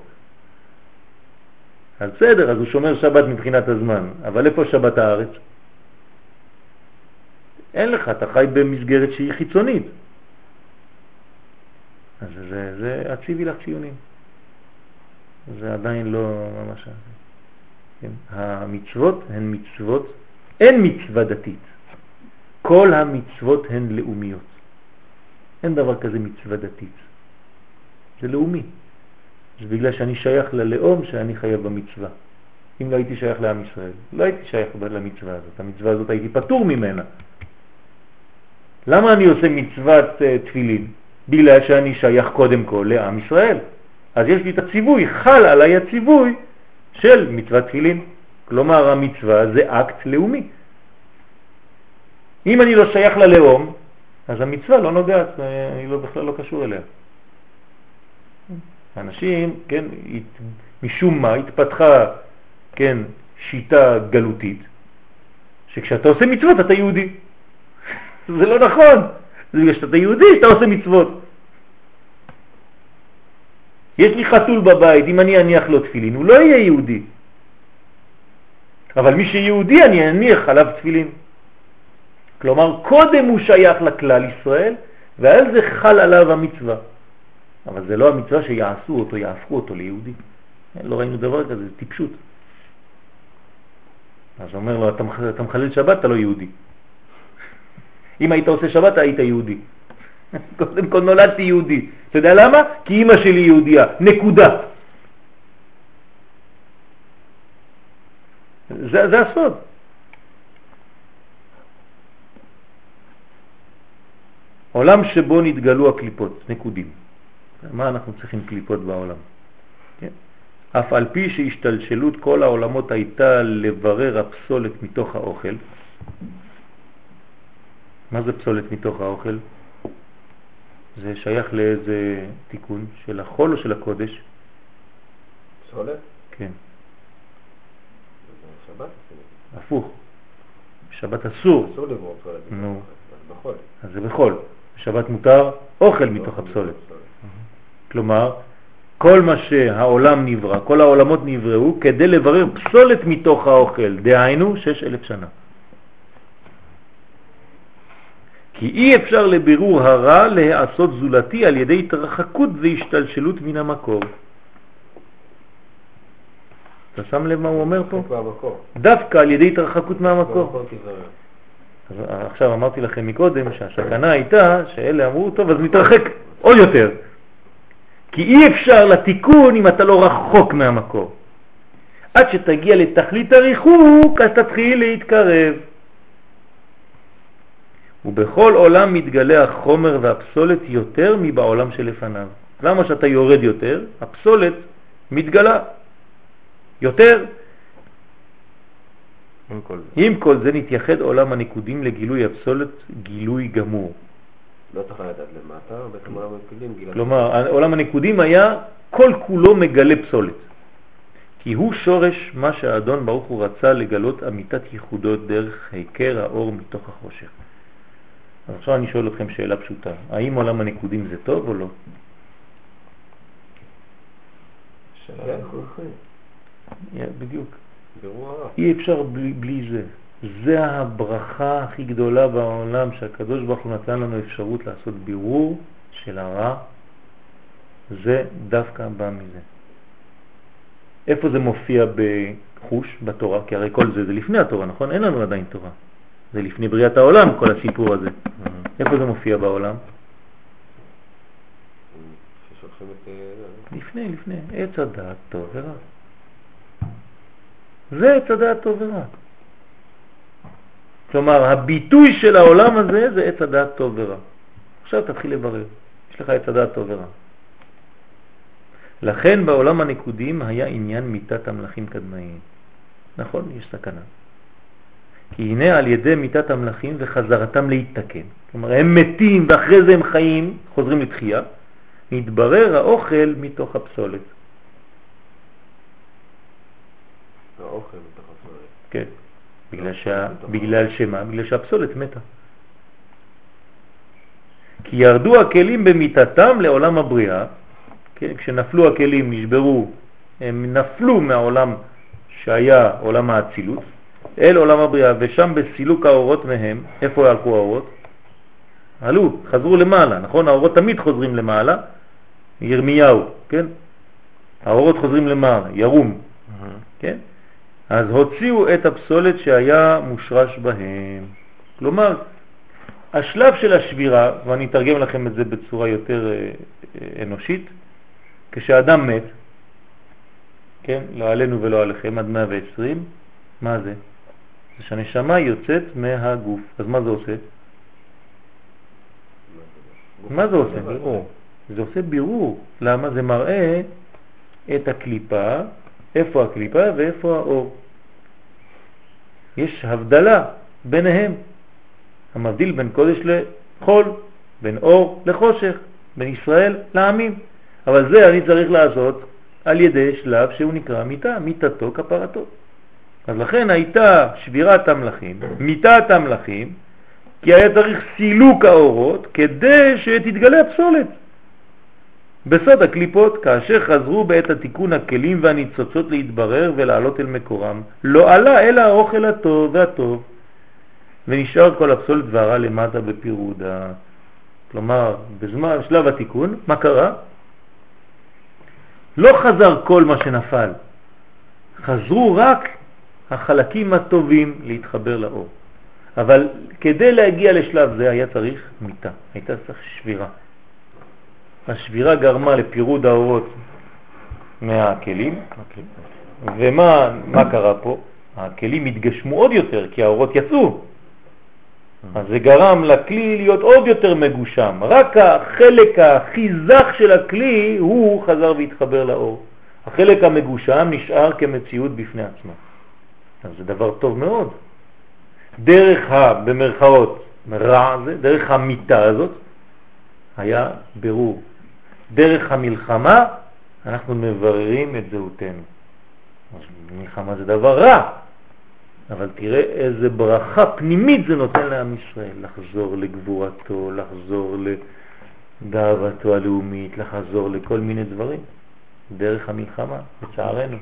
אז בסדר, אז הוא שומר שבת מבחינת הזמן, אבל איפה שבת הארץ? אין לך, אתה חי במסגרת שהיא חיצונית. אז זה, זה הציבי לך ציונים. זה עדיין לא ממש... כן? המצוות הן מצוות, אין מצווה דתית. כל המצוות הן לאומיות. אין דבר כזה מצווה דתית. זה לאומי. זה בגלל שאני שייך ללאום שאני חייב במצווה. אם לא הייתי שייך לעם ישראל, לא הייתי שייך למצווה הזאת. המצווה הזאת הייתי פטור ממנה. למה אני עושה מצוות uh, תפילין? בגלל שאני שייך קודם כל לעם ישראל. אז יש לי את הציווי, חל עליי הציווי של מצוות תפילין. כלומר המצווה זה אקט לאומי. אם אני לא שייך ללאום, אז המצווה לא נוגעת, אני לא, בכלל לא קשור אליה. אנשים, כן, משום מה התפתחה, כן, שיטה גלותית, שכשאתה עושה מצוות אתה יהודי. זה לא נכון, זה בגלל שאתה יהודי שאתה עושה מצוות. יש לי חתול בבית, אם אני אניח לו תפילין, הוא לא יהיה יהודי. אבל מי שיהודי אני אניח עליו תפילין. כלומר, קודם הוא שייך לכלל ישראל, ועל זה חל עליו המצווה. אבל זה לא המצווה שיעשו אותו, יהפכו אותו ליהודי. לא ראינו דבר כזה, זה טיפשות. אז הוא אומר לו, אתה, אתה מחלל שבת, אתה לא יהודי. אם היית עושה שבת, היית יהודי. קודם כל נולדתי יהודי. אתה יודע למה? כי אימא שלי יהודייה. נקודה. זה, זה הסוד. עולם שבו נתגלו הקליפות, נקודים. מה אנחנו צריכים קליפות בעולם? כן? אף על פי שהשתלשלות כל העולמות הייתה לברר הפסולת מתוך האוכל, מה זה פסולת מתוך האוכל? זה שייך לאיזה תיקון של החול או של הקודש? פסולת? כן. שבת? הפוך. בשבת אסור. אסור לברור פסולת. נו. אז בחול. אז זה בחול. בשבת מותר אוכל מתוך הפסולת. כלומר, כל מה שהעולם נברא, כל העולמות נבראו כדי לברר פסולת מתוך האוכל, דהיינו שש אלף שנה. כי אי אפשר לבירור הרע להעשות זולתי על ידי התרחקות והשתלשלות מן המקור. אתה שם לב מה הוא אומר פה? דווקא על ידי התרחקות מהמקור. אז עכשיו אמרתי לכם מקודם שהסכנה הייתה שאלה אמרו, טוב, אז נתרחק עוד יותר. כי אי אפשר לתיקון אם אתה לא רחוק מהמקור. עד שתגיע לתכלית הריחוק, אז תתחיל להתקרב. ובכל עולם מתגלה החומר והפסולת יותר מבעולם שלפניו. למה שאתה יורד יותר? הפסולת מתגלה יותר. עם כל זה. עם כל זה נתייחד עולם הנקודים לגילוי הפסולת גילוי גמור. לא צריך לדעת למטה, בעצם עולם המקבילים גילה. כלומר, עולם הנקודים היה כל כולו מגלה פסולת. כי הוא שורש מה שהאדון ברוך הוא רצה לגלות אמיתת ייחודות דרך היכר האור מתוך החושך. אז עכשיו אני שואל אתכם שאלה פשוטה, האם עולם הנקודים זה טוב או לא? שאלה כן. בדיוק. אי אפשר בלי, בלי זה. זה הברכה הכי גדולה בעולם שהקדוש ברוך הוא נתן לנו אפשרות לעשות בירור של הרע. זה דווקא בא מזה. איפה זה מופיע בחוש, בתורה? כי הרי כל זה זה לפני התורה, נכון? אין לנו עדיין תורה. זה לפני בריאת העולם, כל הסיפור הזה. איפה זה מופיע בעולם? אה, לפני, לפני. עץ הדעת טוב ורע. זה עץ הדעת טוב ורע. כלומר, הביטוי של העולם הזה זה עץ הדעת טוב ורע. עכשיו תתחיל לברר. יש לך עץ הדעת טוב ורע. לכן בעולם הנקודים היה עניין מיתת המלאכים קדמאיים. נכון, יש סכנה. כי הנה על ידי מיתת המלאכים וחזרתם להתתקן. כלומר, הם מתים ואחרי זה הם חיים, חוזרים לתחייה, מתברר האוכל מתוך הפסולת. האוכל הפסולת. כן. בגלל, שה... בגלל שמה? בגלל שהפסולת מתה. כי ירדו הכלים במיטתם לעולם הבריאה, כן? כשנפלו הכלים, נשברו, הם נפלו מהעולם שהיה עולם האצילות, אל עולם הבריאה, ושם בסילוק האורות מהם, איפה הלכו האורות? עלו, חזרו למעלה, נכון? האורות תמיד חוזרים למעלה, ירמיהו, כן? האורות חוזרים למעלה, ירום, כן? אז הוציאו את הפסולת שהיה מושרש בהם. כלומר, השלב של השבירה, ואני אתרגם לכם את זה בצורה יותר אה, אה, אנושית, כשאדם מת, כן, לא עלינו ולא עליכם, עד 120, מה זה? זה שהנשמה יוצאת מהגוף. אז מה זה עושה? מה זה עושה? בירור. זה עושה בירור. למה? זה מראה את הקליפה, איפה הקליפה ואיפה האור. יש הבדלה ביניהם. המבדיל בין קודש לחול, בין אור לחושך, בין ישראל לעמים. אבל זה אני צריך לעשות על ידי שלב שהוא נקרא מיטה, מיטתו כפרתו. אז לכן הייתה שבירת המלאכים, מיטת המלאכים, כי היה צריך סילוק האורות כדי שתתגלה הפסולת. בסוד הקליפות, כאשר חזרו בעת התיקון הכלים והניצוצות להתברר ולעלות אל מקורם, לא עלה אלא האוכל הטוב והטוב, ונשאר כל הפסולת והרע למטה בפירודה. כלומר, בזמן שלב התיקון, מה קרה? לא חזר כל מה שנפל, חזרו רק החלקים הטובים להתחבר לאור. אבל כדי להגיע לשלב זה היה צריך מיטה, הייתה צריך שבירה. השבירה גרמה לפירוד האורות מהכלים, ומה מה קרה פה? הכלים התגשמו עוד יותר כי האורות יצאו, אז זה גרם לכלי להיות עוד יותר מגושם. רק החלק הכי זך של הכלי הוא חזר והתחבר לאור. החלק המגושם נשאר כמציאות בפני עצמה. אז זה דבר טוב מאוד. דרך ה... במרכאות רע הזה, דרך המיטה הזאת, היה ברור. דרך המלחמה אנחנו מבררים את זהותנו. אז מלחמה זה דבר רע. אבל תראה איזה ברכה פנימית זה נותן לעם ישראל, לחזור לגבורתו, לחזור לגאוותו הלאומית, לחזור לכל מיני דברים, דרך המלחמה, לצערנו.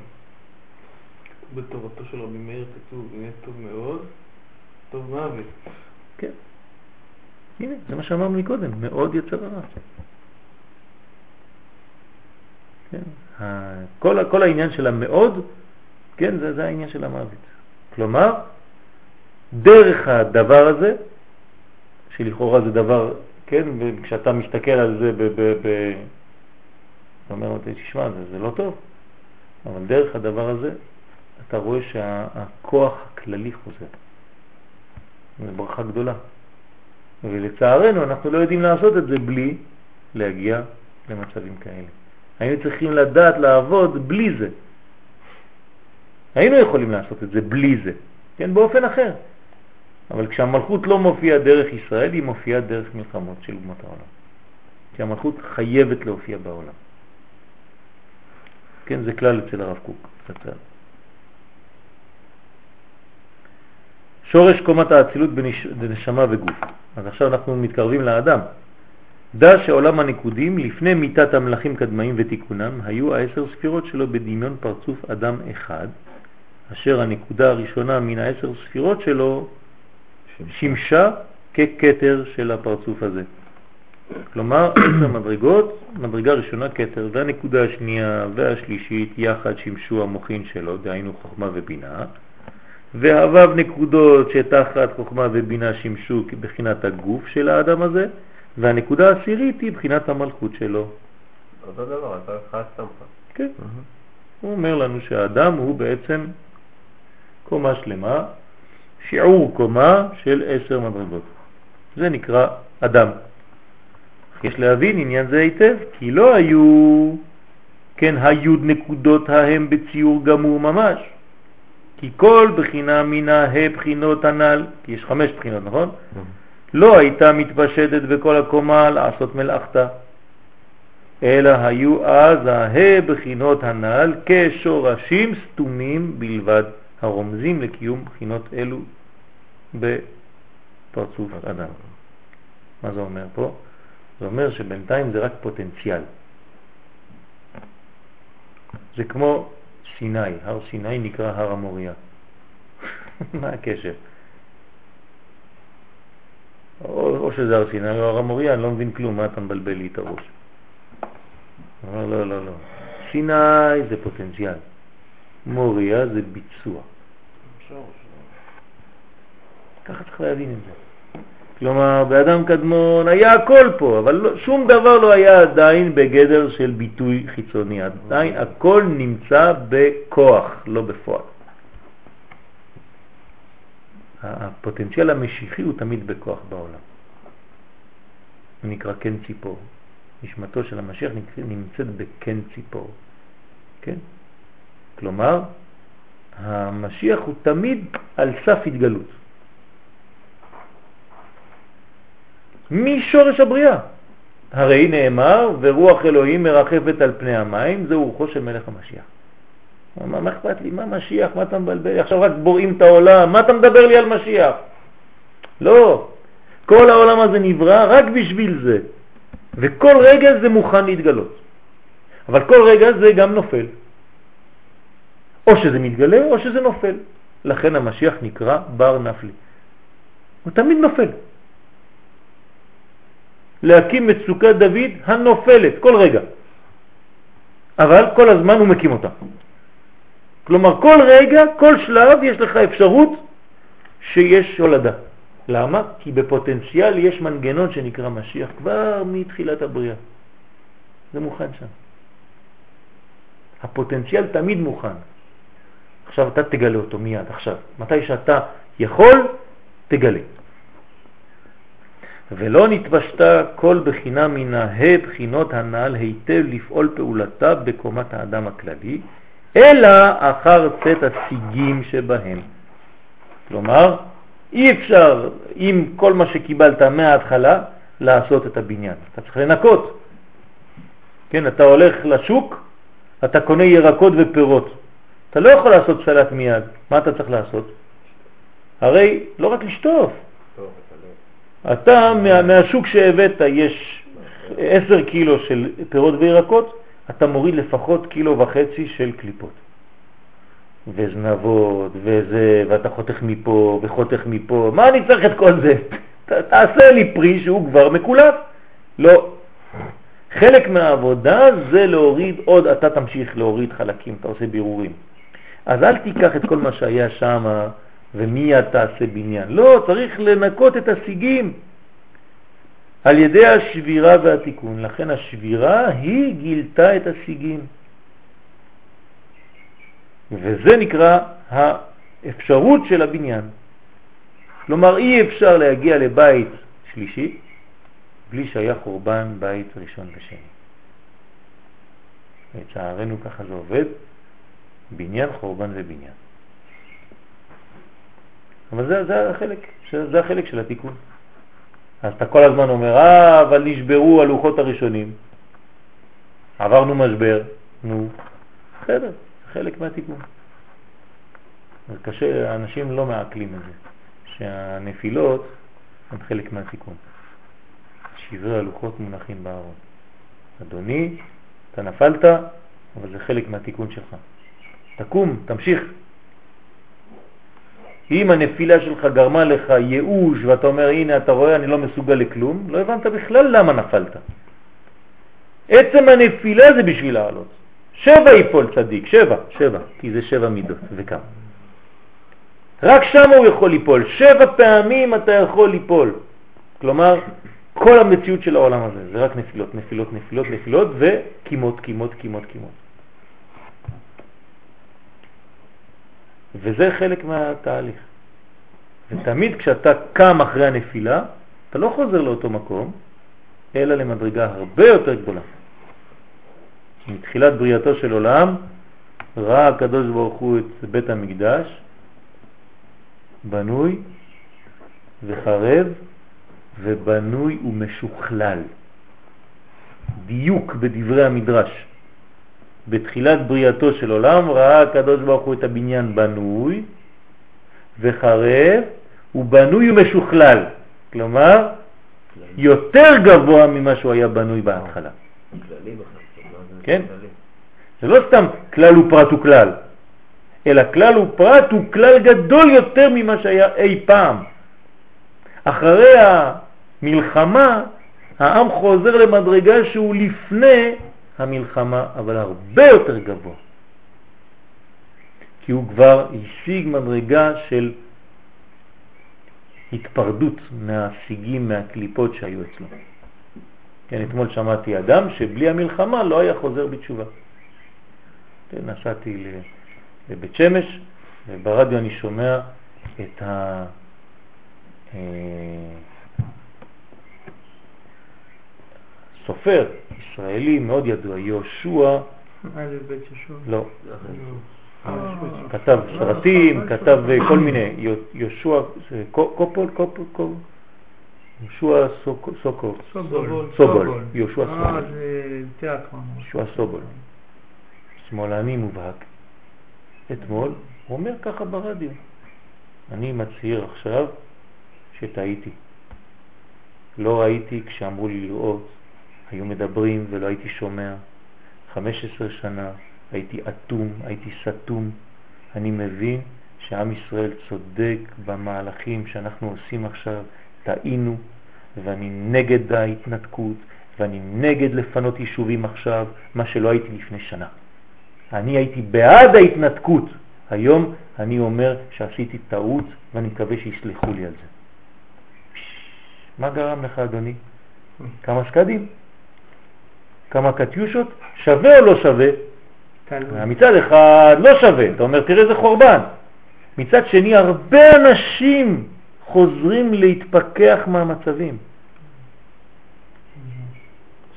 בתורתו של רבי מאיר כתוב, יהיה טוב מאוד, טוב מוות. כן. הנה, זה מה שאמרנו מקודם, מאוד יצר הרע. כן? כל, כל העניין של המאוד, כן, זה, זה העניין של המוות. כלומר, דרך הדבר הזה, שלכאורה זה דבר, כן, וכשאתה מסתכל על זה, ב, ב, ב, אתה אומר, תשמע, זה, זה לא טוב, אבל דרך הדבר הזה אתה רואה שהכוח הכללי חוזר. זו ברכה גדולה. ולצערנו אנחנו לא יודעים לעשות את זה בלי להגיע למצבים כאלה. היינו צריכים לדעת לעבוד בלי זה. היינו יכולים לעשות את זה בלי זה, כן, באופן אחר. אבל כשהמלכות לא מופיעה דרך ישראל, היא מופיעה דרך מלחמות של אומות העולם. כי המלכות חייבת להופיע בעולם. כן, זה כלל אצל הרב קוק, קצת. שורש קומת האצילות בנשמה וגוף. אז עכשיו אנחנו מתקרבים לאדם. דע שעולם הנקודים לפני מיטת המלאכים קדמאים ותיקונם היו העשר ספירות שלו בדמיון פרצוף אדם אחד, אשר הנקודה הראשונה מן העשר ספירות שלו שימשה כקטר של הפרצוף הזה. כלומר, עשר מדרגות, מדרגה ראשונה קטר, והנקודה השנייה והשלישית יחד שימשו המוחין שלו, דהיינו חוכמה ובינה, והוו נקודות שתחת חוכמה ובינה שימשו בחינת הגוף של האדם הזה, והנקודה העשירית היא בחינת המלכות שלו. אותו דבר, אתה חד סמכה. כן. הוא אומר לנו שהאדם הוא בעצם קומה שלמה, שיעור קומה של עשר מדרגות. זה נקרא אדם. יש להבין עניין זה היטב, כי לא היו, כן, היוד נקודות ההם בציור גמור ממש. כי כל בחינה מן הבחינות הנ"ל, כי יש חמש בחינות, נכון? לא הייתה מתפשטת בכל הקומה לעשות מלאכתה, אלא היו אז הבחינות הנ"ל כשורשים סתומים בלבד, הרומזים לקיום בחינות אלו בפרצוף אדם. מה זה אומר פה? זה אומר שבינתיים זה רק פוטנציאל. זה כמו סיני, הר סיני נקרא הר המוריה. מה הקשר? או, או שזה הר סיני או הר המוריה, אני לא מבין כלום, מה אתה מבלבל לי את הראש? לא, לא, לא, לא. סיני זה פוטנציאל, מוריה זה ביצוע. ככה צריך להבין את זה. כלומר, באדם קדמון היה הכל פה, אבל לא, שום דבר לא היה עדיין בגדר של ביטוי חיצוני. עדיין הכל נמצא בכוח, לא בפועל. הפוטנציאל המשיחי הוא תמיד בכוח בעולם. הוא נקרא כן ציפור. נשמתו של המשיח נמצאת בכן ציפור. כן? כלומר, המשיח הוא תמיד על סף התגלות. משורש הבריאה. הרי נאמר, ורוח אלוהים מרחפת על פני המים, זהו רוחו של מלך המשיח. מה, אכפת לי? מה משיח? מה אתה מבלבל? עכשיו רק בוראים את העולם, מה אתה מדבר לי על משיח? לא, כל העולם הזה נברא רק בשביל זה, וכל רגע זה מוכן להתגלות. אבל כל רגע זה גם נופל. או שזה מתגלה או שזה נופל. לכן המשיח נקרא בר נפלי. הוא תמיד נופל. להקים את סוכת דוד הנופלת כל רגע. אבל כל הזמן הוא מקים אותה. כלומר, כל רגע, כל שלב יש לך אפשרות שיש הולדה. למה? כי בפוטנציאל יש מנגנון שנקרא משיח כבר מתחילת הבריאה. זה מוכן שם. הפוטנציאל תמיד מוכן. עכשיו אתה תגלה אותו מיד, עכשיו. מתי שאתה יכול, תגלה. ולא נתבשתה כל בחינה מן הבחינות הנ"ל היטב לפעול פעולתה בקומת האדם הכללי, אלא אחר צאת הסיגים שבהם. כלומר, אי אפשר עם כל מה שקיבלת מההתחלה לעשות את הבניין. אתה צריך לנקות. כן, אתה הולך לשוק, אתה קונה ירקות ופירות. אתה לא יכול לעשות סלט מיד. מה אתה צריך לעשות? הרי לא רק לשטוף, אתה מה, מהשוק שהבאת יש 10 קילו של פירות וירקות, אתה מוריד לפחות קילו וחצי של קליפות. וזנבות, וזה, ואתה חותך מפה וחותך מפה, מה אני צריך את כל זה? ת, תעשה לי פרי שהוא כבר מקולף. לא. חלק מהעבודה זה להוריד עוד, אתה תמשיך להוריד חלקים, אתה עושה בירורים. אז אל תיקח את כל מה שהיה שם ומיד תעשה בניין. לא, צריך לנקות את הסיגים על ידי השבירה והתיקון. לכן השבירה היא גילתה את הסיגים. וזה נקרא האפשרות של הבניין. כלומר, אי אפשר להגיע לבית שלישי בלי שהיה חורבן בית ראשון ושני. לצערנו ככה זה עובד, בניין, חורבן ובניין. אבל זה, זה, החלק, זה החלק של התיקון. אז אתה כל הזמן אומר, אה, אבל נשברו הלוחות הראשונים. עברנו משבר, נו, בסדר, זה חלק מהתיקון. אז קשה, אנשים לא מעכלים את זה, שהנפילות הן חלק מהתיקון. שברי הלוחות מונחים בארון. אדוני, אתה נפלת, אבל זה חלק מהתיקון שלך. תקום, תמשיך. אם הנפילה שלך גרמה לך ייאוש ואתה אומר, הנה, אתה רואה, אני לא מסוגל לכלום, לא הבנת בכלל למה נפלת. עצם הנפילה זה בשביל לעלות. שבע יפול צדיק, שבע, שבע, כי זה שבע מידות וכמה. רק שם הוא יכול ליפול, שבע פעמים אתה יכול ליפול. כלומר, כל המציאות של העולם הזה זה רק נפילות, נפילות, נפילות, נפילות וכימות, כימות, כימות, כימות. וזה חלק מהתהליך. ותמיד כשאתה קם אחרי הנפילה, אתה לא חוזר לאותו מקום, אלא למדרגה הרבה יותר גדולה. מתחילת בריאתו של עולם ראה הקדוש ברוך הוא את בית המקדש בנוי וחרב ובנוי ומשוכלל. דיוק בדברי המדרש. בתחילת בריאתו של עולם ראה הקדוש ברוך הוא את הבניין בנוי וחרב, הוא בנוי ומשוכלל, כלומר יותר גבוה ממה שהוא היה בנוי בהתחלה. כן. זה לא סתם כלל ופרט הוא כלל, אלא כלל ופרט הוא כלל גדול יותר ממה שהיה אי פעם. אחרי המלחמה העם חוזר למדרגה שהוא לפני המלחמה, אבל הרבה יותר גבוה. כי הוא כבר השיג מדרגה של התפרדות מהשיגים, מהקליפות שהיו אצלו. כן, אתמול שמעתי אדם שבלי המלחמה לא היה חוזר בתשובה. כן, נסעתי לבית שמש, וברדיו אני שומע את ה... אה, סופר ישראלי מאוד ידוע, יהושע, א' בית ישוע. לא, אה, כתב סרטים, כתב אה, כל מיני, יהושע, קו- קופול, קופול, קופול, יהושע סוקו- סוקו, סובול. יהושע אה, סובול. יהושע סובול, שמאלני מובהק. אתמול הוא אומר ככה ברדיו, אני מצהיר עכשיו שטעיתי. לא ראיתי כשאמרו לי לראות, היו מדברים ולא הייתי שומע. 15 שנה הייתי אטום, הייתי סתום. אני מבין שעם ישראל צודק במהלכים שאנחנו עושים עכשיו, טעינו, ואני נגד ההתנתקות, ואני נגד לפנות יישובים עכשיו, מה שלא הייתי לפני שנה. אני הייתי בעד ההתנתקות. היום אני אומר שעשיתי טעות ואני מקווה שיסלחו לי על זה. מה גרם לך, אדוני? כמה שקדים? כמה קטיושות? שווה או לא שווה? מצד אחד לא שווה, אתה אומר תראה זה חורבן. מצד שני הרבה אנשים חוזרים להתפכח מהמצבים.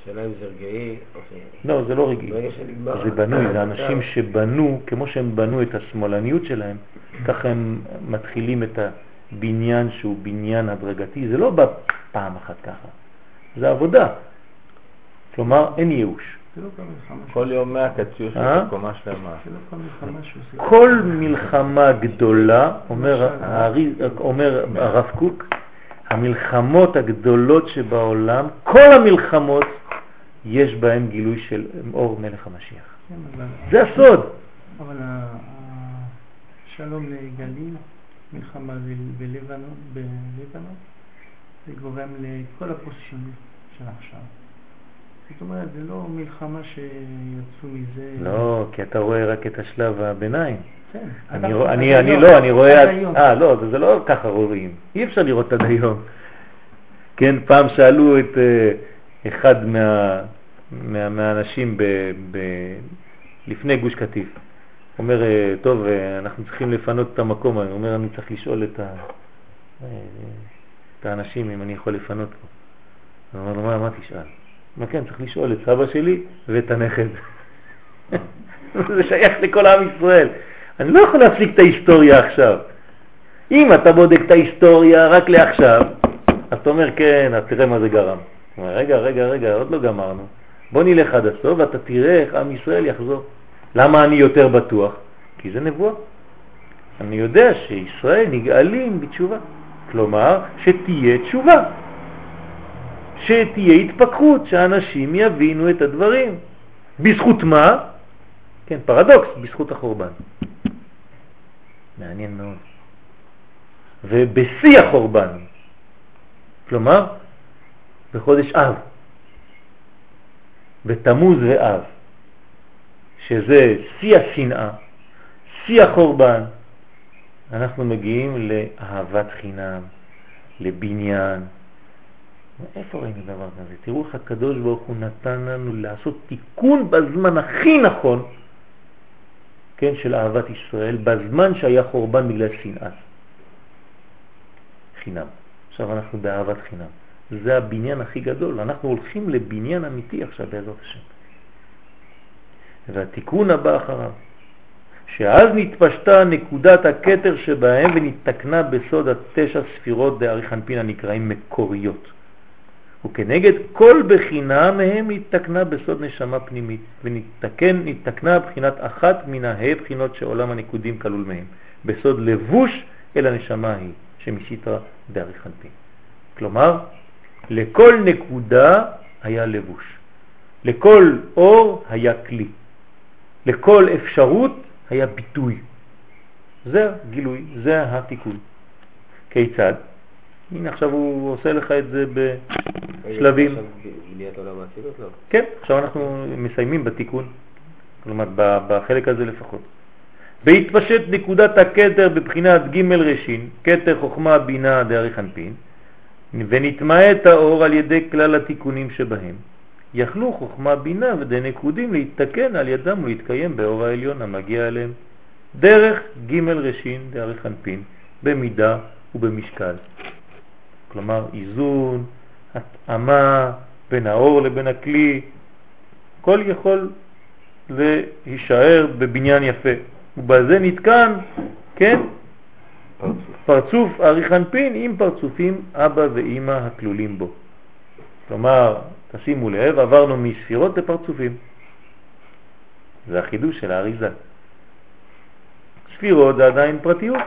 השאלה אם זה רגעי או ש... לא, זה לא רגעי. זה בנוי, זה אנשים שבנו, כמו שהם בנו את השמאלניות שלהם, ככה הם מתחילים את הבניין שהוא בניין הדרגתי. זה לא בא פעם אחת ככה, זה עבודה. כלומר, אין ייאוש. לא כל יום מאה קטיושות אה? בקומה שלמה. לא כל מלחמה גדולה, אומר, הארי- אומר הרב קוק, המלחמות הגדולות שבעולם, כל המלחמות, יש בהן גילוי של אור מלך המשיח. כן, זה הסוד. אבל ה- ה- שלום לגליל, מלחמה בלבנון, זה גורם לכל הפוסטיונות של עכשיו. זאת אומרת, זה לא מלחמה שיצאו מזה... לא, כי אתה רואה רק את השלב הביניים. כן. אני רוא- אני אני. לא, אני רואה... אה, לא, זה- זה לא ככה רואים. אי אפשר לראות עד היום. כן, פעם שאלו את אה, אחד מה- מה- מהאנשים ב- ב- לפני גוש קטיף. אומר, אה, טוב, אה, אנחנו צריכים לפנות את המקום. הוא אומר, אני צריך לשאול את ה- את האנשים אם אני יכול לפנות פה. הוא אומר לו, מה, מה תשאל? אומר, כן, צריך לשאול את סבא שלי ואת הנכד. זה שייך לכל עם ישראל. אני לא יכול להפסיק את ההיסטוריה עכשיו. אם אתה בודק את ההיסטוריה רק לעכשיו, אז אתה אומר, כן, אז תראה מה זה גרם. אומר, רגע, רגע, רגע, עוד לא גמרנו. בוא נלך עד הסוף ואתה תראה איך עם ישראל יחזור. למה אני יותר בטוח? כי זה נבואה. אני יודע שישראל נגאלים בתשובה. כלומר, שתהיה תשובה. שתהיה התפכחות, שאנשים יבינו את הדברים. בזכות מה? כן, פרדוקס, בזכות החורבן. מעניין מאוד. ובשיא החורבן, כלומר, בחודש אב, בתמוז ואב, שזה שיא השנאה, שיא החורבן, אנחנו מגיעים לאהבת חינם, לבניין. איפה ראינו דבר כזה? תראו איך הקדוש ברוך הוא נתן לנו לעשות תיקון בזמן הכי נכון, כן, של אהבת ישראל, בזמן שהיה חורבן בגלל שנאת חינם. עכשיו אנחנו באהבת חינם. זה הבניין הכי גדול. אנחנו הולכים לבניין אמיתי עכשיו בעזרת השם. והתיקון הבא אחריו, שאז נתפשטה נקודת הקטר שבהם ונתקנה בסוד התשע ספירות דארי חנפין הנקראים מקוריות. וכנגד כל בחינה מהם נתקנה בסוד נשמה פנימית, ונתקן, נתקנה בחינת אחת מן ההי בחינות שעולם הנקודים כלול מהם, בסוד לבוש אל הנשמה היא, שמסיתרא דארי חנפין. כלומר, לכל נקודה היה לבוש, לכל אור היה כלי, לכל אפשרות היה ביטוי. זה הגילוי, זה התיקון. כיצד? הנה עכשיו הוא עושה לך את זה בשלבים. לא. כן, עכשיו אנחנו מסיימים בתיקון, כלומר בחלק הזה לפחות. בהתפשט נקודת הקטר בבחינת ג' רשין, קטר חוכמה בינה דארי חנפין, ונתמעט האור על ידי כלל התיקונים שבהם. יכלו חוכמה בינה ודנקודים להתתקן על ידם ולהתקיים באור העליון המגיע אליהם. דרך ג' רשין דארי חנפין, במידה ובמשקל. כלומר איזון, התאמה בין האור לבין הכלי, כל יכול להישאר בבניין יפה. ובזה נתקן, כן, פרצוף. פרצוף ארי חנפין עם פרצופים אבא ואימא הכלולים בו. כלומר, תשימו לב, עברנו מספירות לפרצופים. זה החידוש של האריזה. ספירות זה עדיין פרטיות.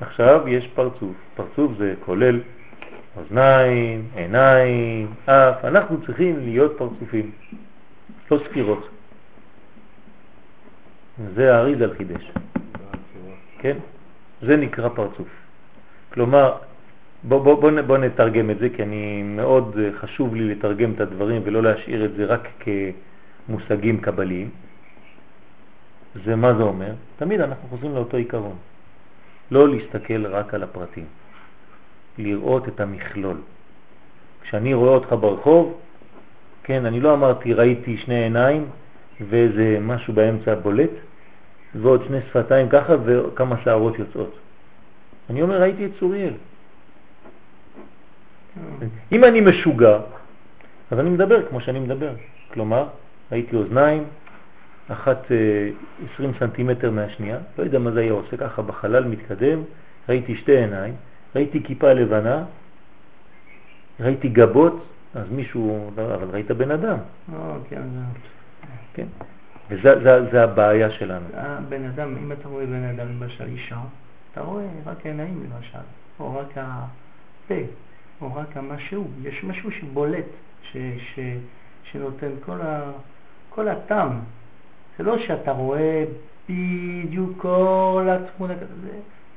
עכשיו יש פרצוף. פרצוף זה כולל אוזניים, עיניים, אף. אנחנו צריכים להיות פרצופים, לא ספירות. זה האריזה חידש. כן? זה נקרא פרצוף. כלומר, בוא, בוא, בוא, בוא נתרגם את זה, כי אני מאוד אה, חשוב לי לתרגם את הדברים ולא להשאיר את זה רק כמושגים קבליים. זה מה זה אומר? תמיד אנחנו חוזרים לאותו עיקרון. לא להסתכל רק על הפרטים, לראות את המכלול. כשאני רואה אותך ברחוב, כן, אני לא אמרתי ראיתי שני עיניים ואיזה משהו באמצע בולט, ועוד שני שפתיים ככה וכמה שערות יוצאות. אני אומר, ראיתי את צוריאל. אם אני משוגע, אז אני מדבר כמו שאני מדבר. כלומר, ראיתי אוזניים, אחת אה, 20 סנטימטר מהשנייה, לא יודע מה זה היה עושה ככה בחלל מתקדם, ראיתי שתי עיניים, ראיתי כיפה לבנה, ראיתי גבות, אז מישהו, אבל ראית בן אדם. לא, כן, זה... כן. וזה הבעיה שלנו. בן אדם, אם אתה רואה בן אדם, למשל אישה, אתה רואה רק העיניים למשל, או רק הפה, או רק המשהו, יש משהו שבולט, ש, ש, שנותן כל, ה, כל הטעם. זה לא שאתה רואה בדיוק כל התמונה, זה,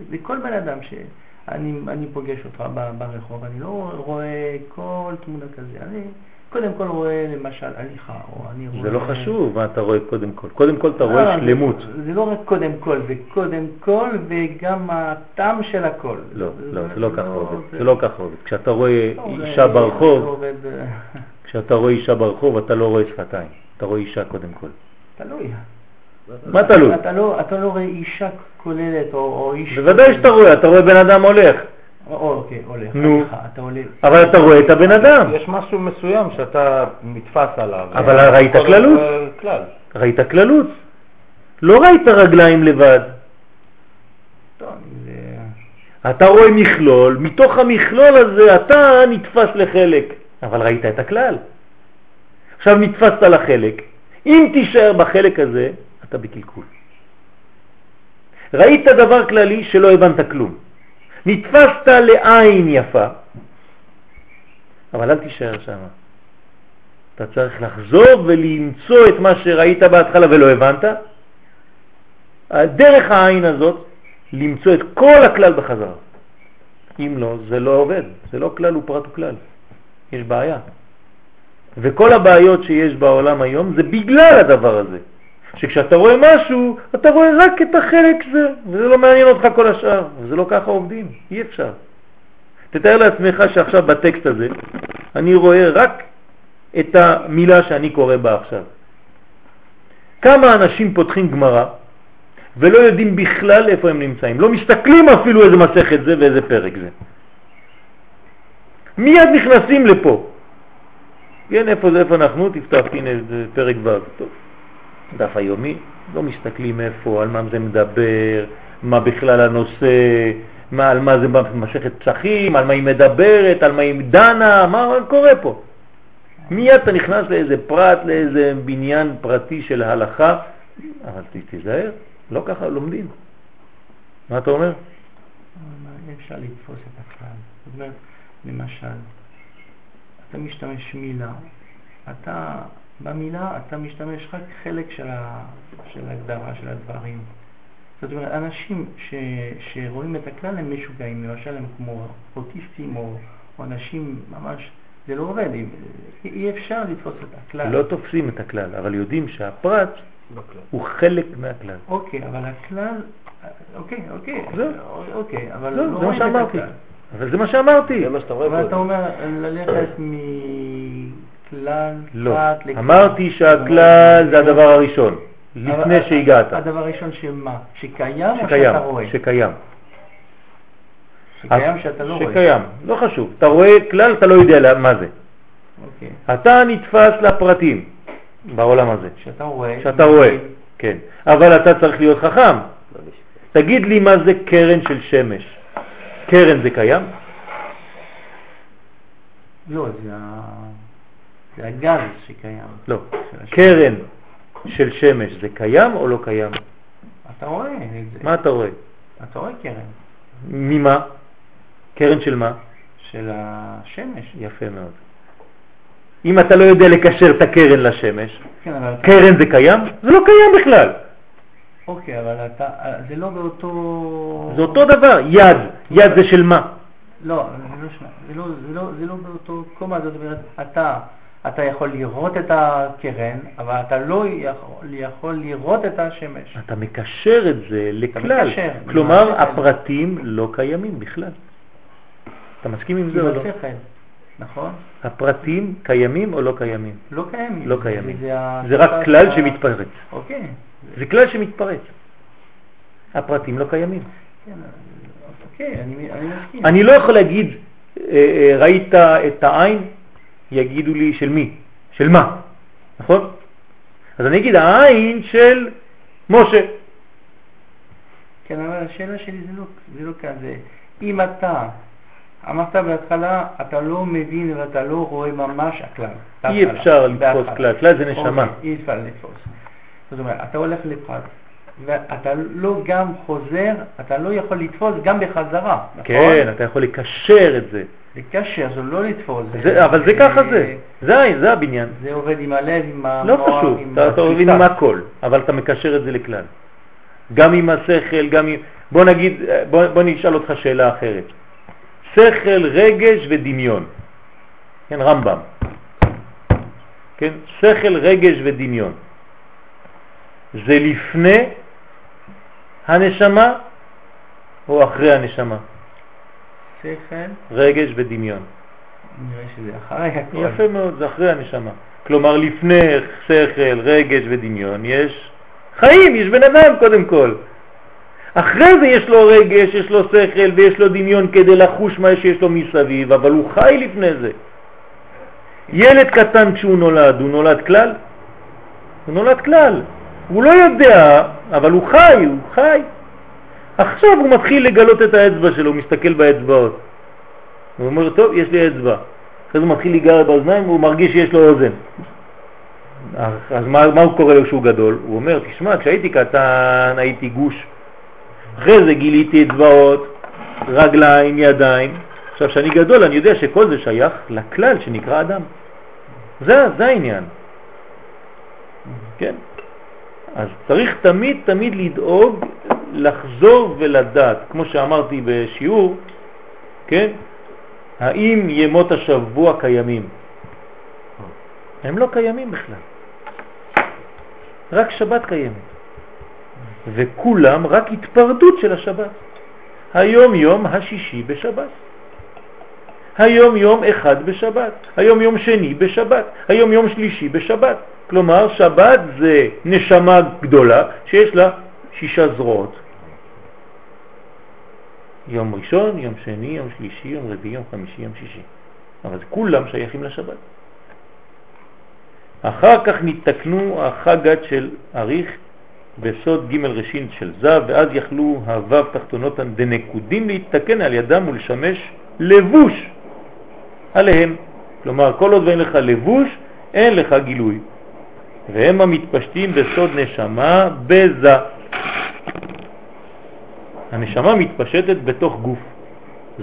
זה כל בן אדם שאני פוגש אותך ברחוב, אני לא רואה כל תמונה כזה, אני קודם כל רואה למשל הליכה, או אני רואה... זה לא חשוב מה אתה רואה קודם כל. קודם כל אתה רואה לא, שלמות. זה לא רק קודם כל, זה קודם כל וגם הטעם של הכל. לא, לא, זה לא ככה עובד. זה לא ככה עובד. כשאתה רואה אישה ברחוב, כשאתה רואה אישה ברחוב אתה לא רואה שפתיים. אתה רואה אישה קודם כל. תלוי. מה תלוי? לא, אתה לא רואה אישה כוללת או איש... בוודאי שאתה רואה, אתה רואה בן אדם הולך. אוקיי, הולך. נו, אבל אתה רואה את הבן אדם. יש משהו מסוים שאתה נתפס עליו. אבל ראית כללות. ראית כללות. לא ראית רגליים לבד. אתה רואה מכלול, מתוך המכלול הזה אתה נתפס לחלק, אבל ראית את הכלל. עכשיו נתפסת לחלק, אם תישאר בחלק הזה, אתה בקלקול. ראית דבר כללי שלא הבנת כלום. נתפסת לעין יפה, אבל אל תישאר שם. אתה צריך לחזור ולמצוא את מה שראית בהתחלה ולא הבנת. דרך העין הזאת למצוא את כל הכלל בחזרה. אם לא, זה לא עובד, זה לא כלל הוא פרט וכלל, יש בעיה. וכל הבעיות שיש בעולם היום זה בגלל הדבר הזה. שכשאתה רואה משהו, אתה רואה רק את החלק זה, וזה לא מעניין אותך כל השאר, וזה לא ככה עובדים, אי אפשר. תתאר לעצמך שעכשיו בטקסט הזה אני רואה רק את המילה שאני קורא בה עכשיו. כמה אנשים פותחים גמרא ולא יודעים בכלל איפה הם נמצאים, לא מסתכלים אפילו איזה מסכת זה ואיזה פרק זה. מיד נכנסים לפה. כן, איפה זה, איפה אנחנו? תפתח, הנה זה פרק ו'. טוב. דף היומי, לא מסתכלים איפה, על מה זה מדבר, מה בכלל הנושא, מה, על מה זה משכת פסחים, על מה היא מדברת, על מה היא דנה, מה קורה פה. מיד אתה נכנס לאיזה פרט, לאיזה בניין פרטי של ההלכה, אבל תיזהר, לא ככה לומדים. מה אתה אומר? אי אפשר לתפוס את הכלל. זאת אומרת, למשל, אתה משתמש מילה, אתה במילה אתה משתמש רק חלק של, ה, של ההגדרה של הדברים. זאת אומרת, אנשים ש, שרואים את הכלל הם משוגעים, למשל הם כמו אוטיסטים או, או אנשים ממש, זה לא עובד, אי, אי אפשר לתפוס את הכלל. לא תופסים את הכלל, אבל יודעים שהפרט לא הוא חלק מהכלל. אוקיי, אבל הכלל, אוקיי, אוקיי, זה, אוקיי, אבל לא, לא זה מה שאמרתי. אבל זה מה שאמרתי. זה מה שאתה רואה פה. ואתה אומר ללכת מ... כלל, לא, אמרתי שהכלל זה הדבר הראשון, לפני שהגעת. הדבר הראשון שמה? שקיים או שאתה רואה? שקיים. שקיים שאתה לא רואה. שקיים, לא חשוב. אתה רואה כלל, אתה לא יודע מה זה. אוקיי. אתה נתפס לפרטים בעולם הזה. שאתה רואה. שאתה רואה, כן. אבל אתה צריך להיות חכם. תגיד לי מה זה קרן של שמש. קרן זה קיים? לא, זה זה הגז שקיים. לא. קרן של שמש זה קיים או לא קיים? אתה רואה. מה אתה רואה? אתה רואה קרן. ממה? קרן של מה? של השמש. יפה מאוד. אם אתה לא יודע לקשר את הקרן לשמש, כן, קרן זה קיים? זה לא קיים בכלל. אוקיי, אבל אתה, זה לא באותו... זה אותו דבר, יד, יד זה של מה? לא, זה לא, זה לא, זה לא, זה לא באותו קומה, זאת אומרת, אתה אתה יכול לראות את הקרן, אבל אתה לא יכול, יכול לראות את השמש. אתה מקשר את זה לכלל. מקשר, כלומר, הפרטים לא קיימים בכלל. אתה מסכים עם זה או לא? נכון. הפרטים קיימים או לא קיימים? לא קיימים. לא קיימים. זה, זה רק כלל שמתפרץ. אוקיי. זה כלל שמתפרץ. הפרטים לא קיימים. כן, אוקיי, אני, לא יכול להגיד, אה, אה, ראית את העין? יגידו לי של מי? של מה? נכון? אז אני אגיד העין של משה. כן, אבל השאלה שלי זה לא, זה לא כזה. אם אתה אמרת בהתחלה, אתה לא מבין ואתה לא רואה ממש הכלל. אי אפשר לתפוס כלל, כלל זה נשמה. אוקיי, אי אפשר לתפוס. זאת אומרת, אתה הולך לפרט, ואתה לא גם חוזר, אתה לא יכול לתפוס גם בחזרה. נכון? כן, אתה יכול לקשר את זה. לקשר, זה לא לתפוס. זה, אבל זה ככה זה, זה, זה הבניין. זה עובד עם הלב, עם המוח, לא חשוב, אתה, אתה עובד עם הכל, אבל אתה מקשר את זה לכלל. גם עם השכל, גם עם... בוא נגיד, בוא, בוא נשאל אותך שאלה אחרת. שכל, רגש ודמיון. כן, רמב"ם. כן, שכל, רגש ודמיון. זה לפני הנשמה או אחרי הנשמה? שכל, רגש ודמיון. נראה שזה אחרי הכל. יפה מאוד, זה אחרי הנשמה. כלומר, לפני שכל, רגש ודמיון יש חיים, יש בן אדם קודם כל. אחרי זה יש לו רגש, יש לו שכל ויש לו דמיון כדי לחוש מה שיש לו מסביב, אבל הוא חי לפני זה. ילד קטן כשהוא נולד, הוא נולד כלל? הוא נולד כלל. הוא לא יודע, אבל הוא חי, הוא חי. עכשיו הוא מתחיל לגלות את האצבע שלו, הוא מסתכל באצבעות. הוא אומר, טוב, יש לי אצבע. אחרי זה הוא מתחיל להיגר באוזניים והוא מרגיש שיש לו אוזן. אז מה, מה הוא קורא לו כשהוא גדול? הוא אומר, תשמע, כשהייתי קטן הייתי גוש. אחרי זה גיליתי אצבעות, רגליים, ידיים. עכשיו, כשאני גדול אני יודע שכל זה שייך לכלל שנקרא אדם. זה, זה העניין. כן? אז צריך תמיד תמיד לדאוג לחזור ולדעת, כמו שאמרתי בשיעור, כן? האם ימות השבוע קיימים? הם לא קיימים בכלל. רק שבת קיימת. וכולם רק התפרדות של השבת. היום יום השישי בשבת. היום יום אחד בשבת, היום יום שני בשבת, היום יום שלישי בשבת. כלומר, שבת זה נשמה גדולה שיש לה שישה זרועות. יום ראשון, יום שני, יום שלישי, יום רביעי, יום חמישי, יום שישי. אבל כולם שייכים לשבת. אחר כך נתקנו החגת של אריך בסוד ג' ראשין של זב, ואז יכלו הוו תחתונות דנקודים להתתקן על ידם ולשמש לבוש עליהם. כלומר, כל עוד ואין לך לבוש, אין לך גילוי. והם המתפשטים בסוד נשמה בזה. הנשמה מתפשטת בתוך גוף.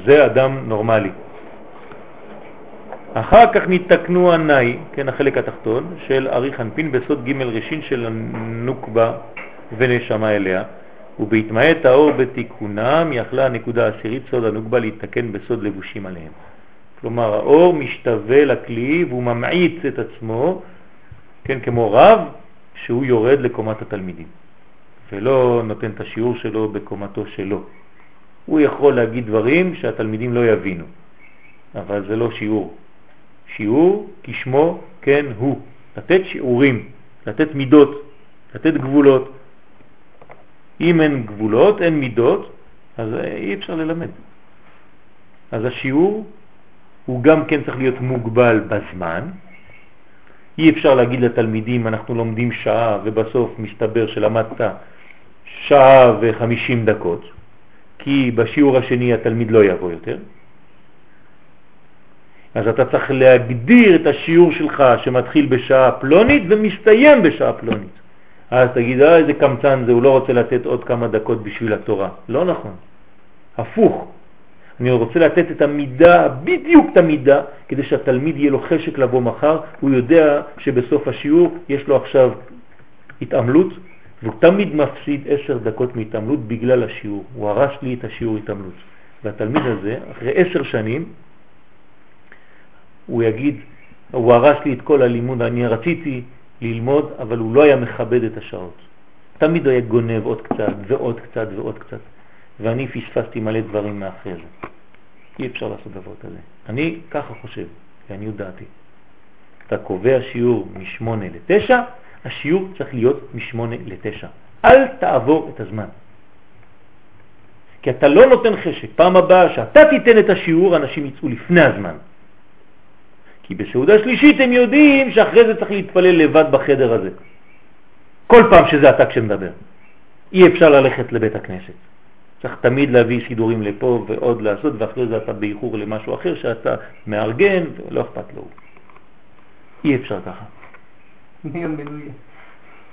זה אדם נורמלי. אחר כך נתקנו הנאי, כן, החלק התחתון, של ארי חנפין בסוד ג' ראשין של הנוקבה ונשמה אליה, ובהתמעט האור בתיקונם יכלה הנקודה העשירית סוד הנוקבה להתתקן בסוד לבושים עליהם. כלומר, האור משתווה לכלי והוא ממעיץ את עצמו, כן, כמו רב, שהוא יורד לקומת התלמידים, ולא נותן את השיעור שלו בקומתו שלו. הוא יכול להגיד דברים שהתלמידים לא יבינו, אבל זה לא שיעור. שיעור כשמו כן הוא, לתת שיעורים, לתת מידות, לתת גבולות. אם אין גבולות, אין מידות, אז אי אפשר ללמד. אז השיעור הוא גם כן צריך להיות מוגבל בזמן. אי אפשר להגיד לתלמידים אנחנו לומדים שעה ובסוף מסתבר שלמדת שעה וחמישים דקות, כי בשיעור השני התלמיד לא יבוא יותר. אז אתה צריך להגדיר את השיעור שלך שמתחיל בשעה פלונית ומסתיים בשעה פלונית. אז תגיד, אה, איזה קמצן זה, הוא לא רוצה לתת עוד כמה דקות בשביל התורה. לא נכון. הפוך. אני רוצה לתת את המידה, בדיוק את המידה, כדי שהתלמיד יהיה לו חשק לבוא מחר, הוא יודע שבסוף השיעור יש לו עכשיו התעמלות, והוא תמיד מפסיד עשר דקות מהתעמלות בגלל השיעור. הוא הרש לי את השיעור התעמלות. והתלמיד הזה, אחרי עשר שנים, הוא יגיד, הוא הרס לי את כל הלימוד, אני רציתי ללמוד, אבל הוא לא היה מכבד את השעות. תמיד הוא היה גונב עוד קצת ועוד קצת ועוד קצת, ואני פספסתי מלא דברים מאחרי זה. אי אפשר לעשות דבר כזה. אני ככה חושב, לעניות דעתי. אתה קובע שיעור מ-8 ל-9, השיעור צריך להיות מ-8 ל-9. אל תעבור את הזמן. כי אתה לא נותן חשק. פעם הבאה שאתה תיתן את השיעור, אנשים יצאו לפני הזמן. כי בסעודה שלישית הם יודעים שאחרי זה צריך להתפלל לבד בחדר הזה. כל פעם שזה אתה כשמדבר. אי אפשר ללכת לבית הכנסת. צריך תמיד להביא סידורים לפה ועוד לעשות, ואחרי זה אתה באיחור למשהו אחר שאתה מארגן, ולא אכפת לו. אי אפשר ככה.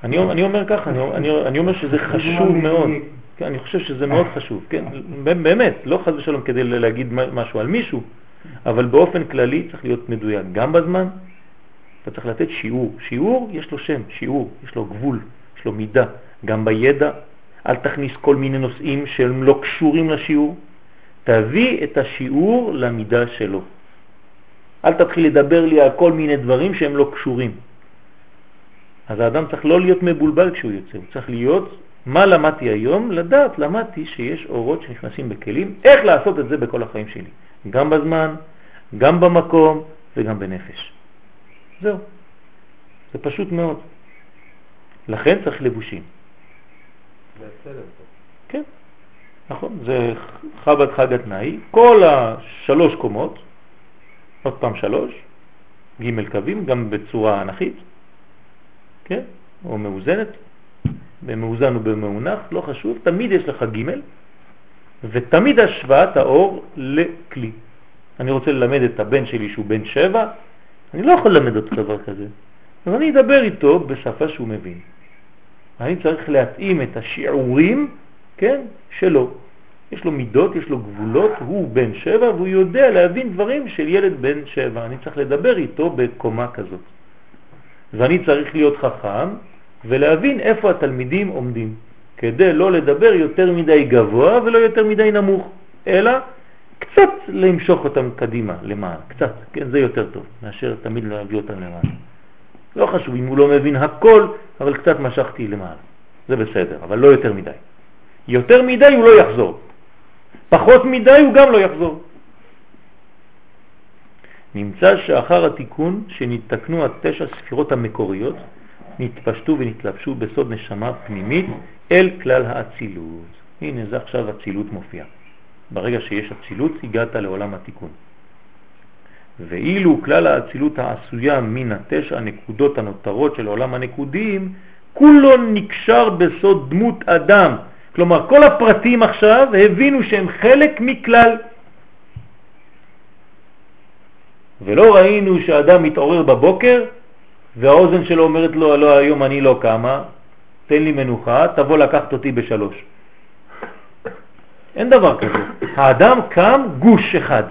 אני, אני אומר ככה, אני, אני, אני אומר שזה חשוב מאוד. כן, אני חושב שזה מאוד חשוב, כן? באמת, לא חז ושלום כדי להגיד משהו על מישהו, אבל באופן כללי צריך להיות מדויק גם בזמן, אתה צריך לתת שיעור. שיעור יש לו שם, שיעור, יש לו גבול, יש לו מידה, גם בידע. אל תכניס כל מיני נושאים שהם לא קשורים לשיעור. תביא את השיעור למידה שלו. אל תתחיל לדבר לי על כל מיני דברים שהם לא קשורים. אז האדם צריך לא להיות מבולבל כשהוא יוצא, הוא צריך להיות, מה למדתי היום? לדעת, למדתי שיש אורות שנכנסים בכלים, איך לעשות את זה בכל החיים שלי, גם בזמן, גם במקום וגם בנפש. זהו. זה פשוט מאוד. לכן צריך לבושים. כן, נכון, זה חב"ד חג התנאי, כל השלוש קומות, עוד פעם שלוש, ג' קווים, גם בצורה אנכית, כן, או מאוזנת, במאוזן ובמאונח, לא חשוב, תמיד יש לך ג' ותמיד השוואת האור לכלי. אני רוצה ללמד את הבן שלי שהוא בן שבע, אני לא יכול ללמד אותו דבר כזה. אז אני אדבר איתו בשפה שהוא מבין. אני צריך להתאים את השיעורים, כן, שלו. יש לו מידות, יש לו גבולות, הוא בן שבע והוא יודע להבין דברים של ילד בן שבע. אני צריך לדבר איתו בקומה כזאת. ואני צריך להיות חכם ולהבין איפה התלמידים עומדים, כדי לא לדבר יותר מדי גבוה ולא יותר מדי נמוך, אלא קצת למשוך אותם קדימה, למעלה, קצת, כן, זה יותר טוב, מאשר תמיד להביא אותם למעלה. לא חשוב אם הוא לא מבין הכל, אבל קצת משכתי למעלה, זה בסדר, אבל לא יותר מדי. יותר מדי הוא לא יחזור, פחות מדי הוא גם לא יחזור. נמצא שאחר התיקון שנתקנו התשע ספירות המקוריות, נתפשטו ונתלבשו בסוד נשמה פנימית אל כלל האצילות. הנה זה עכשיו אצילות מופיע. ברגע שיש אצילות הגעת לעולם התיקון. ואילו כלל האצילות העשויה מן התשע הנקודות הנותרות של עולם הנקודים, כולו נקשר בסוד דמות אדם. כלומר, כל הפרטים עכשיו הבינו שהם חלק מכלל. ולא ראינו שאדם מתעורר בבוקר והאוזן שלו אומרת לו, לא, היום אני לא קמה, תן לי מנוחה, תבוא לקחת אותי בשלוש. אין דבר כזה. האדם קם גוש אחד.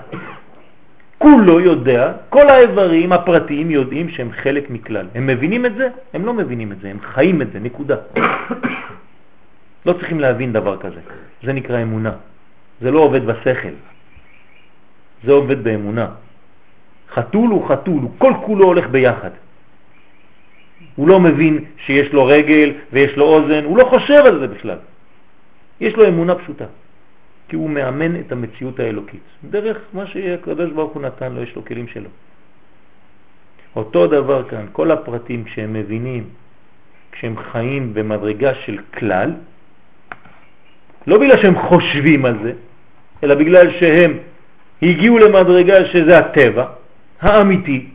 כולו יודע, כל האיברים הפרטיים יודעים שהם חלק מכלל. הם מבינים את זה? הם לא מבינים את זה, הם חיים את זה, נקודה. לא צריכים להבין דבר כזה. זה נקרא אמונה. זה לא עובד בשכל. זה עובד באמונה. חתול הוא חתול, הוא כל כולו הולך ביחד. הוא לא מבין שיש לו רגל ויש לו אוזן, הוא לא חושב על זה בכלל. יש לו אמונה פשוטה. כי הוא מאמן את המציאות האלוקית. דרך מה שהקדוש ברוך הוא נתן לו, יש לו כלים שלו. אותו דבר כאן, כל הפרטים כשהם מבינים, כשהם חיים במדרגה של כלל, לא בגלל שהם חושבים על זה, אלא בגלל שהם הגיעו למדרגה שזה הטבע האמיתי,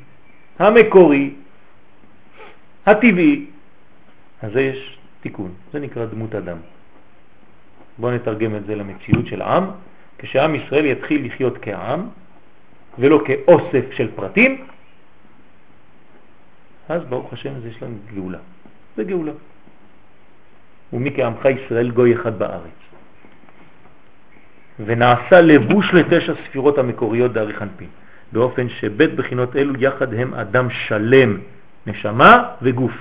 המקורי, הטבעי, אז זה יש תיקון, זה נקרא דמות אדם. בואו נתרגם את זה למציאות של עם, כשעם ישראל יתחיל לחיות כעם ולא כאוסף של פרטים, אז ברוך השם יש לנו גאולה. זה גאולה. ומי כעמך ישראל גוי אחד בארץ. ונעשה לבוש לתשע ספירות המקוריות דארי חנפין, באופן שבית בחינות אלו יחד הם אדם שלם, נשמה וגוף.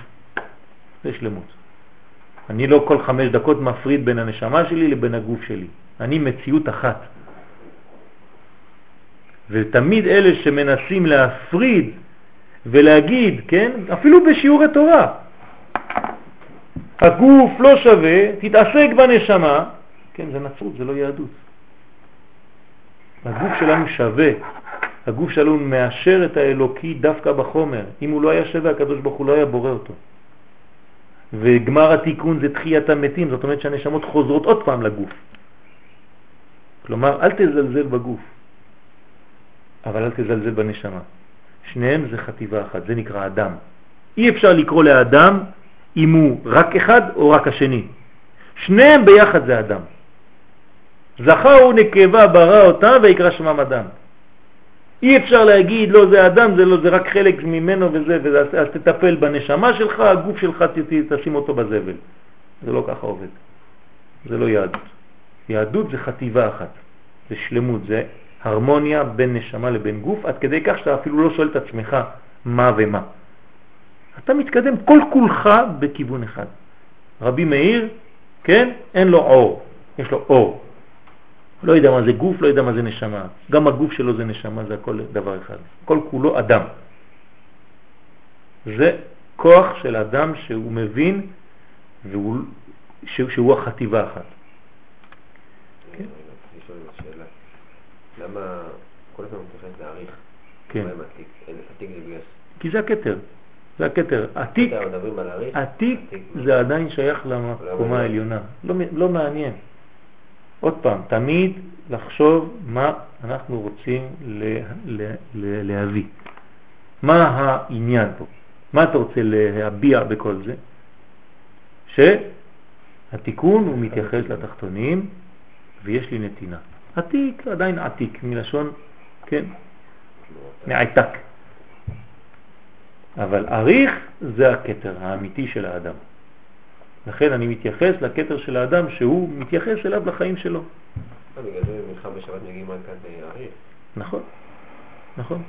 זה שלמות. אני לא כל חמש דקות מפריד בין הנשמה שלי לבין הגוף שלי. אני מציאות אחת. ותמיד אלה שמנסים להפריד ולהגיד, כן, אפילו בשיעורי תורה, הגוף לא שווה, תתעסק בנשמה, כן, זה נצרות, זה לא יהדות. הגוף שלנו שווה, הגוף שלנו מאשר את האלוקי דווקא בחומר. אם הוא לא היה שווה, הקדוש ברוך הוא לא היה בורא אותו. וגמר התיקון זה תחיית המתים, זאת אומרת שהנשמות חוזרות עוד פעם לגוף. כלומר, אל תזלזל בגוף, אבל אל תזלזל בנשמה. שניהם זה חטיבה אחת, זה נקרא אדם. אי אפשר לקרוא לאדם אם הוא רק אחד או רק השני. שניהם ביחד זה אדם. זכר ונקבה ברא אותה ויקרא שמם אדם. אי אפשר להגיד, לא, זה אדם, זה, לא, זה רק חלק ממנו וזה, וזה, אז תטפל בנשמה שלך, הגוף שלך תשים אותו בזבל. זה לא ככה עובד. זה לא יהדות. יהדות זה חטיבה אחת, זה שלמות, זה הרמוניה בין נשמה לבין גוף, עד כדי כך שאתה אפילו לא שואל את עצמך מה ומה. אתה מתקדם כל כולך בכיוון אחד. רבי מאיר, כן, אין לו אור, יש לו אור. לא יודע מה זה גוף, לא יודע מה זה נשמה. גם הגוף שלו זה נשמה, זה הכל דבר אחד. כל כולו אדם. זה כוח של אדם שהוא מבין והוא, שהוא החטיבה אחת. כן. למה כל הזמן מתייחס להעריך? כן. עתיק זה בגלל... כי זה הכתר. זה הכתר. עתיק, עתיק זה עדיין שייך למקומה העליונה. לא, לא מעניין. עוד פעם, תמיד לחשוב מה אנחנו רוצים לה, לה, לה, להביא. מה העניין פה? מה אתה רוצה להביע בכל זה? שהתיקון הוא מתייחס לתחתונים ויש לי נתינה. עתיק, עדיין עתיק, מלשון, כן, מעתק. אבל אריך זה הכתר האמיתי של האדם. לכן אני מתייחס לכתר של האדם שהוא מתייחס אליו לחיים שלו. אה, בגלל זה במלחם בשבת מגיעים עד כאן אריך. נכון, נכון.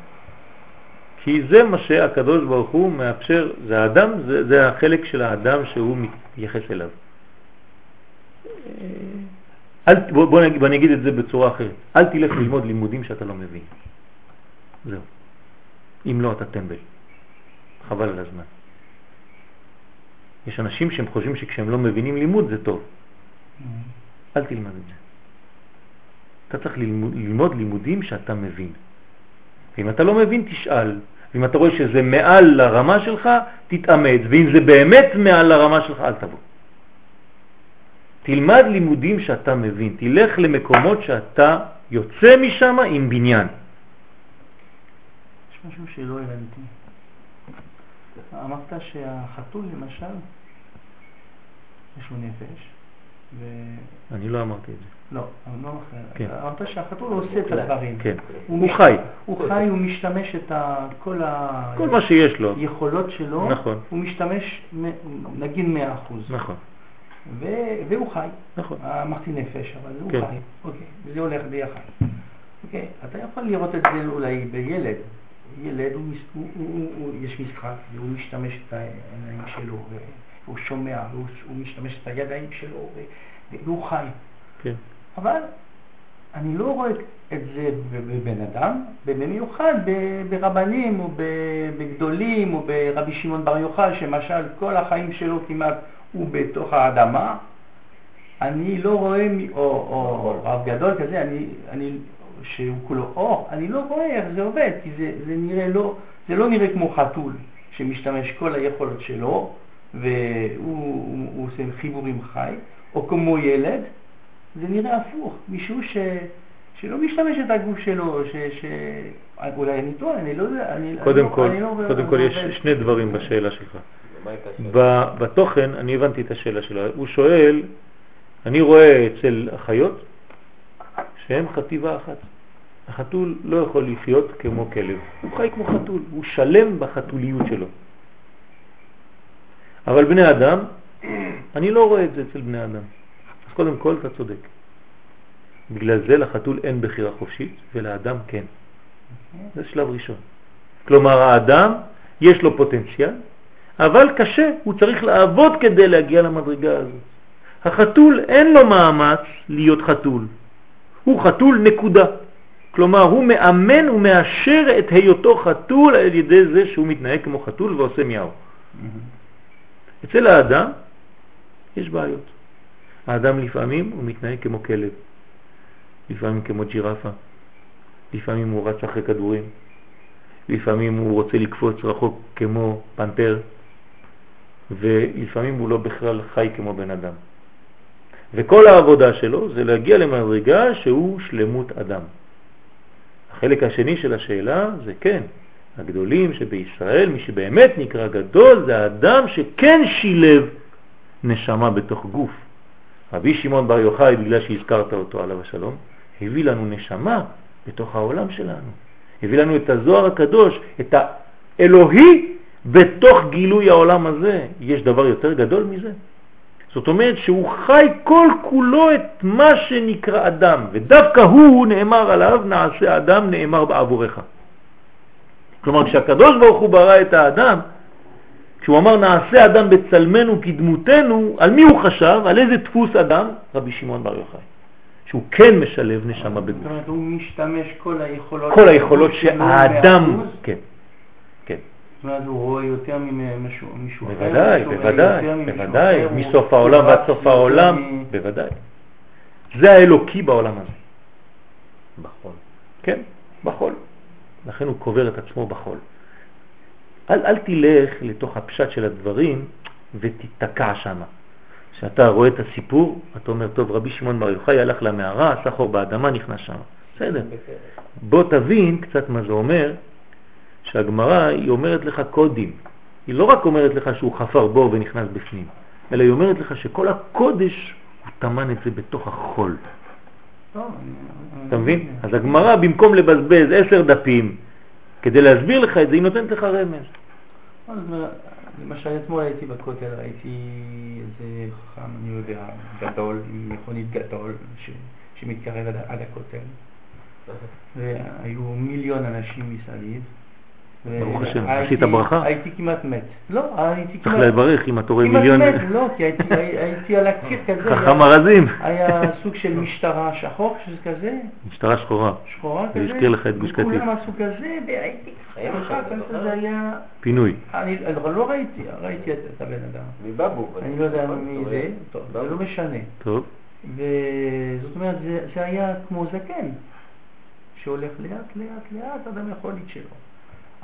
כי זה מה שהקדוש ברוך הוא מאפשר, זה האדם, זה, זה החלק של האדם שהוא מתייחס אליו. אל, בוא, בוא, נגיד, בוא נגיד את זה בצורה אחרת, אל תלך ללמוד לימודים שאתה לא מבין. זהו. אם לא, אתה טמבל. חבל על הזמן. יש אנשים שהם חושבים שכשהם לא מבינים לימוד זה טוב. אל תלמד את זה. אתה צריך ללמוד, ללמוד לימודים שאתה מבין. ואם אתה לא מבין, תשאל. ואם אתה רואה שזה מעל לרמה שלך, תתאמץ. ואם זה באמת מעל לרמה שלך, אל תבוא. תלמד לימודים שאתה מבין. תלך למקומות שאתה יוצא משם עם בניין. יש משהו שלא הבנתי. אמרת שהחתול למשל, יש לו נפש, ו... אני לא אמרתי את זה. לא, אני לא כן. אמרת שהחתול עושה את הדברים. כן, הוא חי. הוא חי, הוא משתמש את כל ה... כל מה שיש לו. יכולות שלו, נכון. הוא משתמש נגיד 100%. נכון. והוא חי. נכון. אמרתי נפש, אבל הוא כן. חי. אוקיי, וזה הולך ביחד. אוקיי, אתה יכול לראות את זה אולי בילד. ילד, הוא, הוא, הוא, הוא, יש משחק, והוא משתמש את העיניים שלו, והוא שומע, והוא הוא משתמש את הידיים שלו, והוא חי. כן. אבל אני לא רואה את זה בבן אדם, במיוחד ברבנים או בגדולים או ברבי שמעון בר יוחאי, שמשל כל החיים שלו כמעט הוא בתוך האדמה. אני לא רואה, או, או רב גדול כזה, אני, אני שהוא כולו אור, אני לא רואה איך זה עובד, כי זה, זה, נראה לא, זה לא נראה כמו חתול שמשתמש כל היכולות שלו והוא עושה חיבורים חי, או כמו ילד, זה נראה הפוך, מישהו ש, שלא משתמש את הגוף שלו, ש, ש... אולי אני טועה, אני לא יודע, אני, קודם אני כל, אני לא, קודם כל יש שני דברים בשאלה שלך. בתוכן, אני הבנתי את השאלה שלו, הוא שואל, אני רואה אצל החיות שהם חטיבה אחת. החתול לא יכול לחיות כמו כלב, הוא חי כמו חתול, הוא שלם בחתוליות שלו. אבל בני אדם, אני לא רואה את זה אצל בני אדם. אז קודם כל אתה צודק. בגלל זה לחתול אין בחירה חופשית ולאדם כן. זה שלב ראשון. כלומר האדם יש לו פוטנציאל, אבל קשה, הוא צריך לעבוד כדי להגיע למדרגה הזאת. החתול אין לו מאמץ להיות חתול, הוא חתול נקודה. כלומר, הוא מאמן ומאשר את היותו חתול על ידי זה שהוא מתנהג כמו חתול ועושה מיהו. אצל האדם יש בעיות. האדם לפעמים הוא מתנהג כמו כלב, לפעמים כמו ג'ירפה, לפעמים הוא רץ אחרי כדורים, לפעמים הוא רוצה לקפוץ רחוק כמו פנתר, ולפעמים הוא לא בכלל חי כמו בן אדם. וכל העבודה שלו זה להגיע למדרגה שהוא שלמות אדם. החלק השני של השאלה זה כן, הגדולים שבישראל, מי שבאמת נקרא גדול זה האדם שכן שילב נשמה בתוך גוף. רבי שמעון בר יוחאי, בגלל שהזכרת אותו עליו השלום, הביא לנו נשמה בתוך העולם שלנו. הביא לנו את הזוהר הקדוש, את האלוהי בתוך גילוי העולם הזה. יש דבר יותר גדול מזה? זאת אומרת שהוא חי כל כולו את מה שנקרא אדם, ודווקא הוא נאמר עליו, נעשה אדם, נאמר בעבורך. כלומר, כשהקדוש ברוך הוא ברא את האדם, כשהוא אמר נעשה אדם בצלמנו כדמותנו, על מי הוא חשב? על איזה דפוס אדם? רבי שמעון בר יוחאי. שהוא כן משלב נשמה בגוף. זאת אומרת, הוא משתמש כל היכולות... כל היכולות שהאדם... כן, כן. זאת אומרת, הוא רואה יותר ממישהו אחר. בוודאי, בוודאי, בוודאי. מסוף העולם ועד סוף העולם, בוודאי. זה האלוקי בעולם הזה. בחול. כן, בחול. לכן הוא קובר את עצמו בחול. אל, אל תלך לתוך הפשט של הדברים ותתקע שם. כשאתה רואה את הסיפור, אתה אומר, טוב, רבי שמעון בר יוחאי הלך למערה, עשה חור באדמה, נכנס שם. בסדר. בוא תבין קצת מה זה אומר, שהגמרא היא אומרת לך קודים. היא לא רק אומרת לך שהוא חפר בור ונכנס בפנים, אלא היא אומרת לך שכל הקודש, הוא טמן את זה בתוך החול. אתה מבין? אז הגמרא, במקום לבזבז עשר דפים כדי להסביר לך את זה, היא נותנת לך רמז. למשל, אתמול הייתי בכותל, ראיתי איזה חכם, אני יודע, גדול, עם מכונית גדול, שמתקרב עד הכותל. והיו מיליון אנשים מסביב. ברוך השם, עשית ברכה? הייתי כמעט מת. לא, הייתי כמעט... צריך לברך אם אתה רואה מיליון... כמעט מת, לא, כי הייתי על הקיר כזה. חכם ארזים. היה סוג של משטרה שחור, שזה כזה. משטרה שחורה. שחורה כזה. והזכיר לך את גוש קטיף. וכולם עשו כזה, והייתי... זה היה... פינוי. אני לא ראיתי, ראיתי את הבן אדם. מבבו. אני לא יודע מי זה, טוב, זה לא משנה. טוב. וזאת אומרת, זה היה כמו זקן, שהולך לאט לאט לאט עד המכונית שלו.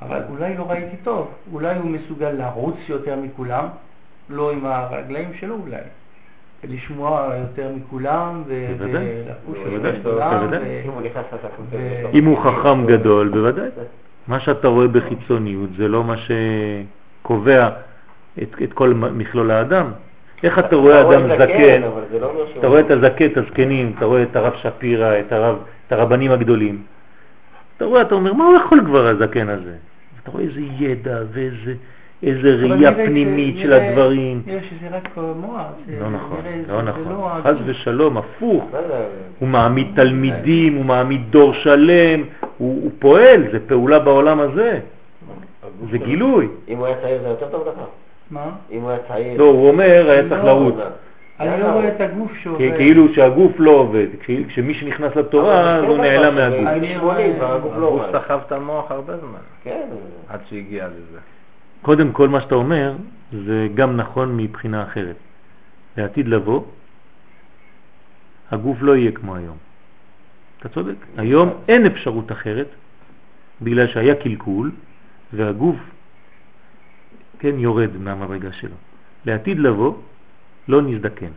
אבל אולי לא ראיתי טוב, אולי הוא מסוגל לרוץ יותר מכולם, לא עם הרגליים שלו אולי, לשמוע יותר מכולם ולחוש יותר מכולם. אם הוא חכם גדול, בוודאי. מה שאתה רואה בחיצוניות זה לא מה שקובע את, את כל מכלול האדם. איך אתה רואה אדם זקן, לא אתה רואה את הזקן, את הזקנים, אתה רואה את הרב שפירא, את, הרב, את הרבנים הגדולים. אתה רואה, אתה אומר, מה הוא יכול כבר הזקן הזה? אתה רואה איזה ידע ואיזה איזה ראייה פנימית של הדברים. יש שזה רק מוח. לא נכון, לא נכון. לא חס ושלום, הפוך. הוא מעמיד תלמידים, הוא מעמיד דור שלם, הוא פועל, זה פעולה בעולם הזה. זה גילוי. אם הוא היה צעיר זה יותר טוב לך? מה? אם הוא היה צעיר... לא, הוא אומר, היה צריך לא. לרוץ. אני לא רואה את הגוף שעובד. כאילו שהגוף לא עובד, כשמי שנכנס לתורה אז הוא נעלם מהגוף. הגוף סחב את המוח הרבה זמן, כן. עד שהגיע לזה. קודם כל מה שאתה אומר זה גם נכון מבחינה אחרת. לעתיד לבוא, הגוף לא יהיה כמו היום. אתה צודק. היום אין אפשרות אחרת, בגלל שהיה קלקול, והגוף כן יורד מהמדרגה שלו. לעתיד לבוא, לא נזדקן.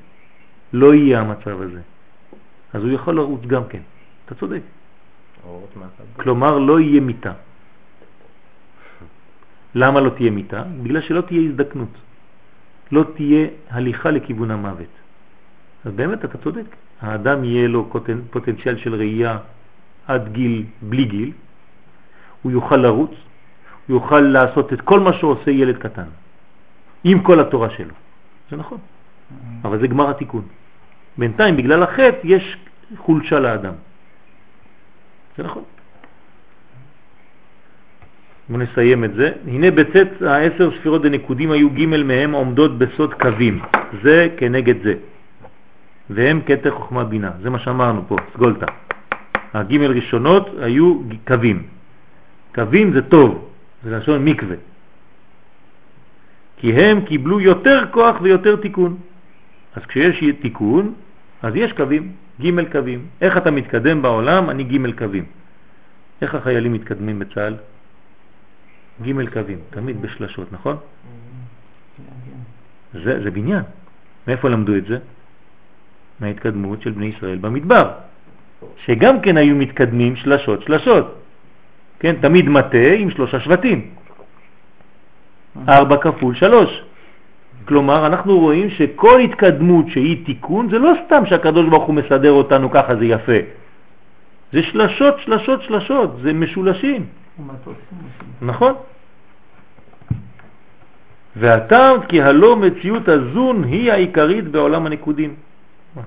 לא יהיה המצב הזה. אז הוא יכול לרוץ גם כן. אתה צודק. כלומר, לא יהיה מיטה. למה לא תהיה מיטה? בגלל שלא תהיה הזדקנות. לא תהיה הליכה לכיוון המוות. אז באמת אתה צודק. האדם יהיה לו פוטנציאל של ראייה עד גיל, בלי גיל. הוא יוכל לרוץ, הוא יוכל לעשות את כל מה שעושה ילד קטן, עם כל התורה שלו. זה נכון. אבל זה גמר התיקון. בינתיים, בגלל החטא, יש חולשה לאדם. זה נכון. בואו נסיים את זה. הנה בצאת העשר ספירות דנקודים היו ג' מהם עומדות בסוד קווים, זה כנגד זה. והם קטע חוכמה בינה, זה מה שאמרנו פה, סגולתה. הג' ראשונות היו קווים. קווים זה טוב, זה לשון מקווה. כי הם קיבלו יותר כוח ויותר תיקון. אז כשיש תיקון, אז יש קווים, ג' קווים. איך אתה מתקדם בעולם? אני ג' קווים. איך החיילים מתקדמים בצה"ל? ג' קווים, תמיד בשלשות, נכון? זה, זה בניין. מאיפה למדו את זה? מההתקדמות של בני ישראל במדבר, שגם כן היו מתקדמים שלשות שלשות. כן, תמיד מטה עם שלושה שבטים. ארבע כפול שלוש. כלומר, אנחנו רואים שכל התקדמות שהיא תיקון, זה לא סתם שהקדוש ברוך הוא מסדר אותנו ככה, זה יפה. זה שלשות, שלשות, שלשות, זה משולשים. נכון. והטעם כי הלא מציאות הזון היא העיקרית בעולם הנקודים.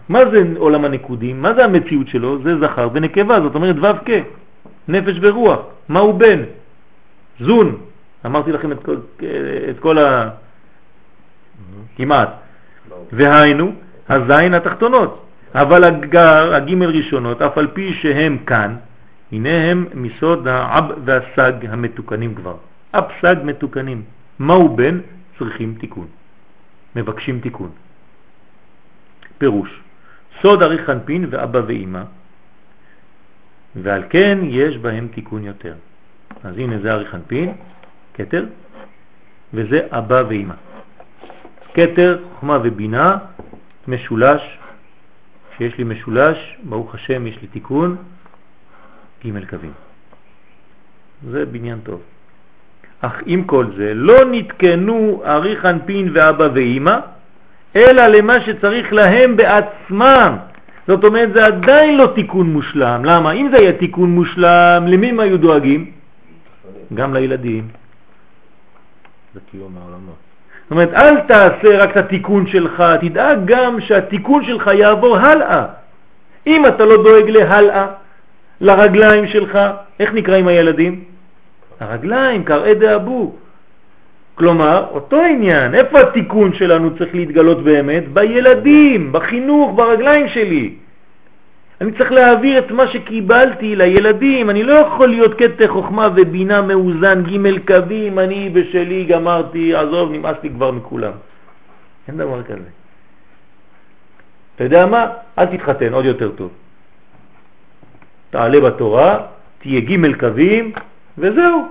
מה זה עולם הנקודים? מה זה המציאות שלו? זה זכר ונקבה, זאת אומרת ו' כ', נפש ורוח. מה הוא בן? זון. אמרתי לכם את כל, את כל ה... כמעט. והיינו, הזין התחתונות. אבל הגר, הגימל ראשונות, אף על פי שהם כאן, הנה הם מסוד האב והסג המתוקנים כבר. אב סג מתוקנים. מהו בן? צריכים תיקון. מבקשים תיקון. פירוש, סוד ארי חנפין ואבא ואימא, ועל כן יש בהם תיקון יותר. אז הנה זה ארי חנפין, כתר, וזה אבא ואימא. כתר, חוכמה ובינה, משולש, שיש לי משולש, ברוך השם יש לי תיקון, ג' קווים. זה בניין טוב. אך עם כל זה לא נתקנו ארי חנפין ואבא ואימא, אלא למה שצריך להם בעצמם. זאת אומרת, זה עדיין לא תיקון מושלם. למה? אם זה היה תיקון מושלם, למי הם היו דואגים? גם לילדים. זה קיום העולמות. זאת אומרת, אל תעשה רק את התיקון שלך, תדאג גם שהתיקון שלך יעבור הלאה. אם אתה לא דואג להלאה, לרגליים שלך, איך נקראים הילדים? הרגליים, קראי דאבו. כלומר, אותו עניין, איפה התיקון שלנו צריך להתגלות באמת? בילדים, בחינוך, ברגליים שלי. אני צריך להעביר את מה שקיבלתי לילדים, אני לא יכול להיות קטע חוכמה ובינה מאוזן, ג' קווים, אני בשלי גמרתי, עזוב, נמאס לי כבר מכולם. אין דבר כזה. אתה יודע מה? אל תתחתן, עוד יותר טוב. תעלה בתורה, תהיה ג' קווים, וזהו.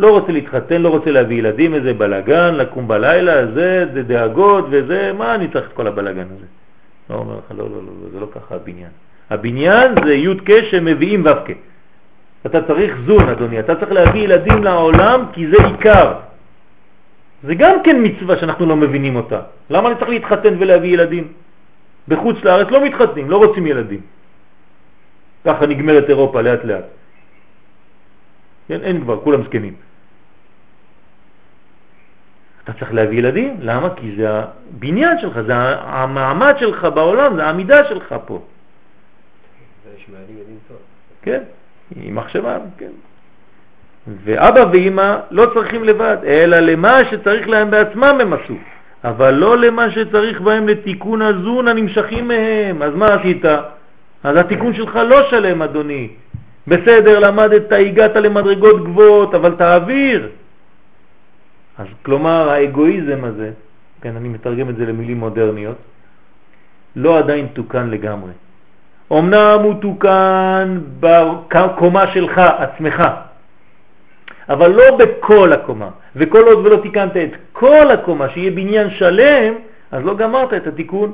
לא רוצה להתחתן, לא רוצה להביא ילדים, איזה בלגן, לקום בלילה, זה, זה דאגות וזה, מה אני צריך את כל הבלגן הזה? לא אומר לך, לא, לא, לא, זה לא ככה הבניין. הבניין זה י' שמביאים ו'. אתה צריך זון, אדוני, אתה צריך להביא ילדים לעולם כי זה עיקר. זה גם כן מצווה שאנחנו לא מבינים אותה. למה אני צריך להתחתן ולהביא ילדים? בחוץ לארץ לא מתחתנים, לא רוצים ילדים. ככה נגמרת אירופה לאט לאט. כן, אין כבר, כולם זקנים. אתה צריך להביא ילדים, למה? כי זה הבניין שלך, זה המעמד שלך בעולם, זה העמידה שלך פה. כן, עם מחשבה, כן. ואבא ואמא לא צריכים לבד, אלא למה שצריך להם בעצמם הם עשו, אבל לא למה שצריך בהם לתיקון הזון הנמשכים מהם. אז מה עשית? אז התיקון שלך לא שלם, אדוני. בסדר, למדת, הגעת למדרגות גבוהות, אבל תעביר. אז כלומר, האגואיזם הזה, כן, אני מתרגם את זה למילים מודרניות, לא עדיין תוקן לגמרי. אמנם הוא תוקן בקומה שלך, עצמך, אבל לא בכל הקומה. וכל עוד ולא תיקנת את כל הקומה, שיהיה בניין שלם, אז לא גמרת את התיקון.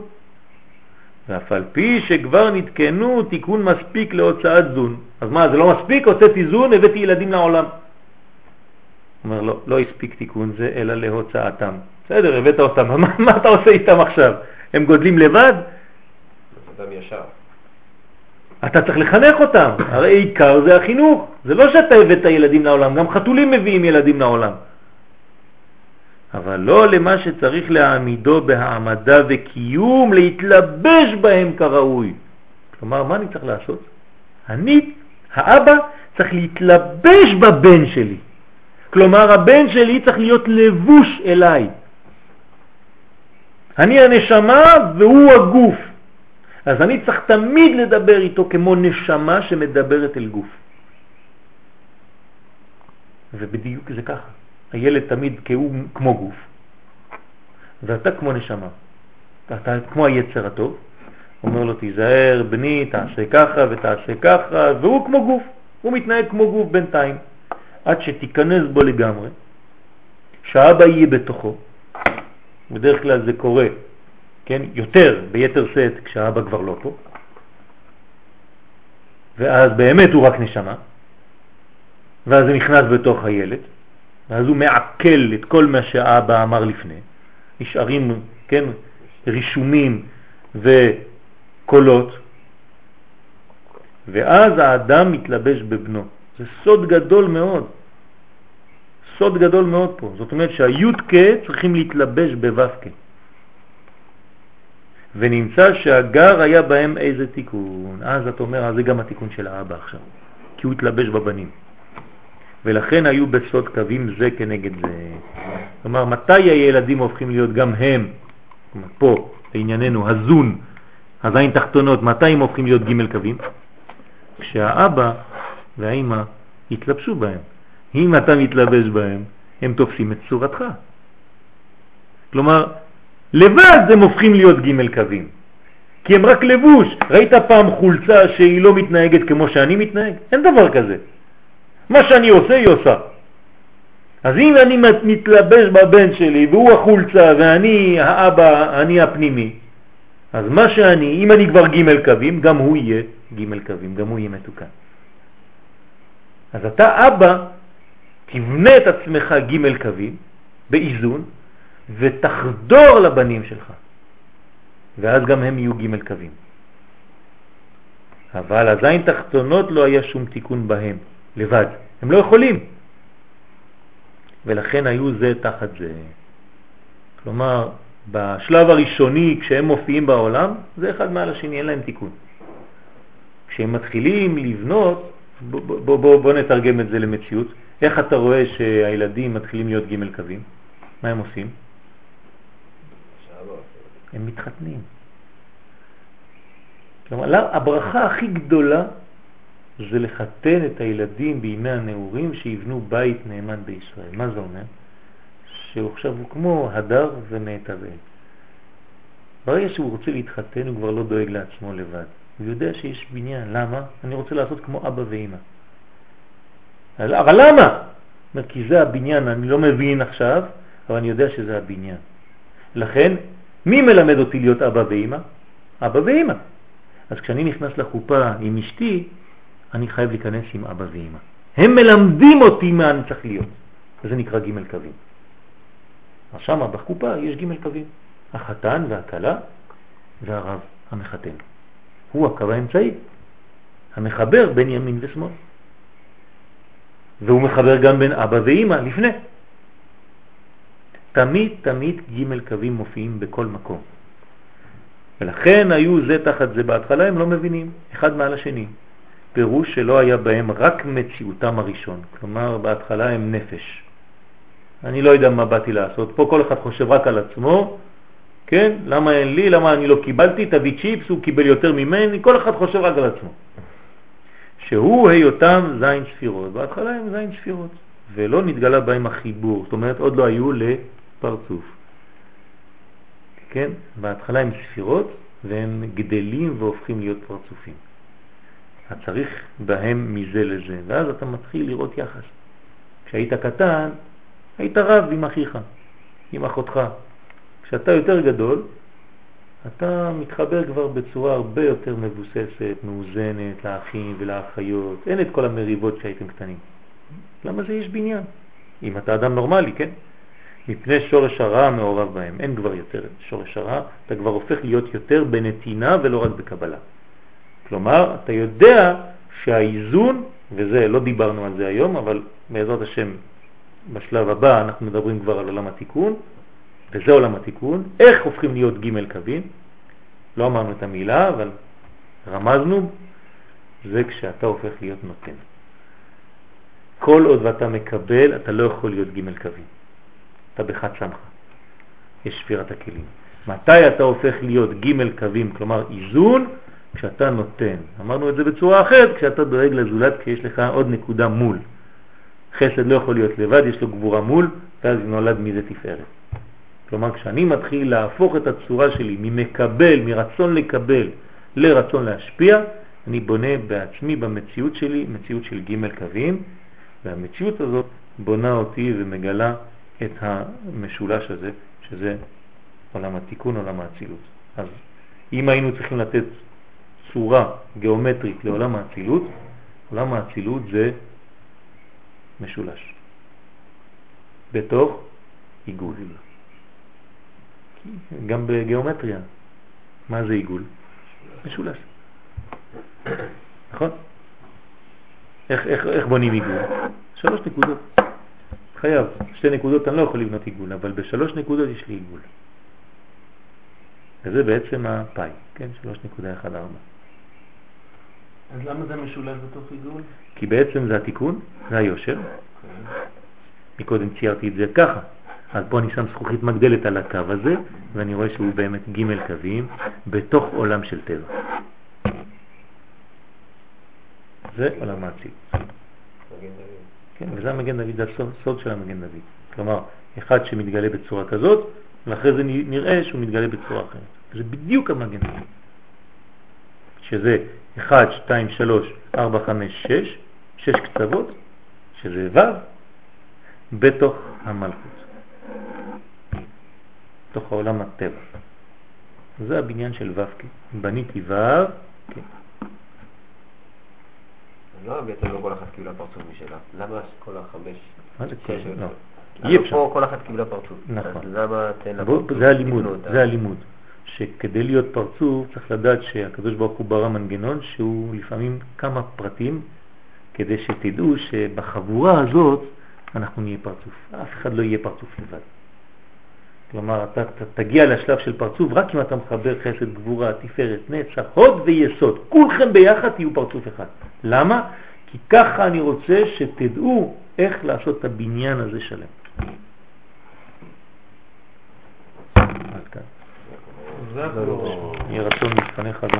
ואף על פי שכבר נתקנו תיקון מספיק להוצאת זון. אז מה, זה לא מספיק? הוצאתי זון, הבאתי ילדים לעולם. אומר, לא, לא הספיק תיקון זה, אלא להוצאתם. בסדר, הבאת אותם, מה, מה אתה עושה איתם עכשיו? הם גודלים לבד? אדם ישר. אתה צריך לחנך אותם, הרי עיקר זה החינוך. זה לא שאתה הבאת ילדים לעולם, גם חתולים מביאים ילדים לעולם. אבל לא למה שצריך להעמידו בהעמדה וקיום, להתלבש בהם כראוי. כלומר, מה אני צריך לעשות? אני, האבא, צריך להתלבש בבן שלי. כלומר, הבן שלי צריך להיות לבוש אליי. אני הנשמה והוא הגוף. אז אני צריך תמיד לדבר איתו כמו נשמה שמדברת אל גוף. ובדיוק זה ככה. הילד תמיד כאו, כמו גוף, ואתה כמו נשמה. אתה כמו היצר הטוב, אומר לו תיזהר בני, תעשה ככה ותעשה ככה, והוא כמו גוף, הוא מתנהג כמו גוף בינתיים, עד שתיכנס בו לגמרי, שהאבא יהיה בתוכו, בדרך כלל זה קורה, כן, יותר, ביתר סט, כשהאבא כבר לא פה, ואז באמת הוא רק נשמה, ואז זה נכנס בתוך הילד, ואז הוא מעכל את כל מה שהאבא אמר לפני, נשארים, כן, רישומים וקולות, ואז האדם מתלבש בבנו. זה סוד גדול מאוד. סוד גדול מאוד פה. זאת אומרת שהי"ק צריכים להתלבש בו"ק. ונמצא שהגר היה בהם איזה תיקון. אז אתה אומר, אז זה גם התיקון של האבא עכשיו, כי הוא התלבש בבנים. ולכן היו בסוד קווים זה כנגד זה. כלומר, מתי הילדים הופכים להיות גם הם, פה, לענייננו, הזון, הזין תחתונות, מתי הם הופכים להיות ג' קווים? כשהאבא והאימא התלבשו בהם. אם אתה מתלבש בהם, הם תופסים את צורתך. כלומר, לבד הם הופכים להיות ג' קווים. כי הם רק לבוש. ראית פעם חולצה שהיא לא מתנהגת כמו שאני מתנהג? אין דבר כזה. מה שאני עושה, היא עושה. אז אם אני מתלבש בבן שלי והוא החולצה ואני האבא, אני הפנימי, אז מה שאני, אם אני כבר ג' קווים, גם הוא יהיה ג' קווים, גם הוא יהיה מתוקן. אז אתה אבא, תבנה את עצמך ג' קווים באיזון ותחדור לבנים שלך, ואז גם הם יהיו ג' קווים. אבל הזין תחתונות לא היה שום תיקון בהם, לבד. הם לא יכולים. ולכן היו זה תחת זה. כלומר, בשלב הראשוני, כשהם מופיעים בעולם, זה אחד מעל השני, אין להם תיקון. כשהם מתחילים לבנות, בוא, בוא, בוא, בוא נתרגם את זה למציאות, איך אתה רואה שהילדים מתחילים להיות ג' קווים? מה הם עושים? הם מתחתנים. כלומר, הברכה הכי גדולה זה לחתן את הילדים בימי הנעורים שיבנו בית נאמן בישראל. מה זה אומר? שהוא עכשיו הוא כמו הדר ונעתבל. ברגע שהוא רוצה להתחתן הוא כבר לא דואג לעצמו לבד. הוא יודע שיש בניין. למה? אני רוצה לעשות כמו אבא ואמא. אבל למה? כי זה הבניין, אני לא מבין עכשיו, אבל אני יודע שזה הבניין. לכן, מי מלמד אותי להיות אבא ואמא? אבא ואמא. אז כשאני נכנס לחופה עם אשתי, אני חייב להיכנס עם אבא ואמא. הם מלמדים אותי מה אני צריך להיות. זה נקרא ג' קווים. אז שם בחופה יש ג' קווים. החתן והכלה והרב המחתן. הוא הקו האמצעי, המחבר בין ימין ושמאל. והוא מחבר גם בין אבא ואמא לפני. תמיד תמיד ג' קווים מופיעים בכל מקום. ולכן היו זה תחת זה בהתחלה, הם לא מבינים, אחד מעל השני. פירוש שלא היה בהם רק מציאותם הראשון, כלומר בהתחלה הם נפש. אני לא יודע מה באתי לעשות, פה כל אחד חושב רק על עצמו, כן? למה אין לי, למה אני לא קיבלתי, תביא צ'יפס, הוא קיבל יותר ממני, כל אחד חושב רק על עצמו. שהוא היותם זין ספירות, בהתחלה הם זין ספירות, ולא נתגלה בהם החיבור, זאת אומרת עוד לא היו לפרצוף. כן? בהתחלה הם ספירות והם גדלים והופכים להיות פרצופים. אתה צריך בהם מזה לזה, ואז אתה מתחיל לראות יחס. כשהיית קטן, היית רב עם אחיך, עם אחותך. כשאתה יותר גדול, אתה מתחבר כבר בצורה הרבה יותר מבוססת, מאוזנת לאחים ולאחיות. אין את כל המריבות שהייתם קטנים. למה זה יש בניין? אם אתה אדם נורמלי, כן? מפני שורש הרע מעורב בהם. אין כבר יותר שורש הרע, אתה כבר הופך להיות יותר בנתינה ולא רק בקבלה. כלומר, אתה יודע שהאיזון, וזה, לא דיברנו על זה היום, אבל בעזרת השם בשלב הבא אנחנו מדברים כבר על עולם התיקון, וזה עולם התיקון. איך הופכים להיות ג' קווים? לא אמרנו את המילה, אבל רמזנו, זה כשאתה הופך להיות נותן. כל עוד ואתה מקבל, אתה לא יכול להיות ג' קווים. אתה בחד סמכה. יש שפירת הכלים. מתי אתה הופך להיות ג' קווים, כלומר איזון, כשאתה נותן. אמרנו את זה בצורה אחרת, כשאתה דואג לזולת כי יש לך עוד נקודה מול. חסד לא יכול להיות לבד, יש לו גבורה מול, ואז נולד מזה תפארת. כלומר, כשאני מתחיל להפוך את הצורה שלי ממקבל, מרצון לקבל, לרצון להשפיע, אני בונה בעצמי, במציאות שלי, מציאות של ג' קווים, והמציאות הזאת בונה אותי ומגלה את המשולש הזה, שזה עולם התיקון, עולם האצילות. אז אם היינו צריכים לתת צורה גיאומטרית לעולם האצילות, עולם האצילות זה משולש, בתוך עיגול. גם בגיאומטריה. מה זה עיגול? משולש. נכון? איך, איך, איך בונים עיגול? שלוש נקודות. חייב. שתי נקודות אני לא יכול לבנות עיגול, אבל בשלוש נקודות יש לי עיגול. וזה בעצם הפאי, כן? 3.14. אז למה זה משולש בתוך עיגול? כי בעצם זה התיקון, זה היושר. מקודם ציירתי את זה ככה. אז פה אני שם זכוכית מגדלת על הקו הזה, ואני רואה שהוא באמת ג' קווים בתוך עולם של טבע. זה עולם האציל. כן, וזה המגן דוד, הסוד של המגן דוד. כלומר, אחד שמתגלה בצורה כזאת, ואחרי זה נראה שהוא מתגלה בצורה אחרת. זה בדיוק המגן דוד. שזה 1, 2, 3, 4, 5, 6, 6 קצוות, שזה ו', בתוך המלכות. בתוך העולם הטבע. זה הבניין של ו' בניתי ו', כן. לא, בעצם לא כל אחת קיבלה פרצוף משלה. למה כל החמש... מה זה כל? לא. אי אפשר. פה כל אחת קיבלה פרצוף. נכון. אז למה תן לה פרצוף? זה הלימוד, זה הלימוד. שכדי להיות פרצוף צריך לדעת שהקדוש ברוך הוא ברא מנגנון שהוא לפעמים כמה פרטים כדי שתדעו שבחבורה הזאת אנחנו נהיה פרצוף. אף אחד לא יהיה פרצוף לבד. כלומר, אתה, אתה תגיע לשלב של פרצוף רק אם אתה מחבר חסד, גבורה, תפארת, נצח, הוד ויסוד. כולכם ביחד תהיו פרצוף אחד. למה? כי ככה אני רוצה שתדעו איך לעשות את הבניין הזה שלם. עד כאן. יהיה רצון לפניך